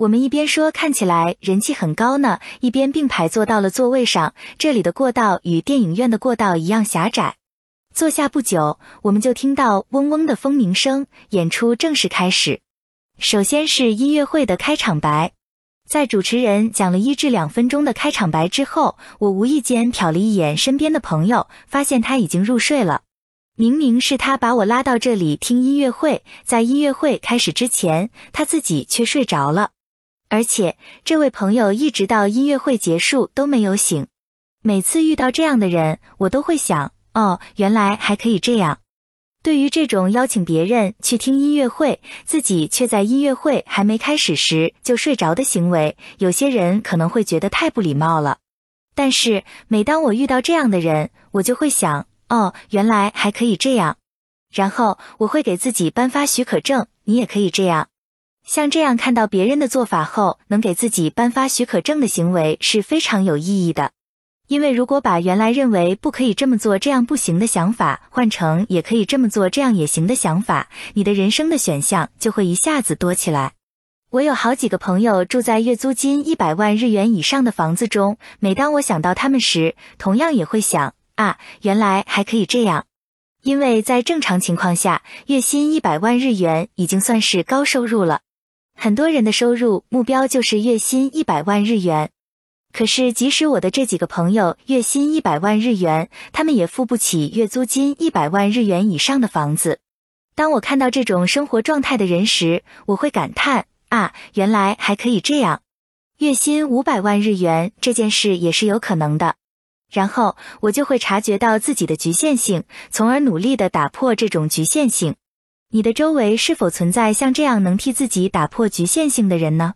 我们一边说看起来人气很高呢，一边并排坐到了座位上。这里的过道与电影院的过道一样狭窄。坐下不久，我们就听到嗡嗡的蜂鸣声，演出正式开始。首先是音乐会的开场白，在主持人讲了一至两分钟的开场白之后，我无意间瞟了一眼身边的朋友，发现他已经入睡了。明明是他把我拉到这里听音乐会，在音乐会开始之前，他自己却睡着了。而且这位朋友一直到音乐会结束都没有醒。每次遇到这样的人，我都会想：哦，原来还可以这样。对于这种邀请别人去听音乐会，自己却在音乐会还没开始时就睡着的行为，有些人可能会觉得太不礼貌了。但是每当我遇到这样的人，我就会想：哦，原来还可以这样。然后我会给自己颁发许可证，你也可以这样。像这样看到别人的做法后，能给自己颁发许可证的行为是非常有意义的。因为如果把原来认为不可以这么做、这样不行的想法换成也可以这么做、这样也行的想法，你的人生的选项就会一下子多起来。我有好几个朋友住在月租金一百万日元以上的房子中，每当我想到他们时，同样也会想啊，原来还可以这样。因为在正常情况下，月薪一百万日元已经算是高收入了。很多人的收入目标就是月薪一百万日元，可是即使我的这几个朋友月薪一百万日元，他们也付不起月租金一百万日元以上的房子。当我看到这种生活状态的人时，我会感叹啊，原来还可以这样，月薪五百万日元这件事也是有可能的。然后我就会察觉到自己的局限性，从而努力的打破这种局限性。你的周围是否存在像这样能替自己打破局限性的人呢？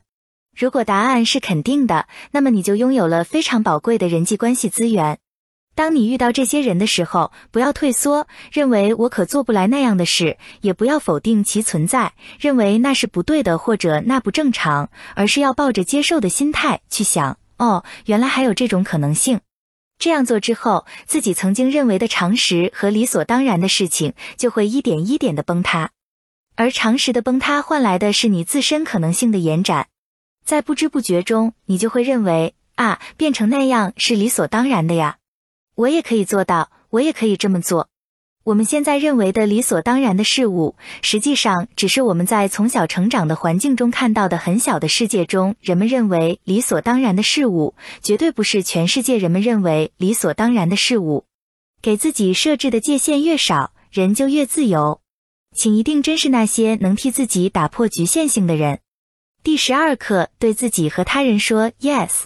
如果答案是肯定的，那么你就拥有了非常宝贵的人际关系资源。当你遇到这些人的时候，不要退缩，认为我可做不来那样的事，也不要否定其存在，认为那是不对的或者那不正常，而是要抱着接受的心态去想：哦，原来还有这种可能性。这样做之后，自己曾经认为的常识和理所当然的事情，就会一点一点的崩塌，而常识的崩塌换来的是你自身可能性的延展，在不知不觉中，你就会认为啊，变成那样是理所当然的呀，我也可以做到，我也可以这么做。我们现在认为的理所当然的事物，实际上只是我们在从小成长的环境中看到的很小的世界中，人们认为理所当然的事物，绝对不是全世界人们认为理所当然的事物。给自己设置的界限越少，人就越自由。请一定珍视那些能替自己打破局限性的人。第十二课，对自己和他人说 yes，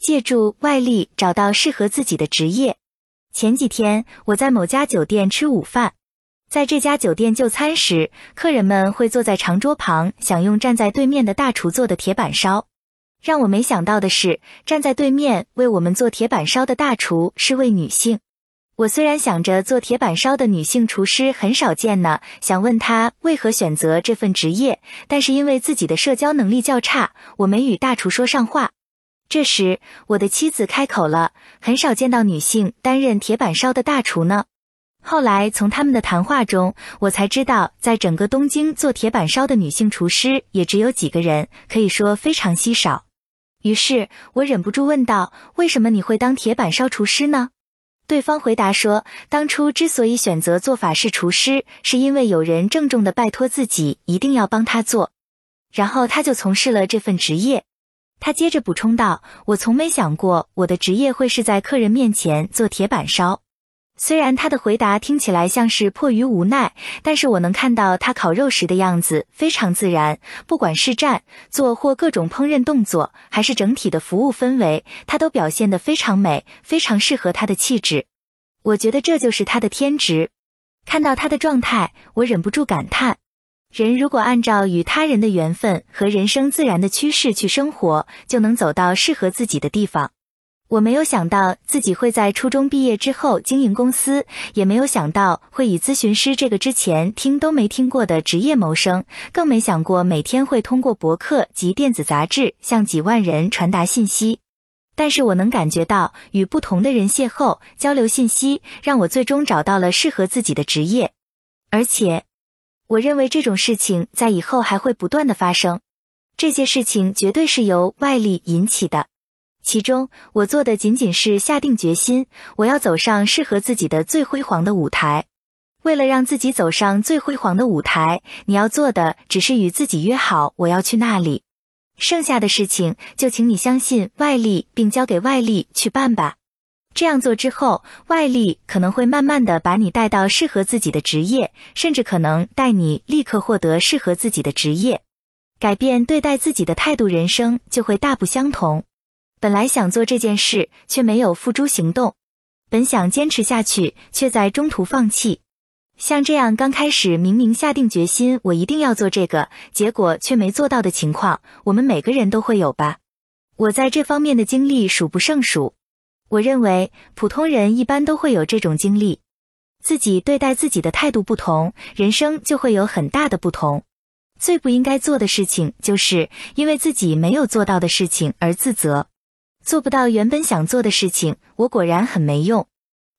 借助外力找到适合自己的职业。前几天我在某家酒店吃午饭，在这家酒店就餐时，客人们会坐在长桌旁，享用站在对面的大厨做的铁板烧。让我没想到的是，站在对面为我们做铁板烧的大厨是位女性。我虽然想着做铁板烧的女性厨师很少见呢，想问她为何选择这份职业，但是因为自己的社交能力较差，我没与大厨说上话。这时，我的妻子开口了：“很少见到女性担任铁板烧的大厨呢。”后来从他们的谈话中，我才知道，在整个东京做铁板烧的女性厨师也只有几个人，可以说非常稀少。于是我忍不住问道：“为什么你会当铁板烧厨师呢？”对方回答说：“当初之所以选择做法式厨师，是因为有人郑重的拜托自己一定要帮他做，然后他就从事了这份职业。”他接着补充道：“我从没想过我的职业会是在客人面前做铁板烧。”虽然他的回答听起来像是迫于无奈，但是我能看到他烤肉时的样子非常自然。不管是站、坐或各种烹饪动作，还是整体的服务氛围，他都表现得非常美，非常适合他的气质。我觉得这就是他的天职。看到他的状态，我忍不住感叹。人如果按照与他人的缘分和人生自然的趋势去生活，就能走到适合自己的地方。我没有想到自己会在初中毕业之后经营公司，也没有想到会以咨询师这个之前听都没听过的职业谋生，更没想过每天会通过博客及电子杂志向几万人传达信息。但是我能感觉到，与不同的人邂逅、交流信息，让我最终找到了适合自己的职业，而且。我认为这种事情在以后还会不断的发生，这些事情绝对是由外力引起的。其中，我做的仅仅是下定决心，我要走上适合自己的最辉煌的舞台。为了让自己走上最辉煌的舞台，你要做的只是与自己约好我要去那里，剩下的事情就请你相信外力，并交给外力去办吧。这样做之后，外力可能会慢慢的把你带到适合自己的职业，甚至可能带你立刻获得适合自己的职业，改变对待自己的态度，人生就会大不相同。本来想做这件事，却没有付诸行动；本想坚持下去，却在中途放弃。像这样刚开始明明下定决心我一定要做这个，结果却没做到的情况，我们每个人都会有吧？我在这方面的经历数不胜数。我认为普通人一般都会有这种经历，自己对待自己的态度不同，人生就会有很大的不同。最不应该做的事情，就是因为自己没有做到的事情而自责，做不到原本想做的事情，我果然很没用。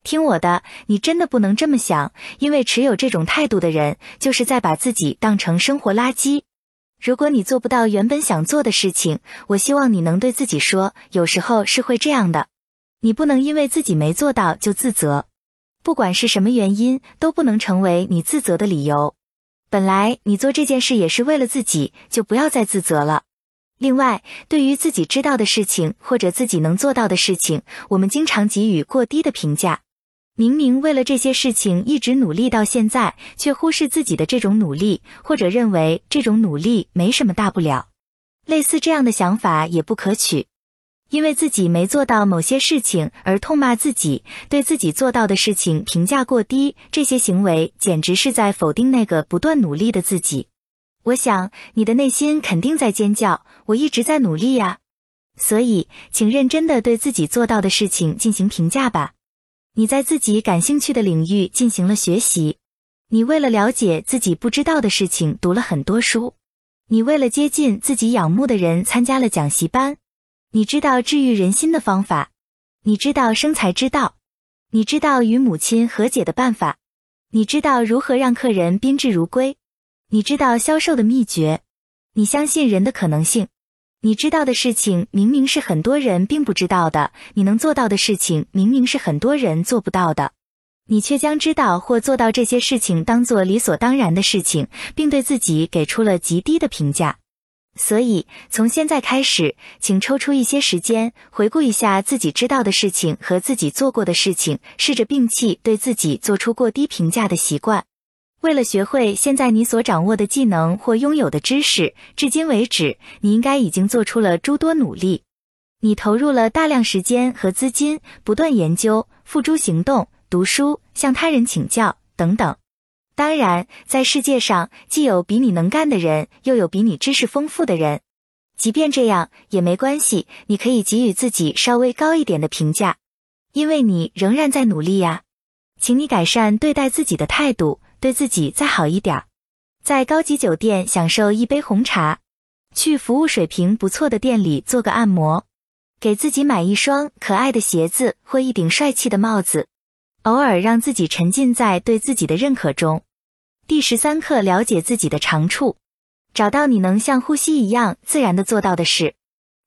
听我的，你真的不能这么想，因为持有这种态度的人，就是在把自己当成生活垃圾。如果你做不到原本想做的事情，我希望你能对自己说，有时候是会这样的。你不能因为自己没做到就自责，不管是什么原因，都不能成为你自责的理由。本来你做这件事也是为了自己，就不要再自责了。另外，对于自己知道的事情或者自己能做到的事情，我们经常给予过低的评价。明明为了这些事情一直努力到现在，却忽视自己的这种努力，或者认为这种努力没什么大不了。类似这样的想法也不可取。因为自己没做到某些事情而痛骂自己，对自己做到的事情评价过低，这些行为简直是在否定那个不断努力的自己。我想你的内心肯定在尖叫：“我一直在努力呀！”所以，请认真的对自己做到的事情进行评价吧。你在自己感兴趣的领域进行了学习，你为了了解自己不知道的事情读了很多书，你为了接近自己仰慕的人参加了讲习班。你知道治愈人心的方法，你知道生财之道，你知道与母亲和解的办法，你知道如何让客人宾至如归，你知道销售的秘诀，你相信人的可能性，你知道的事情明明是很多人并不知道的，你能做到的事情明明是很多人做不到的。你却将知道或做到这些事情当做理所当然的事情，并对自己给出了极低的评价。所以，从现在开始，请抽出一些时间，回顾一下自己知道的事情和自己做过的事情，试着摒弃对自己做出过低评价的习惯。为了学会现在你所掌握的技能或拥有的知识，至今为止，你应该已经做出了诸多努力。你投入了大量时间和资金，不断研究、付诸行动、读书、向他人请教等等。当然，在世界上既有比你能干的人，又有比你知识丰富的人。即便这样也没关系，你可以给予自己稍微高一点的评价，因为你仍然在努力呀。请你改善对待自己的态度，对自己再好一点。在高级酒店享受一杯红茶，去服务水平不错的店里做个按摩，给自己买一双可爱的鞋子或一顶帅气的帽子。偶尔让自己沉浸在对自己的认可中。第十三课：了解自己的长处，找到你能像呼吸一样自然的做到的事。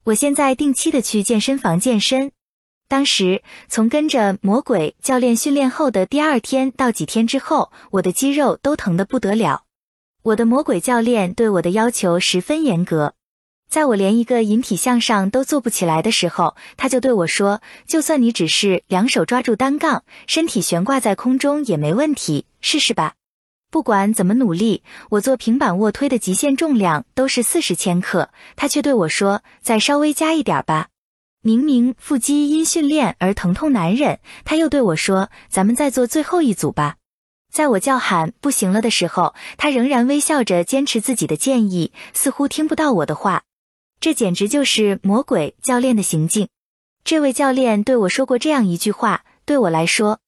我现在定期的去健身房健身。当时从跟着魔鬼教练训练后的第二天到几天之后，我的肌肉都疼得不得了。我的魔鬼教练对我的要求十分严格。在我连一个引体向上都做不起来的时候，他就对我说：“就算你只是两手抓住单杠，身体悬挂在空中也没问题，试试吧。”不管怎么努力，我做平板卧推的极限重量都是四十千克，他却对我说：“再稍微加一点吧。”明明腹肌因训练而疼痛难忍，他又对我说：“咱们再做最后一组吧。”在我叫喊不行了的时候，他仍然微笑着坚持自己的建议，似乎听不到我的话。这简直就是魔鬼教练的行径。这位教练对我说过这样一句话：“对我来说，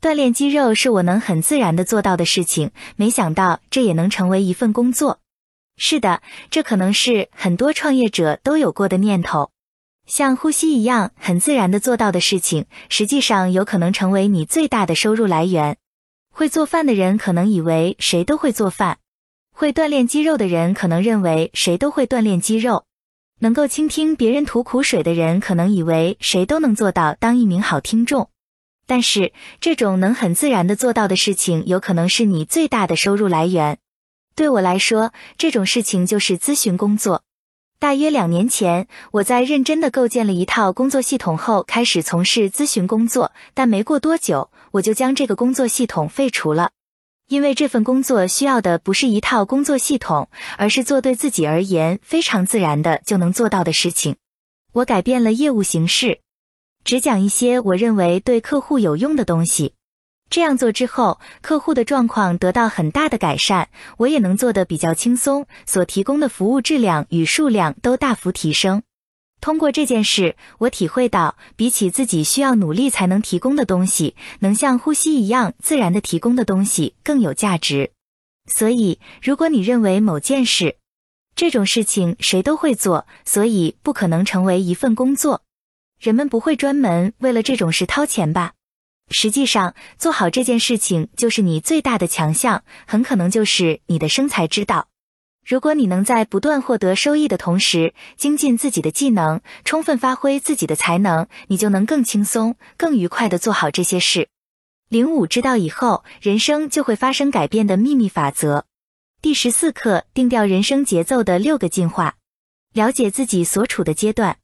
锻炼肌肉是我能很自然的做到的事情。没想到这也能成为一份工作。”是的，这可能是很多创业者都有过的念头。像呼吸一样很自然的做到的事情，实际上有可能成为你最大的收入来源。会做饭的人可能以为谁都会做饭，会锻炼肌肉的人可能认为谁都会锻炼肌肉。能够倾听别人吐苦水的人，可能以为谁都能做到当一名好听众。但是，这种能很自然的做到的事情，有可能是你最大的收入来源。对我来说，这种事情就是咨询工作。大约两年前，我在认真的构建了一套工作系统后，开始从事咨询工作。但没过多久，我就将这个工作系统废除了。因为这份工作需要的不是一套工作系统，而是做对自己而言非常自然的就能做到的事情。我改变了业务形式，只讲一些我认为对客户有用的东西。这样做之后，客户的状况得到很大的改善，我也能做得比较轻松，所提供的服务质量与数量都大幅提升。通过这件事，我体会到，比起自己需要努力才能提供的东西，能像呼吸一样自然的提供的东西更有价值。所以，如果你认为某件事，这种事情谁都会做，所以不可能成为一份工作，人们不会专门为了这种事掏钱吧？实际上，做好这件事情就是你最大的强项，很可能就是你的生财之道。如果你能在不断获得收益的同时精进自己的技能，充分发挥自己的才能，你就能更轻松、更愉快的做好这些事。零五知道以后，人生就会发生改变的秘密法则。第十四课：定调人生节奏的六个进化。了解自己所处的阶段。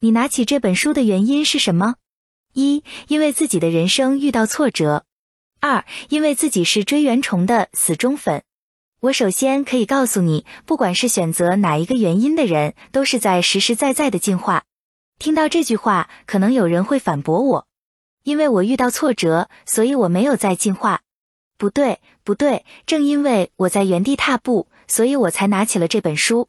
你拿起这本书的原因是什么？一、因为自己的人生遇到挫折；二、因为自己是追原虫的死忠粉。我首先可以告诉你，不管是选择哪一个原因的人，都是在实实在在的进化。听到这句话，可能有人会反驳我，因为我遇到挫折，所以我没有在进化。不对，不对，正因为我在原地踏步，所以我才拿起了这本书。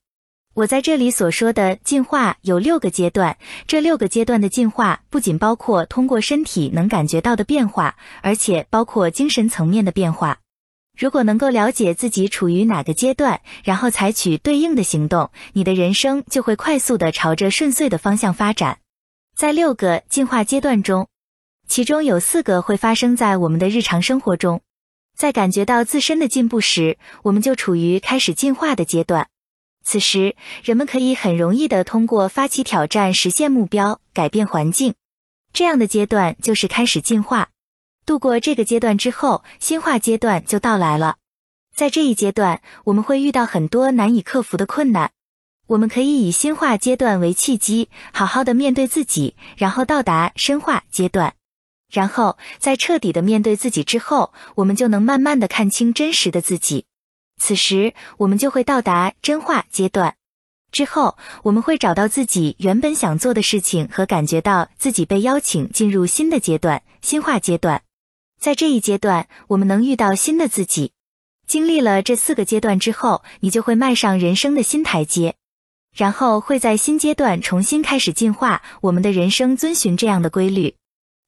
我在这里所说的进化有六个阶段，这六个阶段的进化不仅包括通过身体能感觉到的变化，而且包括精神层面的变化。如果能够了解自己处于哪个阶段，然后采取对应的行动，你的人生就会快速的朝着顺遂的方向发展。在六个进化阶段中，其中有四个会发生在我们的日常生活中。在感觉到自身的进步时，我们就处于开始进化的阶段。此时，人们可以很容易的通过发起挑战实现目标、改变环境，这样的阶段就是开始进化。度过这个阶段之后，新化阶段就到来了。在这一阶段，我们会遇到很多难以克服的困难。我们可以以新化阶段为契机，好好的面对自己，然后到达深化阶段。然后在彻底的面对自己之后，我们就能慢慢的看清真实的自己。此时，我们就会到达真化阶段。之后，我们会找到自己原本想做的事情，和感觉到自己被邀请进入新的阶段——新化阶段。在这一阶段，我们能遇到新的自己。经历了这四个阶段之后，你就会迈上人生的新台阶，然后会在新阶段重新开始进化。我们的人生遵循这样的规律，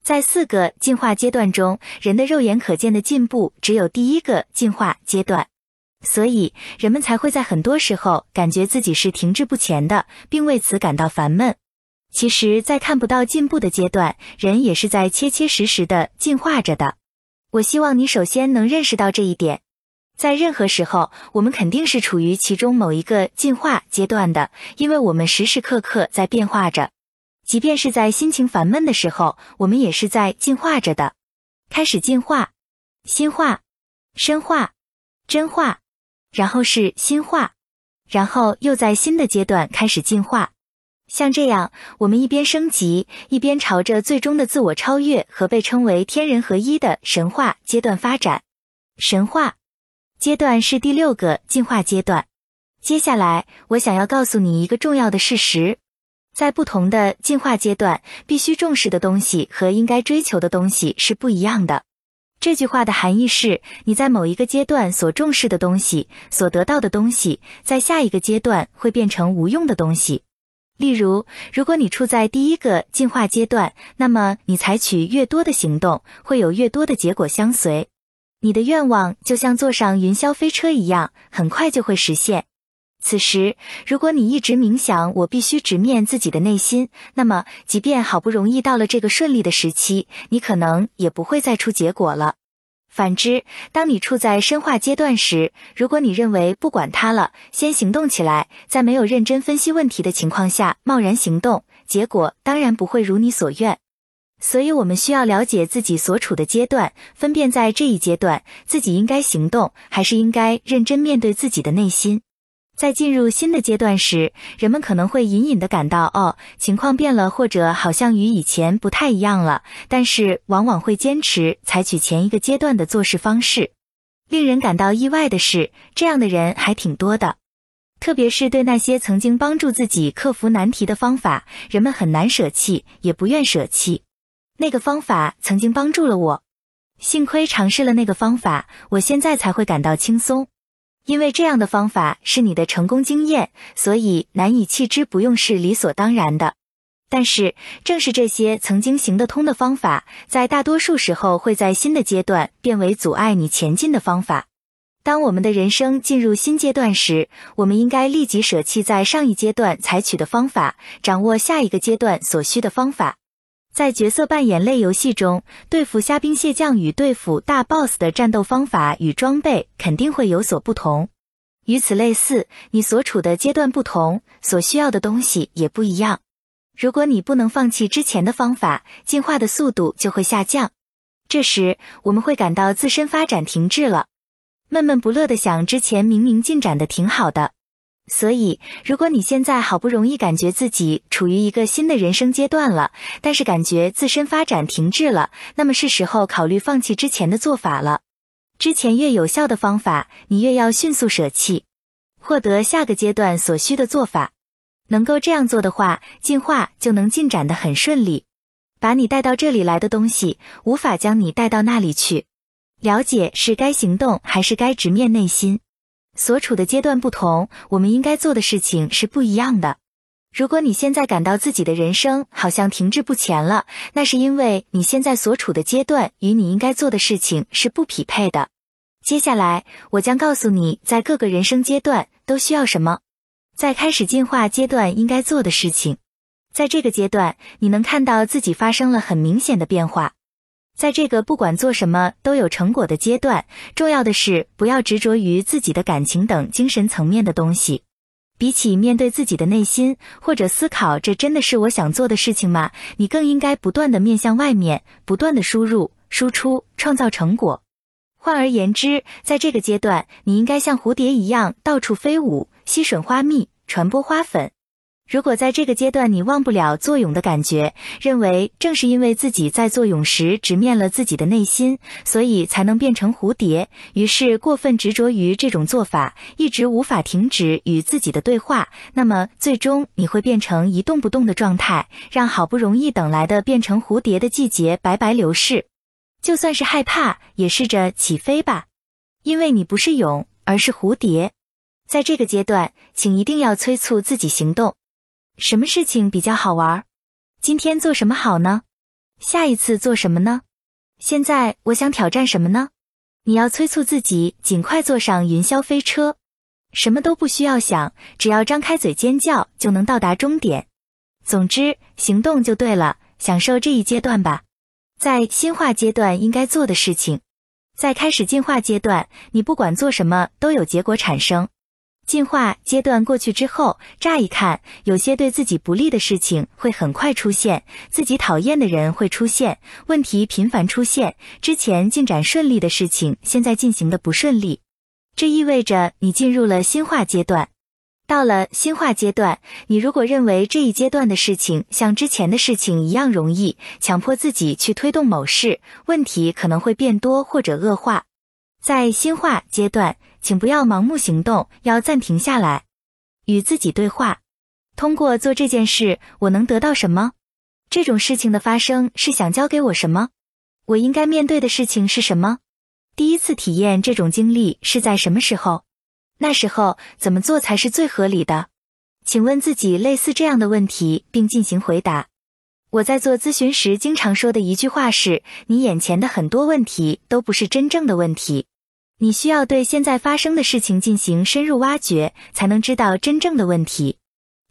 在四个进化阶段中，人的肉眼可见的进步只有第一个进化阶段，所以人们才会在很多时候感觉自己是停滞不前的，并为此感到烦闷。其实，在看不到进步的阶段，人也是在切切实实的进化着的。我希望你首先能认识到这一点。在任何时候，我们肯定是处于其中某一个进化阶段的，因为我们时时刻刻在变化着。即便是在心情烦闷的时候，我们也是在进化着的。开始进化，新化，深化，真化，然后是新化，然后又在新的阶段开始进化。像这样，我们一边升级，一边朝着最终的自我超越和被称为天人合一的神话阶段发展。神话。阶段是第六个进化阶段。接下来，我想要告诉你一个重要的事实：在不同的进化阶段，必须重视的东西和应该追求的东西是不一样的。这句话的含义是，你在某一个阶段所重视的东西，所得到的东西，在下一个阶段会变成无用的东西。例如，如果你处在第一个进化阶段，那么你采取越多的行动，会有越多的结果相随。你的愿望就像坐上云霄飞车一样，很快就会实现。此时，如果你一直冥想，我必须直面自己的内心，那么，即便好不容易到了这个顺利的时期，你可能也不会再出结果了。反之，当你处在深化阶段时，如果你认为不管它了，先行动起来，在没有认真分析问题的情况下贸然行动，结果当然不会如你所愿。所以，我们需要了解自己所处的阶段，分辨在这一阶段自己应该行动，还是应该认真面对自己的内心。在进入新的阶段时，人们可能会隐隐的感到，哦，情况变了，或者好像与以前不太一样了。但是，往往会坚持采取前一个阶段的做事方式。令人感到意外的是，这样的人还挺多的。特别是对那些曾经帮助自己克服难题的方法，人们很难舍弃，也不愿舍弃。那个方法曾经帮助了我，幸亏尝试了那个方法，我现在才会感到轻松。因为这样的方法是你的成功经验，所以难以弃之不用是理所当然的。但是，正是这些曾经行得通的方法，在大多数时候会在新的阶段变为阻碍你前进的方法。当我们的人生进入新阶段时，我们应该立即舍弃在上一阶段采取的方法，掌握下一个阶段所需的方法。在角色扮演类游戏中，对付虾兵蟹将与对付大 BOSS 的战斗方法与装备肯定会有所不同。与此类似，你所处的阶段不同，所需要的东西也不一样。如果你不能放弃之前的方法，进化的速度就会下降。这时，我们会感到自身发展停滞了，闷闷不乐的想，之前明明进展的挺好的。所以，如果你现在好不容易感觉自己处于一个新的人生阶段了，但是感觉自身发展停滞了，那么是时候考虑放弃之前的做法了。之前越有效的方法，你越要迅速舍弃，获得下个阶段所需的做法。能够这样做的话，进化就能进展的很顺利。把你带到这里来的东西，无法将你带到那里去。了解是该行动还是该直面内心。所处的阶段不同，我们应该做的事情是不一样的。如果你现在感到自己的人生好像停滞不前了，那是因为你现在所处的阶段与你应该做的事情是不匹配的。接下来，我将告诉你在各个人生阶段都需要什么，在开始进化阶段应该做的事情。在这个阶段，你能看到自己发生了很明显的变化。在这个不管做什么都有成果的阶段，重要的是不要执着于自己的感情等精神层面的东西。比起面对自己的内心，或者思考这真的是我想做的事情吗？你更应该不断的面向外面，不断的输入、输出、创造成果。换而言之，在这个阶段，你应该像蝴蝶一样到处飞舞，吸吮花蜜，传播花粉。如果在这个阶段你忘不了作俑的感觉，认为正是因为自己在作俑时直面了自己的内心，所以才能变成蝴蝶，于是过分执着于这种做法，一直无法停止与自己的对话，那么最终你会变成一动不动的状态，让好不容易等来的变成蝴蝶的季节白白流逝。就算是害怕，也试着起飞吧，因为你不是蛹，而是蝴蝶。在这个阶段，请一定要催促自己行动。什么事情比较好玩？今天做什么好呢？下一次做什么呢？现在我想挑战什么呢？你要催促自己尽快坐上云霄飞车，什么都不需要想，只要张开嘴尖叫就能到达终点。总之，行动就对了，享受这一阶段吧。在新化阶段应该做的事情，在开始进化阶段，你不管做什么都有结果产生。进化阶段过去之后，乍一看，有些对自己不利的事情会很快出现，自己讨厌的人会出现，问题频繁出现，之前进展顺利的事情现在进行的不顺利，这意味着你进入了新化阶段。到了新化阶段，你如果认为这一阶段的事情像之前的事情一样容易，强迫自己去推动某事，问题可能会变多或者恶化。在新化阶段。请不要盲目行动，要暂停下来，与自己对话。通过做这件事，我能得到什么？这种事情的发生是想教给我什么？我应该面对的事情是什么？第一次体验这种经历是在什么时候？那时候怎么做才是最合理的？请问自己类似这样的问题，并进行回答。我在做咨询时经常说的一句话是：你眼前的很多问题都不是真正的问题。你需要对现在发生的事情进行深入挖掘，才能知道真正的问题。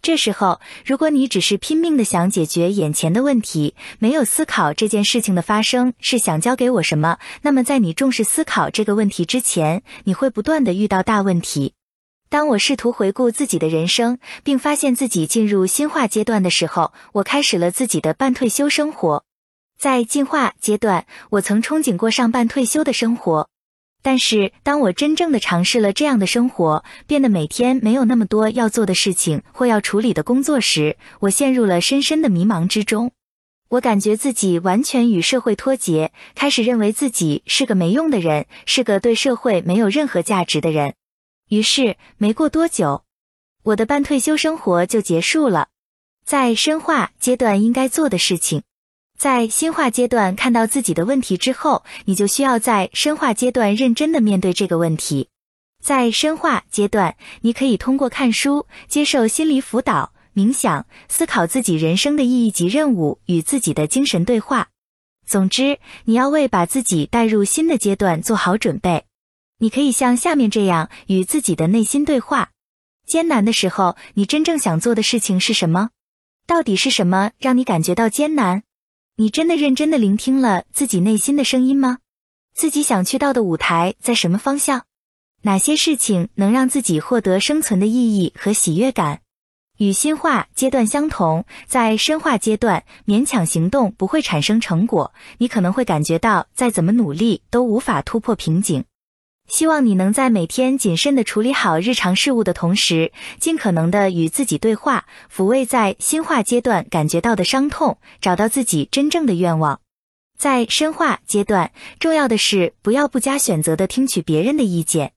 这时候，如果你只是拼命的想解决眼前的问题，没有思考这件事情的发生是想教给我什么，那么在你重视思考这个问题之前，你会不断的遇到大问题。当我试图回顾自己的人生，并发现自己进入新化阶段的时候，我开始了自己的半退休生活。在进化阶段，我曾憧憬过上半退休的生活。但是，当我真正的尝试了这样的生活，变得每天没有那么多要做的事情或要处理的工作时，我陷入了深深的迷茫之中。我感觉自己完全与社会脱节，开始认为自己是个没用的人，是个对社会没有任何价值的人。于是，没过多久，我的半退休生活就结束了。在深化阶段应该做的事情。在新化阶段看到自己的问题之后，你就需要在深化阶段认真的面对这个问题。在深化阶段，你可以通过看书、接受心理辅导、冥想、思考自己人生的意义及任务，与自己的精神对话。总之，你要为把自己带入新的阶段做好准备。你可以像下面这样与自己的内心对话：艰难的时候，你真正想做的事情是什么？到底是什么让你感觉到艰难？你真的认真的聆听了自己内心的声音吗？自己想去到的舞台在什么方向？哪些事情能让自己获得生存的意义和喜悦感？与新化阶段相同，在深化阶段，勉强行动不会产生成果，你可能会感觉到再怎么努力都无法突破瓶颈。希望你能在每天谨慎的处理好日常事务的同时，尽可能的与自己对话，抚慰在新化阶段感觉到的伤痛，找到自己真正的愿望。在深化阶段，重要的是不要不加选择的听取别人的意见，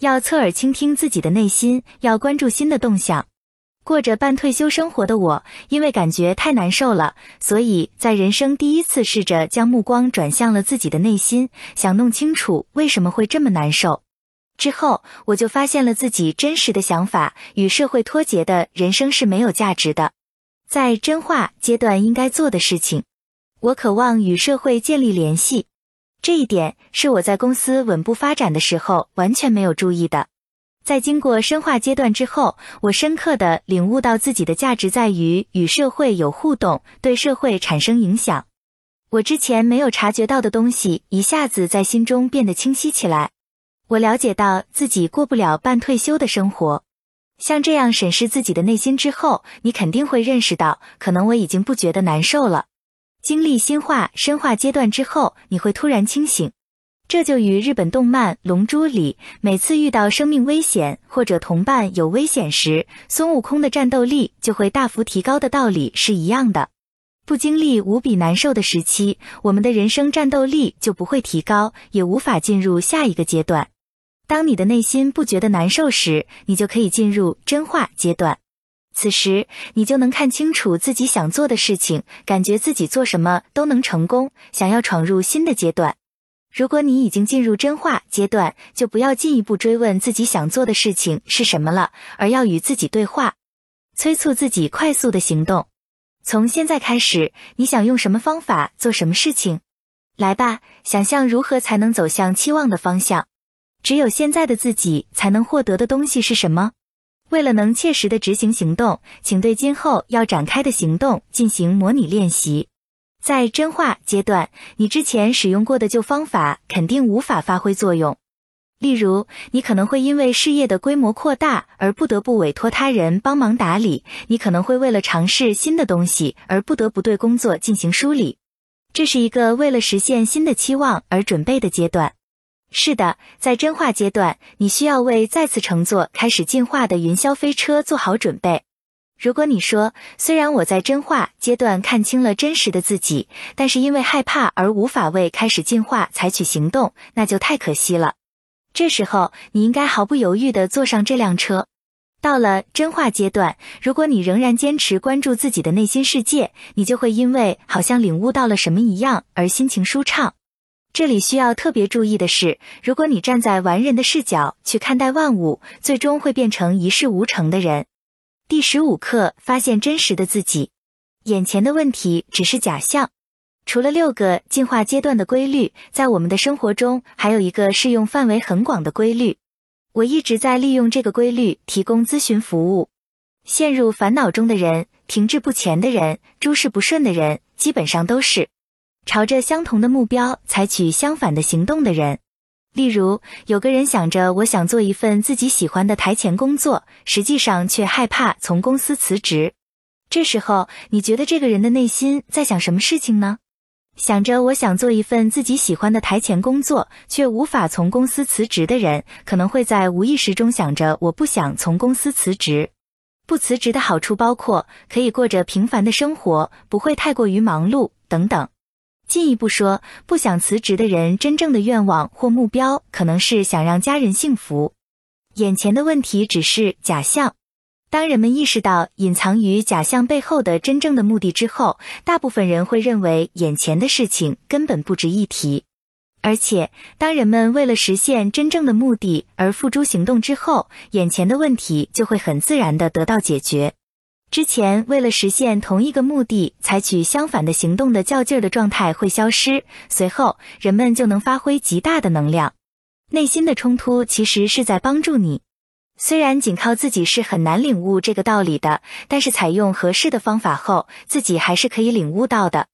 要侧耳倾听自己的内心，要关注新的动向。过着半退休生活的我，因为感觉太难受了，所以在人生第一次试着将目光转向了自己的内心，想弄清楚为什么会这么难受。之后，我就发现了自己真实的想法：与社会脱节的人生是没有价值的。在真话阶段应该做的事情，我渴望与社会建立联系，这一点是我在公司稳步发展的时候完全没有注意的。在经过深化阶段之后，我深刻的领悟到自己的价值在于与社会有互动，对社会产生影响。我之前没有察觉到的东西，一下子在心中变得清晰起来。我了解到自己过不了半退休的生活。像这样审视自己的内心之后，你肯定会认识到，可能我已经不觉得难受了。经历心化、深化阶段之后，你会突然清醒。这就与日本动漫《龙珠》里每次遇到生命危险或者同伴有危险时，孙悟空的战斗力就会大幅提高的道理是一样的。不经历无比难受的时期，我们的人生战斗力就不会提高，也无法进入下一个阶段。当你的内心不觉得难受时，你就可以进入真化阶段。此时，你就能看清楚自己想做的事情，感觉自己做什么都能成功，想要闯入新的阶段。如果你已经进入真话阶段，就不要进一步追问自己想做的事情是什么了，而要与自己对话，催促自己快速的行动。从现在开始，你想用什么方法做什么事情？来吧，想象如何才能走向期望的方向。只有现在的自己才能获得的东西是什么？为了能切实的执行行动，请对今后要展开的行动进行模拟练习。在真化阶段，你之前使用过的旧方法肯定无法发挥作用。例如，你可能会因为事业的规模扩大而不得不委托他人帮忙打理；你可能会为了尝试新的东西而不得不对工作进行梳理。这是一个为了实现新的期望而准备的阶段。是的，在真化阶段，你需要为再次乘坐开始进化的云霄飞车做好准备。如果你说，虽然我在真化阶段看清了真实的自己，但是因为害怕而无法为开始进化采取行动，那就太可惜了。这时候，你应该毫不犹豫地坐上这辆车。到了真化阶段，如果你仍然坚持关注自己的内心世界，你就会因为好像领悟到了什么一样而心情舒畅。这里需要特别注意的是，如果你站在完人的视角去看待万物，最终会变成一事无成的人。第十五课：发现真实的自己。眼前的问题只是假象。除了六个进化阶段的规律，在我们的生活中还有一个适用范围很广的规律。我一直在利用这个规律提供咨询服务。陷入烦恼中的人、停滞不前的人、诸事不顺的人，基本上都是朝着相同的目标采取相反的行动的人。例如，有个人想着我想做一份自己喜欢的台前工作，实际上却害怕从公司辞职。这时候，你觉得这个人的内心在想什么事情呢？想着我想做一份自己喜欢的台前工作，却无法从公司辞职的人，可能会在无意识中想着我不想从公司辞职。不辞职的好处包括可以过着平凡的生活，不会太过于忙碌等等。进一步说，不想辞职的人真正的愿望或目标，可能是想让家人幸福。眼前的问题只是假象。当人们意识到隐藏于假象背后的真正的目的之后，大部分人会认为眼前的事情根本不值一提。而且，当人们为了实现真正的目的而付诸行动之后，眼前的问题就会很自然的得到解决。之前为了实现同一个目的采取相反的行动的较劲儿的状态会消失，随后人们就能发挥极大的能量。内心的冲突其实是在帮助你。虽然仅靠自己是很难领悟这个道理的，但是采用合适的方法后，自己还是可以领悟到的。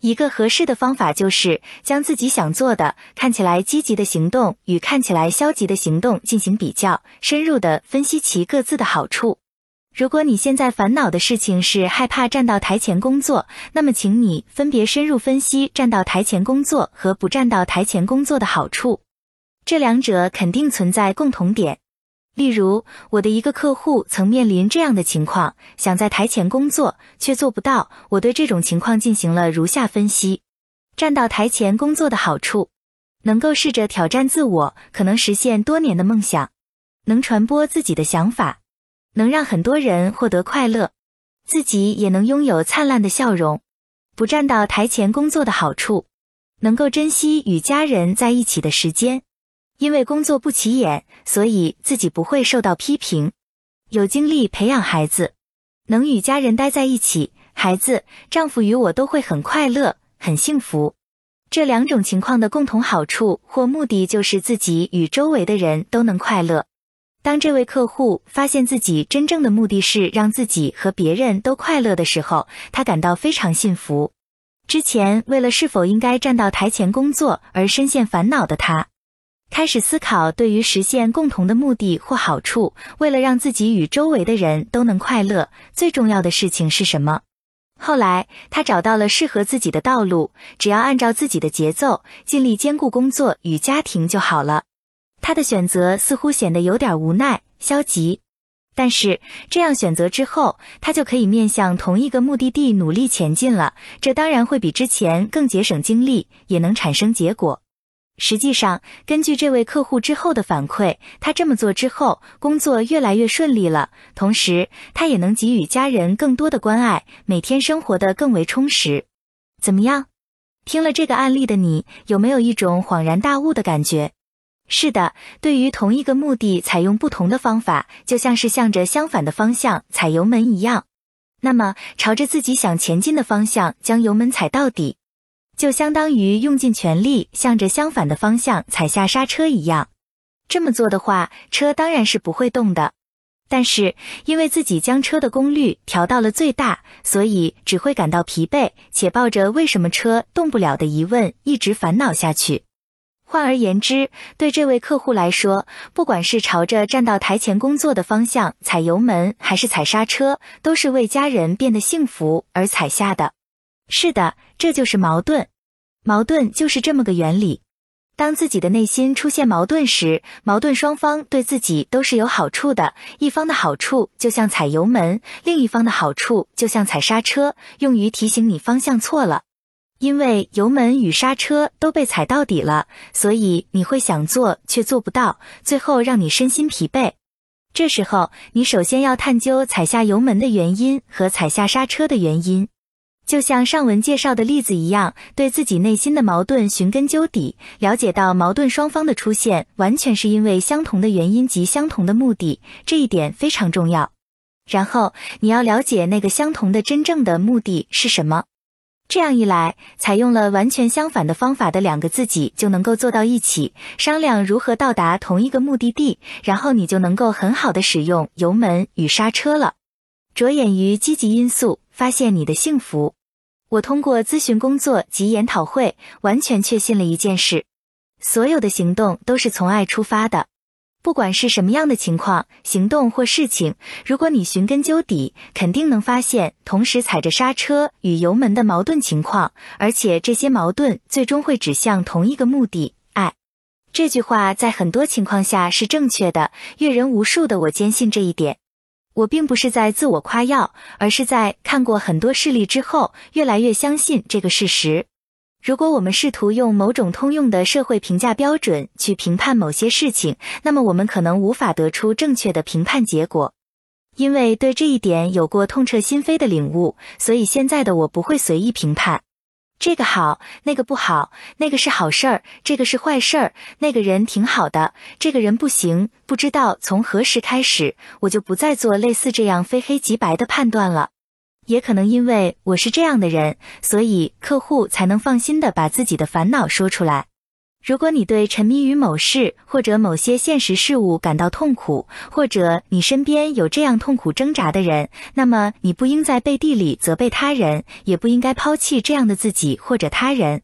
一个合适的方法就是将自己想做的、看起来积极的行动与看起来消极的行动进行比较，深入的分析其各自的好处。如果你现在烦恼的事情是害怕站到台前工作，那么请你分别深入分析站到台前工作和不站到台前工作的好处。这两者肯定存在共同点。例如，我的一个客户曾面临这样的情况，想在台前工作却做不到。我对这种情况进行了如下分析：站到台前工作的好处，能够试着挑战自我，可能实现多年的梦想，能传播自己的想法，能让很多人获得快乐，自己也能拥有灿烂的笑容。不站到台前工作的好处，能够珍惜与家人在一起的时间。因为工作不起眼，所以自己不会受到批评，有精力培养孩子，能与家人待在一起，孩子、丈夫与我都会很快乐、很幸福。这两种情况的共同好处或目的就是自己与周围的人都能快乐。当这位客户发现自己真正的目的是让自己和别人都快乐的时候，他感到非常幸福。之前为了是否应该站到台前工作而深陷烦恼的他。开始思考对于实现共同的目的或好处，为了让自己与周围的人都能快乐，最重要的事情是什么？后来，他找到了适合自己的道路，只要按照自己的节奏，尽力兼顾工作与家庭就好了。他的选择似乎显得有点无奈、消极，但是这样选择之后，他就可以面向同一个目的地努力前进了。这当然会比之前更节省精力，也能产生结果。实际上，根据这位客户之后的反馈，他这么做之后，工作越来越顺利了。同时，他也能给予家人更多的关爱，每天生活的更为充实。怎么样？听了这个案例的你，有没有一种恍然大悟的感觉？是的，对于同一个目的，采用不同的方法，就像是向着相反的方向踩油门一样。那么，朝着自己想前进的方向将油门踩到底。就相当于用尽全力向着相反的方向踩下刹车一样。这么做的话，车当然是不会动的。但是因为自己将车的功率调到了最大，所以只会感到疲惫，且抱着为什么车动不了的疑问一直烦恼下去。换而言之，对这位客户来说，不管是朝着站到台前工作的方向踩油门，还是踩刹车，都是为家人变得幸福而踩下的。是的，这就是矛盾。矛盾就是这么个原理。当自己的内心出现矛盾时，矛盾双方对自己都是有好处的。一方的好处就像踩油门，另一方的好处就像踩刹车，用于提醒你方向错了。因为油门与刹车都被踩到底了，所以你会想做却做不到，最后让你身心疲惫。这时候，你首先要探究踩下油门的原因和踩下刹车的原因。就像上文介绍的例子一样，对自己内心的矛盾寻根究底，了解到矛盾双方的出现完全是因为相同的原因及相同的目的，这一点非常重要。然后你要了解那个相同的真正的目的是什么。这样一来，采用了完全相反的方法的两个自己就能够坐到一起，商量如何到达同一个目的地，然后你就能够很好的使用油门与刹车了。着眼于积极因素，发现你的幸福。我通过咨询工作及研讨会，完全确信了一件事：所有的行动都是从爱出发的。不管是什么样的情况、行动或事情，如果你寻根究底，肯定能发现同时踩着刹车与油门的矛盾情况，而且这些矛盾最终会指向同一个目的——爱。这句话在很多情况下是正确的，阅人无数的我坚信这一点。我并不是在自我夸耀，而是在看过很多事例之后，越来越相信这个事实。如果我们试图用某种通用的社会评价标准去评判某些事情，那么我们可能无法得出正确的评判结果。因为对这一点有过痛彻心扉的领悟，所以现在的我不会随意评判。这个好，那个不好，那个是好事儿，这个是坏事儿，那个人挺好的，这个人不行。不知道从何时开始，我就不再做类似这样非黑即白的判断了。也可能因为我是这样的人，所以客户才能放心的把自己的烦恼说出来。如果你对沉迷于某事或者某些现实事物感到痛苦，或者你身边有这样痛苦挣扎的人，那么你不应在背地里责备他人，也不应该抛弃这样的自己或者他人。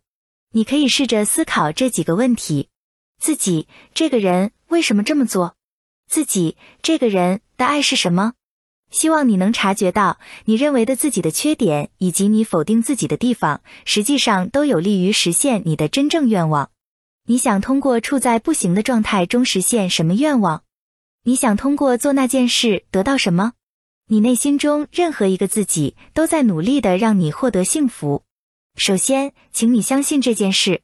你可以试着思考这几个问题：自己这个人为什么这么做？自己这个人的爱是什么？希望你能察觉到，你认为的自己的缺点以及你否定自己的地方，实际上都有利于实现你的真正愿望。你想通过处在不行的状态中实现什么愿望？你想通过做那件事得到什么？你内心中任何一个自己都在努力的让你获得幸福。首先，请你相信这件事。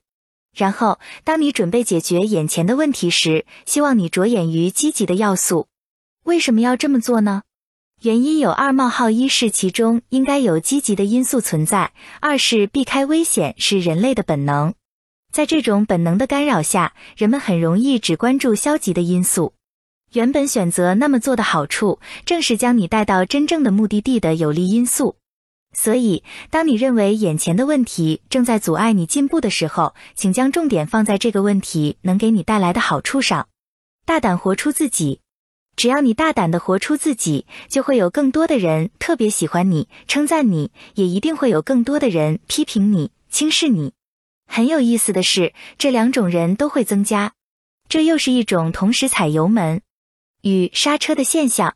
然后，当你准备解决眼前的问题时，希望你着眼于积极的要素。为什么要这么做呢？原因有二：冒号一是其中应该有积极的因素存在；二是避开危险是人类的本能。在这种本能的干扰下，人们很容易只关注消极的因素。原本选择那么做的好处，正是将你带到真正的目的地的有利因素。所以，当你认为眼前的问题正在阻碍你进步的时候，请将重点放在这个问题能给你带来的好处上。大胆活出自己，只要你大胆的活出自己，就会有更多的人特别喜欢你、称赞你，也一定会有更多的人批评你、轻视你。很有意思的是，这两种人都会增加，这又是一种同时踩油门与刹车的现象。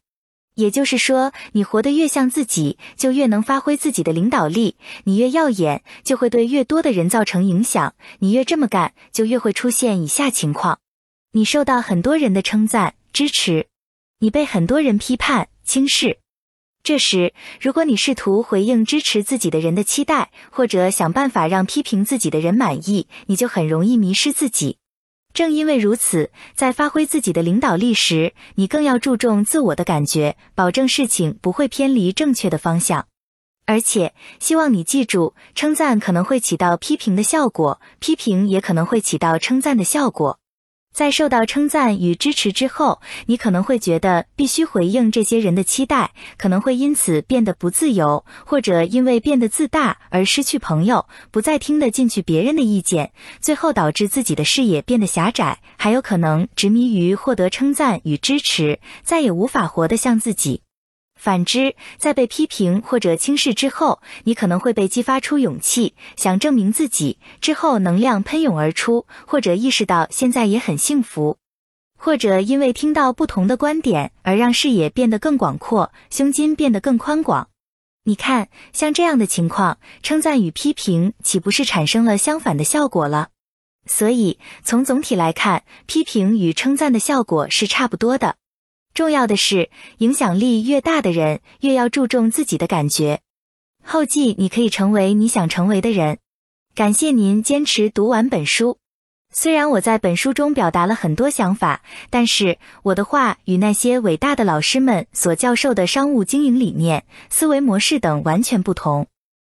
也就是说，你活得越像自己，就越能发挥自己的领导力；你越耀眼，就会对越多的人造成影响；你越这么干，就越会出现以下情况：你受到很多人的称赞、支持；你被很多人批判、轻视。这时，如果你试图回应支持自己的人的期待，或者想办法让批评自己的人满意，你就很容易迷失自己。正因为如此，在发挥自己的领导力时，你更要注重自我的感觉，保证事情不会偏离正确的方向。而且，希望你记住，称赞可能会起到批评的效果，批评也可能会起到称赞的效果。在受到称赞与支持之后，你可能会觉得必须回应这些人的期待，可能会因此变得不自由，或者因为变得自大而失去朋友，不再听得进去别人的意见，最后导致自己的视野变得狭窄，还有可能执迷于获得称赞与支持，再也无法活得像自己。反之，在被批评或者轻视之后，你可能会被激发出勇气，想证明自己，之后能量喷涌而出，或者意识到现在也很幸福，或者因为听到不同的观点而让视野变得更广阔，胸襟变得更宽广。你看，像这样的情况，称赞与批评岂不是产生了相反的效果了？所以，从总体来看，批评与称赞的效果是差不多的。重要的是，影响力越大的人，越要注重自己的感觉。后记，你可以成为你想成为的人。感谢您坚持读完本书。虽然我在本书中表达了很多想法，但是我的话与那些伟大的老师们所教授的商务经营理念、思维模式等完全不同。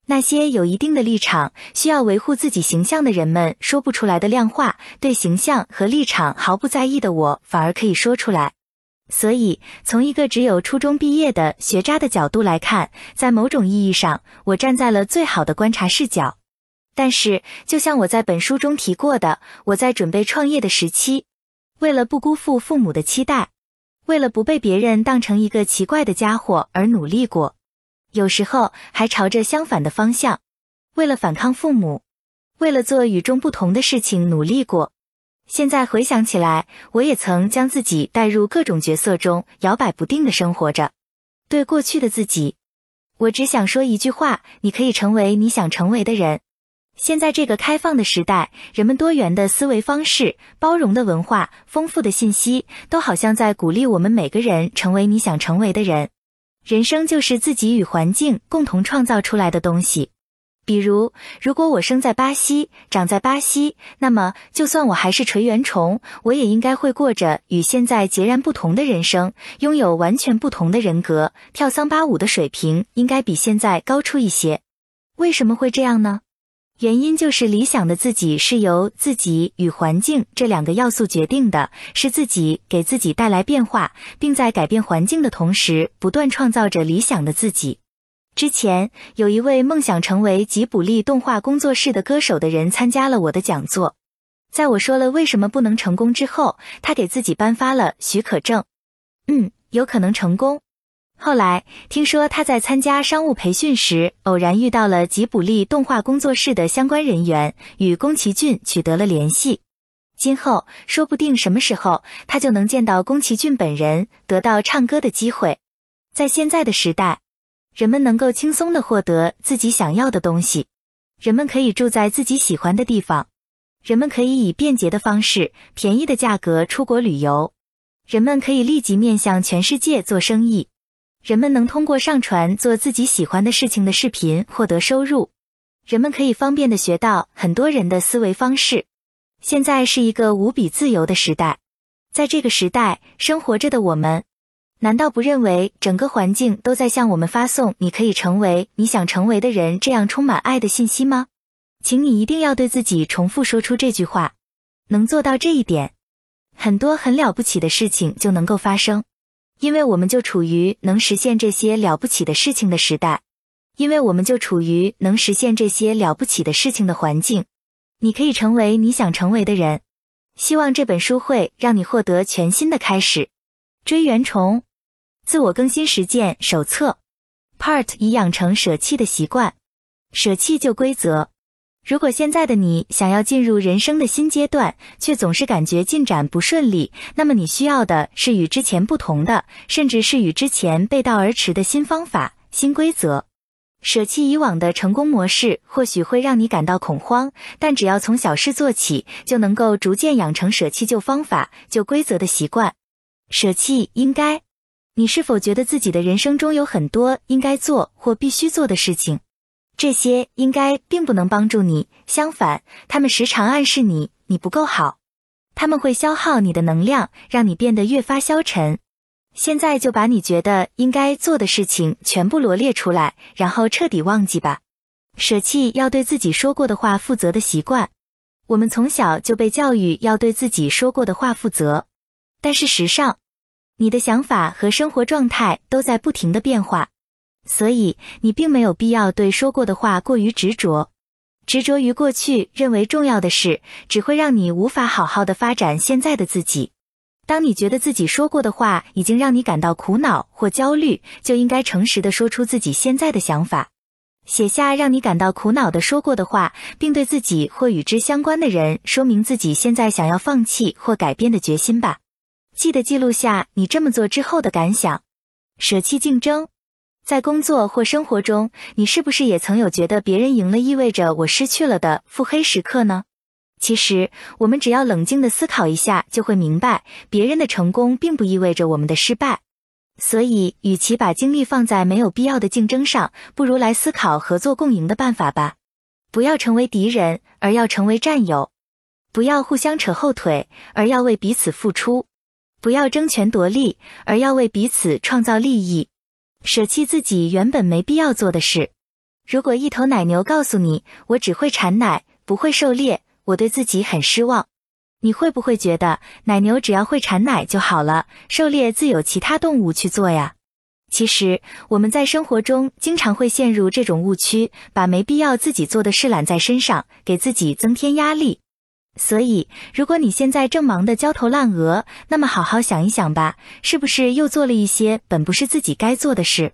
那些有一定的立场、需要维护自己形象的人们说不出来的亮话，对形象和立场毫不在意的我，反而可以说出来。所以，从一个只有初中毕业的学渣的角度来看，在某种意义上，我站在了最好的观察视角。但是，就像我在本书中提过的，我在准备创业的时期，为了不辜负父母的期待，为了不被别人当成一个奇怪的家伙而努力过，有时候还朝着相反的方向，为了反抗父母，为了做与众不同的事情努力过。现在回想起来，我也曾将自己带入各种角色中，摇摆不定的生活着。对过去的自己，我只想说一句话：你可以成为你想成为的人。现在这个开放的时代，人们多元的思维方式、包容的文化、丰富的信息，都好像在鼓励我们每个人成为你想成为的人。人生就是自己与环境共同创造出来的东西。比如，如果我生在巴西，长在巴西，那么就算我还是垂圆虫，我也应该会过着与现在截然不同的人生，拥有完全不同的人格，跳桑巴舞的水平应该比现在高出一些。为什么会这样呢？原因就是理想的自己是由自己与环境这两个要素决定的，是自己给自己带来变化，并在改变环境的同时，不断创造着理想的自己。之前有一位梦想成为吉卜力动画工作室的歌手的人参加了我的讲座，在我说了为什么不能成功之后，他给自己颁发了许可证。嗯，有可能成功。后来听说他在参加商务培训时，偶然遇到了吉卜力动画工作室的相关人员，与宫崎骏取得了联系。今后说不定什么时候他就能见到宫崎骏本人，得到唱歌的机会。在现在的时代。人们能够轻松的获得自己想要的东西，人们可以住在自己喜欢的地方，人们可以以便捷的方式、便宜的价格出国旅游，人们可以立即面向全世界做生意，人们能通过上传做自己喜欢的事情的视频获得收入，人们可以方便的学到很多人的思维方式。现在是一个无比自由的时代，在这个时代生活着的我们。难道不认为整个环境都在向我们发送“你可以成为你想成为的人”这样充满爱的信息吗？请你一定要对自己重复说出这句话。能做到这一点，很多很了不起的事情就能够发生，因为我们就处于能实现这些了不起的事情的时代，因为我们就处于能实现这些了不起的事情的环境。你可以成为你想成为的人。希望这本书会让你获得全新的开始。追原虫。自我更新实践手册，Part 已养成舍弃的习惯，舍弃旧规则。如果现在的你想要进入人生的新阶段，却总是感觉进展不顺利，那么你需要的是与之前不同的，甚至是与之前背道而驰的新方法、新规则。舍弃以往的成功模式，或许会让你感到恐慌，但只要从小事做起，就能够逐渐养成舍弃旧方法、旧规则的习惯。舍弃应该，你是否觉得自己的人生中有很多应该做或必须做的事情？这些应该并不能帮助你，相反，他们时常暗示你你不够好，他们会消耗你的能量，让你变得越发消沉。现在就把你觉得应该做的事情全部罗列出来，然后彻底忘记吧。舍弃要对自己说过的话负责的习惯。我们从小就被教育要对自己说过的话负责，但事实上，你的想法和生活状态都在不停的变化，所以你并没有必要对说过的话过于执着。执着于过去认为重要的事，只会让你无法好好的发展现在的自己。当你觉得自己说过的话已经让你感到苦恼或焦虑，就应该诚实的说出自己现在的想法，写下让你感到苦恼的说过的话，并对自己或与之相关的人说明自己现在想要放弃或改变的决心吧。记得记录下你这么做之后的感想。舍弃竞争，在工作或生活中，你是不是也曾有觉得别人赢了意味着我失去了的腹黑时刻呢？其实，我们只要冷静的思考一下，就会明白，别人的成功并不意味着我们的失败。所以，与其把精力放在没有必要的竞争上，不如来思考合作共赢的办法吧。不要成为敌人，而要成为战友；不要互相扯后腿，而要为彼此付出；不要争权夺利，而要为彼此创造利益。舍弃自己原本没必要做的事。如果一头奶牛告诉你：“我只会产奶，不会狩猎。”我对自己很失望，你会不会觉得奶牛只要会产奶就好了，狩猎自有其他动物去做呀？其实我们在生活中经常会陷入这种误区，把没必要自己做的事揽在身上，给自己增添压力。所以，如果你现在正忙得焦头烂额，那么好好想一想吧，是不是又做了一些本不是自己该做的事？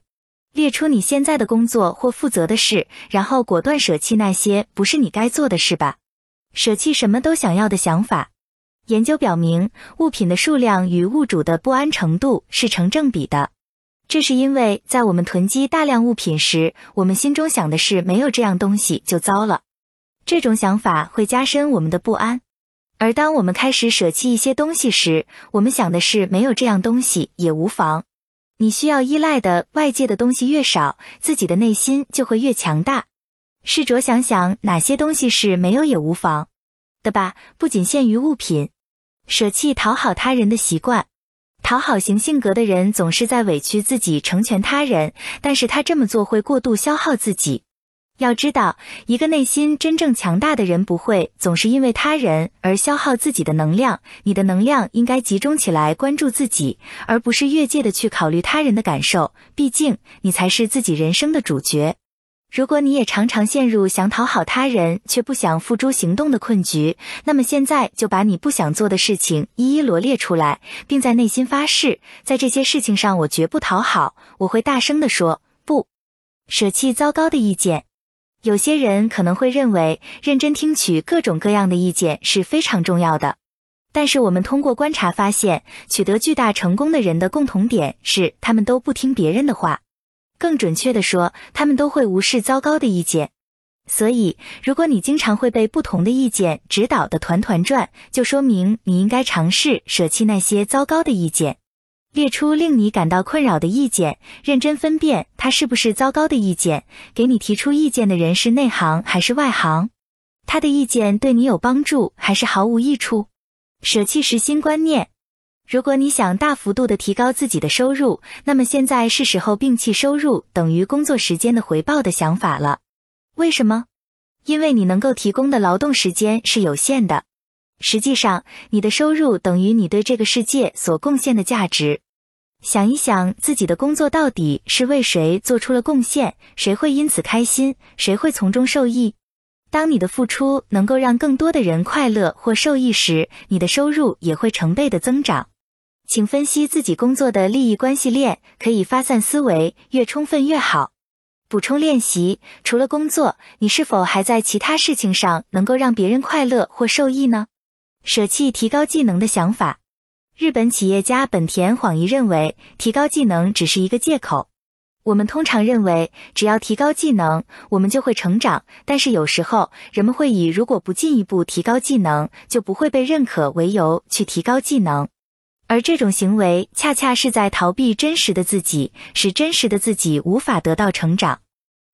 列出你现在的工作或负责的事，然后果断舍弃那些不是你该做的事吧。舍弃什么都想要的想法。研究表明，物品的数量与物主的不安程度是成正比的。这是因为在我们囤积大量物品时，我们心中想的是没有这样东西就糟了。这种想法会加深我们的不安。而当我们开始舍弃一些东西时，我们想的是没有这样东西也无妨。你需要依赖的外界的东西越少，自己的内心就会越强大。试着想想哪些东西是没有也无妨的吧，不仅限于物品。舍弃讨好他人的习惯，讨好型性格的人总是在委屈自己成全他人，但是他这么做会过度消耗自己。要知道，一个内心真正强大的人不会总是因为他人而消耗自己的能量。你的能量应该集中起来关注自己，而不是越界的去考虑他人的感受。毕竟，你才是自己人生的主角。如果你也常常陷入想讨好他人却不想付诸行动的困局，那么现在就把你不想做的事情一一罗列出来，并在内心发誓，在这些事情上我绝不讨好，我会大声地说不，舍弃糟糕的意见。有些人可能会认为认真听取各种各样的意见是非常重要的，但是我们通过观察发现，取得巨大成功的人的共同点是，他们都不听别人的话。更准确的说，他们都会无视糟糕的意见。所以，如果你经常会被不同的意见指导的团团转，就说明你应该尝试舍弃那些糟糕的意见，列出令你感到困扰的意见，认真分辨它是不是糟糕的意见。给你提出意见的人是内行还是外行？他的意见对你有帮助还是毫无益处？舍弃实心观念。如果你想大幅度的提高自己的收入，那么现在是时候摒弃收入等于工作时间的回报的想法了。为什么？因为你能够提供的劳动时间是有限的。实际上，你的收入等于你对这个世界所贡献的价值。想一想自己的工作到底是为谁做出了贡献，谁会因此开心，谁会从中受益？当你的付出能够让更多的人快乐或受益时，你的收入也会成倍的增长。请分析自己工作的利益关系链，可以发散思维，越充分越好。补充练习：除了工作，你是否还在其他事情上能够让别人快乐或受益呢？舍弃提高技能的想法。日本企业家本田晃一认为，提高技能只是一个借口。我们通常认为，只要提高技能，我们就会成长。但是有时候，人们会以如果不进一步提高技能，就不会被认可为由去提高技能，而这种行为恰恰是在逃避真实的自己，使真实的自己无法得到成长。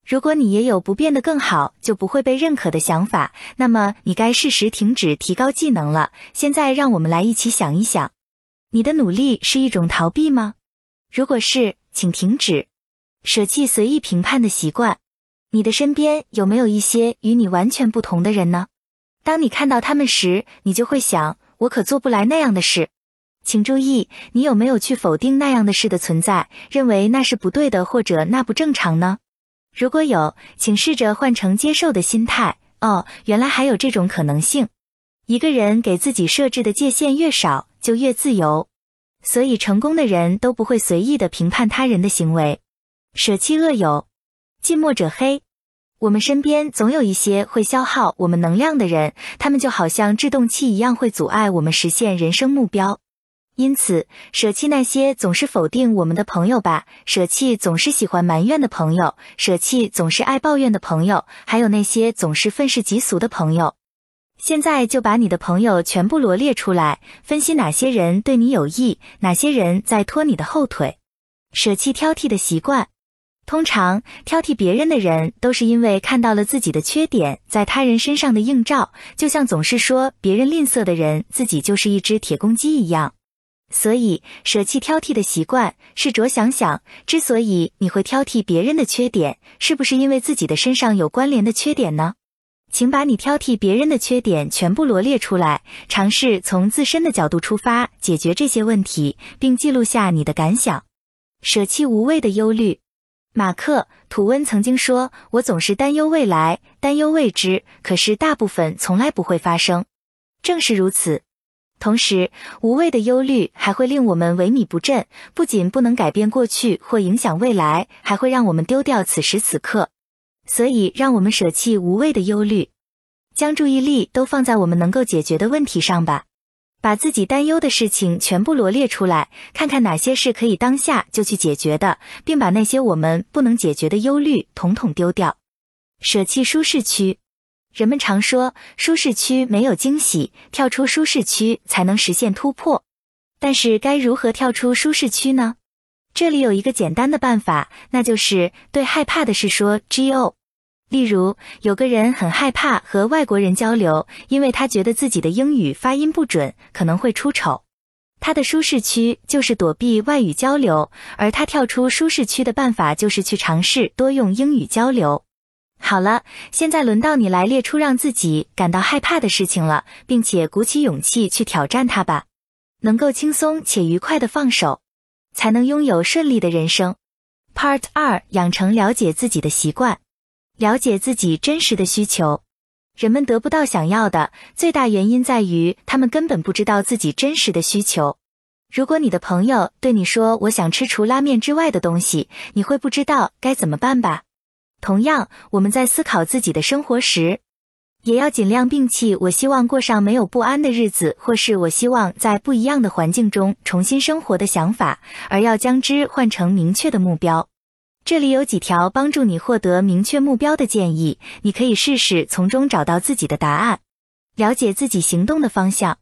如果你也有不变得更好就不会被认可的想法，那么你该适时停止提高技能了。现在，让我们来一起想一想。你的努力是一种逃避吗？如果是，请停止，舍弃随意评判的习惯。你的身边有没有一些与你完全不同的人呢？当你看到他们时，你就会想：我可做不来那样的事。请注意，你有没有去否定那样的事的存在，认为那是不对的或者那不正常呢？如果有，请试着换成接受的心态。哦，原来还有这种可能性。一个人给自己设置的界限越少。就越自由，所以成功的人都不会随意的评判他人的行为。舍弃恶友，近墨者黑。我们身边总有一些会消耗我们能量的人，他们就好像制动器一样，会阻碍我们实现人生目标。因此，舍弃那些总是否定我们的朋友吧，舍弃总是喜欢埋怨的朋友，舍弃总是爱抱怨的朋友，还有那些总是愤世嫉俗的朋友。现在就把你的朋友全部罗列出来，分析哪些人对你有益，哪些人在拖你的后腿。舍弃挑剔的习惯。通常挑剔别人的人，都是因为看到了自己的缺点在他人身上的映照，就像总是说别人吝啬的人，自己就是一只铁公鸡一样。所以，舍弃挑剔的习惯，试着想想，之所以你会挑剔别人的缺点，是不是因为自己的身上有关联的缺点呢？请把你挑剔别人的缺点全部罗列出来，尝试从自身的角度出发解决这些问题，并记录下你的感想。舍弃无谓的忧虑。马克·吐温曾经说：“我总是担忧未来，担忧未知，可是大部分从来不会发生。”正是如此。同时，无谓的忧虑还会令我们萎靡不振，不仅不能改变过去或影响未来，还会让我们丢掉此时此刻。所以，让我们舍弃无谓的忧虑，将注意力都放在我们能够解决的问题上吧。把自己担忧的事情全部罗列出来，看看哪些是可以当下就去解决的，并把那些我们不能解决的忧虑统统丢掉。舍弃舒适区。人们常说，舒适区没有惊喜，跳出舒适区才能实现突破。但是，该如何跳出舒适区呢？这里有一个简单的办法，那就是对害怕的事说 “go”。例如，有个人很害怕和外国人交流，因为他觉得自己的英语发音不准，可能会出丑。他的舒适区就是躲避外语交流，而他跳出舒适区的办法就是去尝试多用英语交流。好了，现在轮到你来列出让自己感到害怕的事情了，并且鼓起勇气去挑战它吧，能够轻松且愉快的放手。才能拥有顺利的人生。Part 二：养成了解自己的习惯，了解自己真实的需求。人们得不到想要的最大原因在于他们根本不知道自己真实的需求。如果你的朋友对你说“我想吃除拉面之外的东西”，你会不知道该怎么办吧？同样，我们在思考自己的生活时。也要尽量摒弃我希望过上没有不安的日子，或是我希望在不一样的环境中重新生活的想法，而要将之换成明确的目标。这里有几条帮助你获得明确目标的建议，你可以试试从中找到自己的答案，了解自己行动的方向。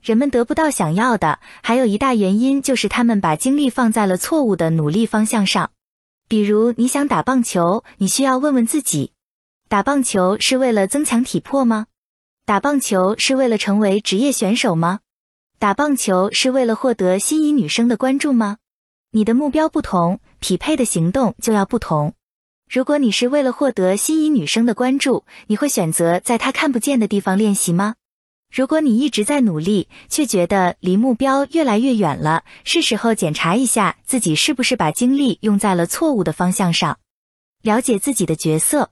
人们得不到想要的，还有一大原因就是他们把精力放在了错误的努力方向上。比如，你想打棒球，你需要问问自己。打棒球是为了增强体魄吗？打棒球是为了成为职业选手吗？打棒球是为了获得心仪女生的关注吗？你的目标不同，匹配的行动就要不同。如果你是为了获得心仪女生的关注，你会选择在她看不见的地方练习吗？如果你一直在努力，却觉得离目标越来越远了，是时候检查一下自己是不是把精力用在了错误的方向上。了解自己的角色。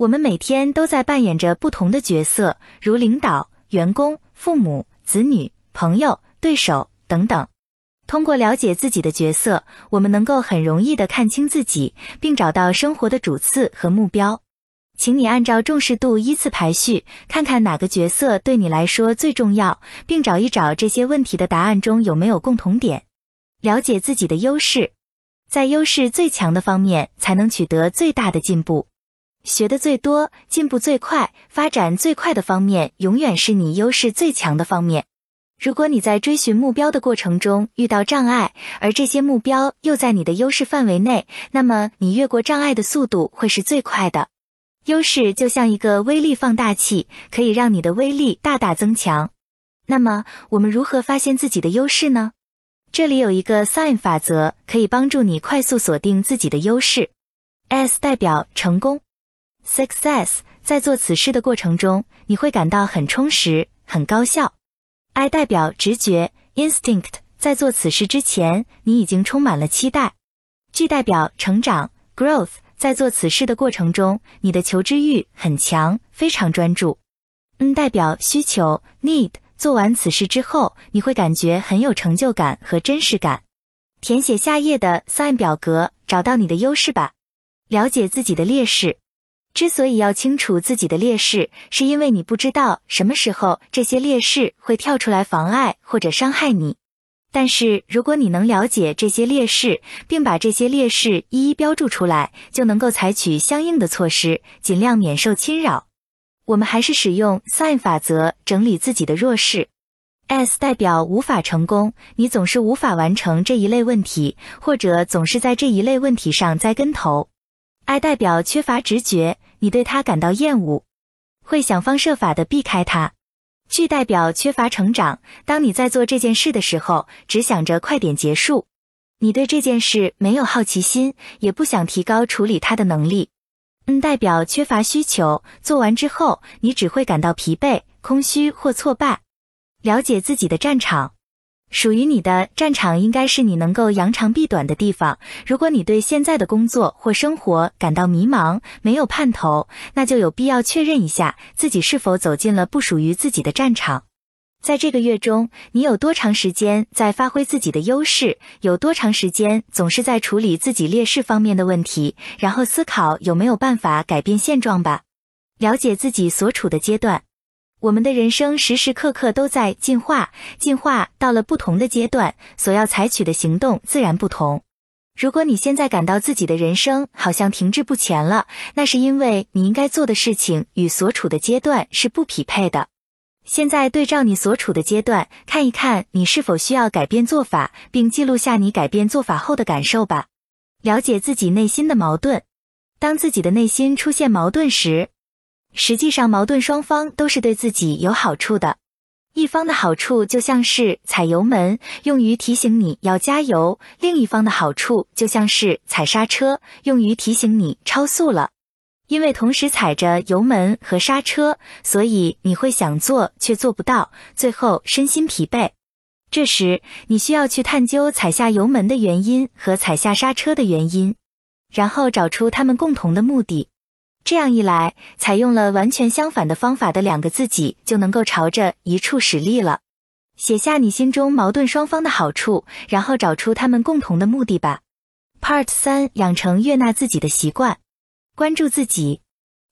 我们每天都在扮演着不同的角色，如领导、员工、父母、子女、朋友、对手等等。通过了解自己的角色，我们能够很容易的看清自己，并找到生活的主次和目标。请你按照重视度依次排序，看看哪个角色对你来说最重要，并找一找这些问题的答案中有没有共同点。了解自己的优势，在优势最强的方面才能取得最大的进步。学的最多、进步最快、发展最快的方面，永远是你优势最强的方面。如果你在追寻目标的过程中遇到障碍，而这些目标又在你的优势范围内，那么你越过障碍的速度会是最快的。优势就像一个威力放大器，可以让你的威力大大增强。那么，我们如何发现自己的优势呢？这里有一个 SIGN 法则，可以帮助你快速锁定自己的优势。S 代表成功，Success，在做此事的过程中，你会感到很充实、很高效。I 代表直觉，Instinct，在做此事之前，你已经充满了期待。G 代表成长，Growth。在做此事的过程中，你的求知欲很强，非常专注。N 代表需求，need。做完此事之后，你会感觉很有成就感和真实感。填写下页的 sign 表格，找到你的优势吧。了解自己的劣势。之所以要清楚自己的劣势，是因为你不知道什么时候这些劣势会跳出来妨碍或者伤害你。但是，如果你能了解这些劣势，并把这些劣势一一标注出来，就能够采取相应的措施，尽量免受侵扰。我们还是使用 SIGN 法则整理自己的弱势。S 代表无法成功，你总是无法完成这一类问题，或者总是在这一类问题上栽跟头。爱代表缺乏直觉，你对他感到厌恶，会想方设法的避开他。惧代表缺乏成长。当你在做这件事的时候，只想着快点结束，你对这件事没有好奇心，也不想提高处理它的能力。嗯代表缺乏需求。做完之后，你只会感到疲惫、空虚或挫败。了解自己的战场。属于你的战场应该是你能够扬长避短的地方。如果你对现在的工作或生活感到迷茫，没有盼头，那就有必要确认一下自己是否走进了不属于自己的战场。在这个月中，你有多长时间在发挥自己的优势？有多长时间总是在处理自己劣势方面的问题？然后思考有没有办法改变现状吧。了解自己所处的阶段。我们的人生时时刻刻都在进化，进化到了不同的阶段，所要采取的行动自然不同。如果你现在感到自己的人生好像停滞不前了，那是因为你应该做的事情与所处的阶段是不匹配的。现在对照你所处的阶段，看一看你是否需要改变做法，并记录下你改变做法后的感受吧。了解自己内心的矛盾，当自己的内心出现矛盾时。实际上，矛盾双方都是对自己有好处的。一方的好处就像是踩油门，用于提醒你要加油；另一方的好处就像是踩刹车，用于提醒你超速了。因为同时踩着油门和刹车，所以你会想做却做不到，最后身心疲惫。这时，你需要去探究踩下油门的原因和踩下刹车的原因，然后找出他们共同的目的。这样一来，采用了完全相反的方法的两个自己就能够朝着一处使力了。写下你心中矛盾双方的好处，然后找出他们共同的目的吧。Part 三：养成悦纳自己的习惯。关注自己，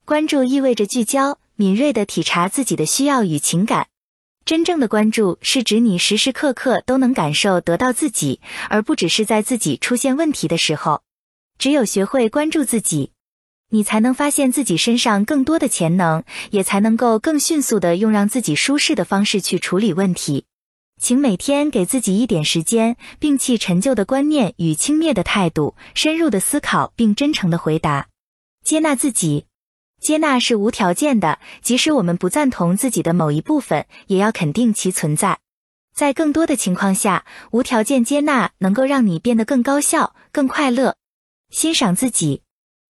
关注意味着聚焦、敏锐地体察自己的需要与情感。真正的关注是指你时时刻刻都能感受得到自己，而不只是在自己出现问题的时候。只有学会关注自己。你才能发现自己身上更多的潜能，也才能够更迅速的用让自己舒适的方式去处理问题。请每天给自己一点时间，摒弃陈旧的观念与轻蔑的态度，深入的思考并真诚的回答。接纳自己，接纳是无条件的，即使我们不赞同自己的某一部分，也要肯定其存在。在更多的情况下，无条件接纳能够让你变得更高效、更快乐。欣赏自己。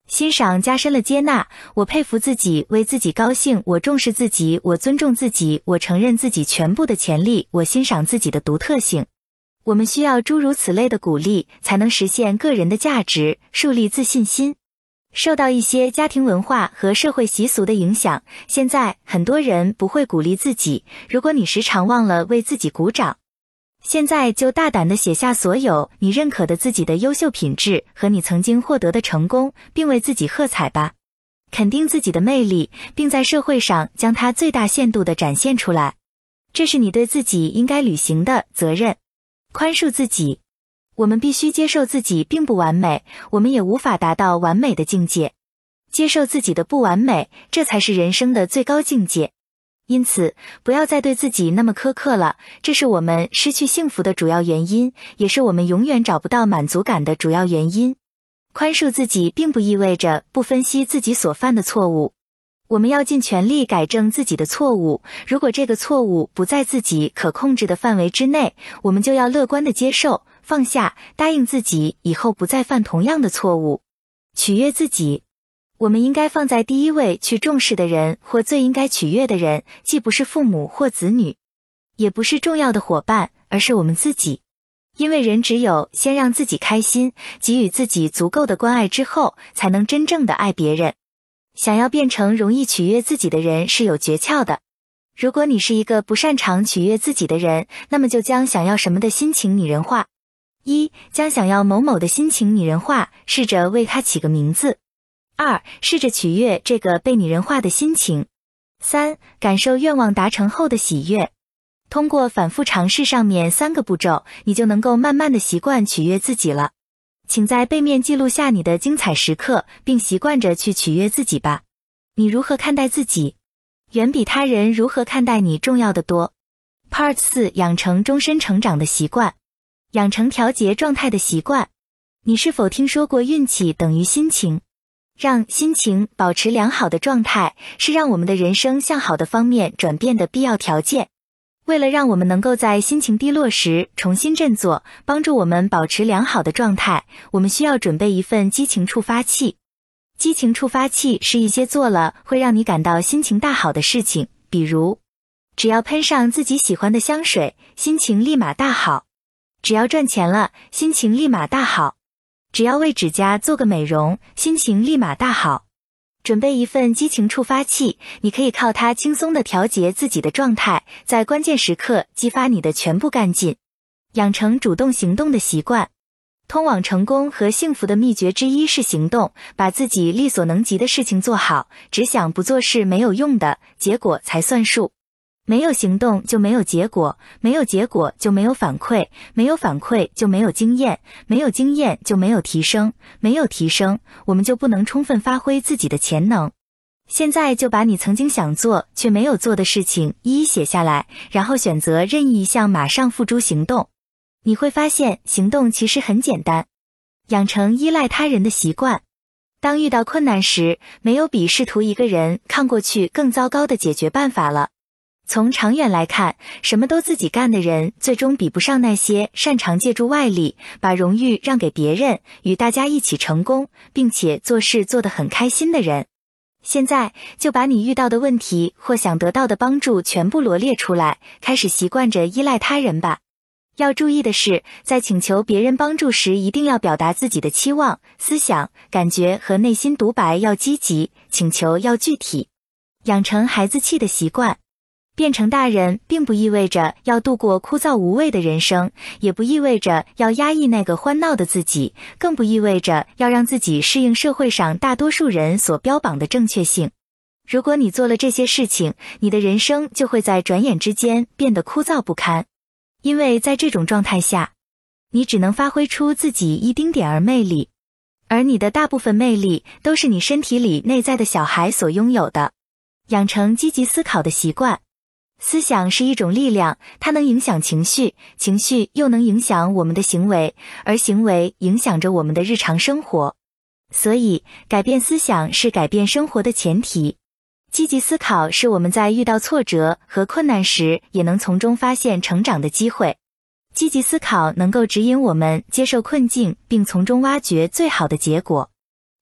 欣赏加深了接纳，我佩服自己，为自己高兴，我重视自己，我尊重自己，我承认自己全部的潜力，我欣赏自己的独特性。我们需要诸如此类的鼓励，才能实现个人的价值，树立自信心。受到一些家庭文化和社会习俗的影响，现在很多人不会鼓励自己。如果你时常忘了为自己鼓掌，现在就大胆地写下所有你认可的自己的优秀品质和你曾经获得的成功，并为自己喝彩吧。肯定自己的魅力，并在社会上将它最大限度地展现出来，这是你对自己应该履行的责任。宽恕自己，我们必须接受自己并不完美，我们也无法达到完美的境界。接受自己的不完美，这才是人生的最高境界。因此，不要再对自己那么苛刻了，这是我们失去幸福的主要原因，也是我们永远找不到满足感的主要原因。宽恕自己，并不意味着不分析自己所犯的错误。我们要尽全力改正自己的错误。如果这个错误不在自己可控制的范围之内，我们就要乐观的接受、放下，答应自己以后不再犯同样的错误，取悦自己。我们应该放在第一位去重视的人，或最应该取悦的人，既不是父母或子女，也不是重要的伙伴，而是我们自己。因为人只有先让自己开心，给予自己足够的关爱之后，才能真正的爱别人。想要变成容易取悦自己的人是有诀窍的。如果你是一个不擅长取悦自己的人，那么就将想要什么的心情拟人化。一，将想要某某的心情拟人化，试着为他起个名字。二，试着取悦这个被拟人化的心情。三，感受愿望达成后的喜悦。通过反复尝试上面三个步骤，你就能够慢慢的习惯取悦自己了。请在背面记录下你的精彩时刻，并习惯着去取悦自己吧。你如何看待自己，远比他人如何看待你重要的多。Part 四：养成终身成长的习惯，养成调节状态的习惯。你是否听说过运气等于心情？让心情保持良好的状态，是让我们的人生向好的方面转变的必要条件。为了让我们能够在心情低落时重新振作，帮助我们保持良好的状态，我们需要准备一份激情触发器。激情触发器是一些做了会让你感到心情大好的事情，比如，只要喷上自己喜欢的香水，心情立马大好；只要赚钱了，心情立马大好；只要为指甲做个美容，心情立马大好。准备一份激情触发器，你可以靠它轻松的调节自己的状态，在关键时刻激发你的全部干劲，养成主动行动的习惯。通往成功和幸福的秘诀之一是行动，把自己力所能及的事情做好。只想不做事没有用的，结果才算数。没有行动就没有结果，没有结果就没有反馈，没有反馈就没有经验，没有经验就没有提升，没有提升，我们就不能充分发挥自己的潜能。现在就把你曾经想做却没有做的事情一一写下来，然后选择任意一项，马上付诸行动。你会发现，行动其实很简单。养成依赖他人的习惯，当遇到困难时，没有比试图一个人抗过去更糟糕的解决办法了。从长远来看，什么都自己干的人，最终比不上那些擅长借助外力，把荣誉让给别人，与大家一起成功，并且做事做得很开心的人。现在就把你遇到的问题或想得到的帮助全部罗列出来，开始习惯着依赖他人吧。要注意的是，在请求别人帮助时，一定要表达自己的期望、思想、感觉和内心独白要积极，请求要具体，养成孩子气的习惯。变成大人，并不意味着要度过枯燥无味的人生，也不意味着要压抑那个欢闹的自己，更不意味着要让自己适应社会上大多数人所标榜的正确性。如果你做了这些事情，你的人生就会在转眼之间变得枯燥不堪，因为在这种状态下，你只能发挥出自己一丁点儿魅力，而你的大部分魅力都是你身体里内在的小孩所拥有的。养成积极思考的习惯。思想是一种力量，它能影响情绪，情绪又能影响我们的行为，而行为影响着我们的日常生活。所以，改变思想是改变生活的前提。积极思考是我们在遇到挫折和困难时，也能从中发现成长的机会。积极思考能够指引我们接受困境，并从中挖掘最好的结果。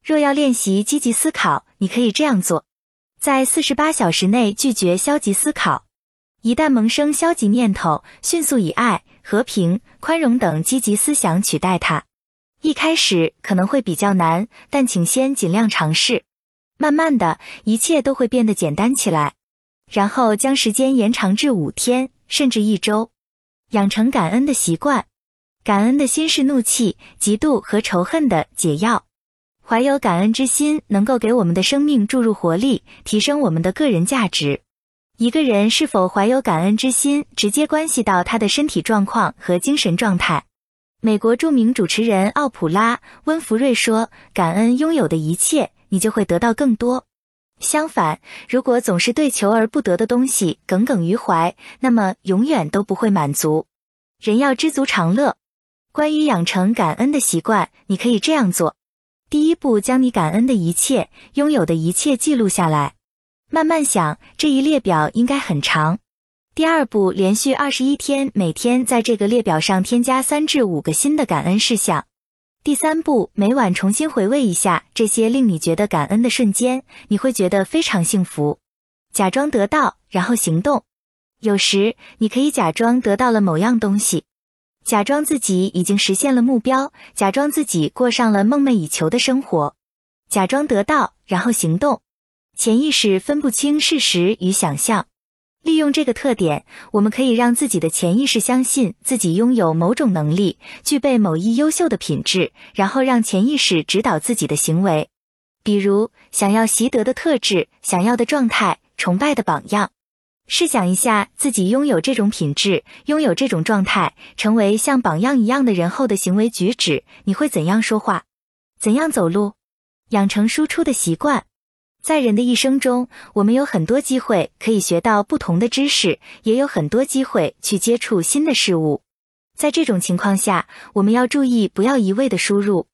若要练习积极思考，你可以这样做：在四十八小时内拒绝消极思考。一旦萌生消极念头，迅速以爱、和平、宽容等积极思想取代它。一开始可能会比较难，但请先尽量尝试。慢慢的，一切都会变得简单起来。然后将时间延长至五天，甚至一周。养成感恩的习惯，感恩的心是怒气、嫉妒和仇恨的解药。怀有感恩之心，能够给我们的生命注入活力，提升我们的个人价值。一个人是否怀有感恩之心，直接关系到他的身体状况和精神状态。美国著名主持人奥普拉·温弗瑞说：“感恩拥有的一切，你就会得到更多。相反，如果总是对求而不得的东西耿耿于怀，那么永远都不会满足。人要知足常乐。关于养成感恩的习惯，你可以这样做。”第一步，将你感恩的一切、拥有的一切记录下来，慢慢想，这一列表应该很长。第二步，连续二十一天，每天在这个列表上添加三至五个新的感恩事项。第三步，每晚重新回味一下这些令你觉得感恩的瞬间，你会觉得非常幸福。假装得到，然后行动。有时，你可以假装得到了某样东西。假装自己已经实现了目标，假装自己过上了梦寐以求的生活，假装得到，然后行动。潜意识分不清事实与想象，利用这个特点，我们可以让自己的潜意识相信自己拥有某种能力，具备某一优秀的品质，然后让潜意识指导自己的行为。比如，想要习得的特质、想要的状态、崇拜的榜样。试想一下，自己拥有这种品质，拥有这种状态，成为像榜样一样的人后的行为举止，你会怎样说话？怎样走路？养成输出的习惯。在人的一生中，我们有很多机会可以学到不同的知识，也有很多机会去接触新的事物。在这种情况下，我们要注意不要一味的输入，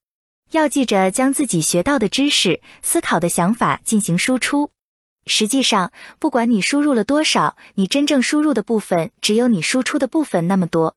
要记着将自己学到的知识、思考的想法进行输出。实际上，不管你输入了多少，你真正输入的部分只有你输出的部分那么多。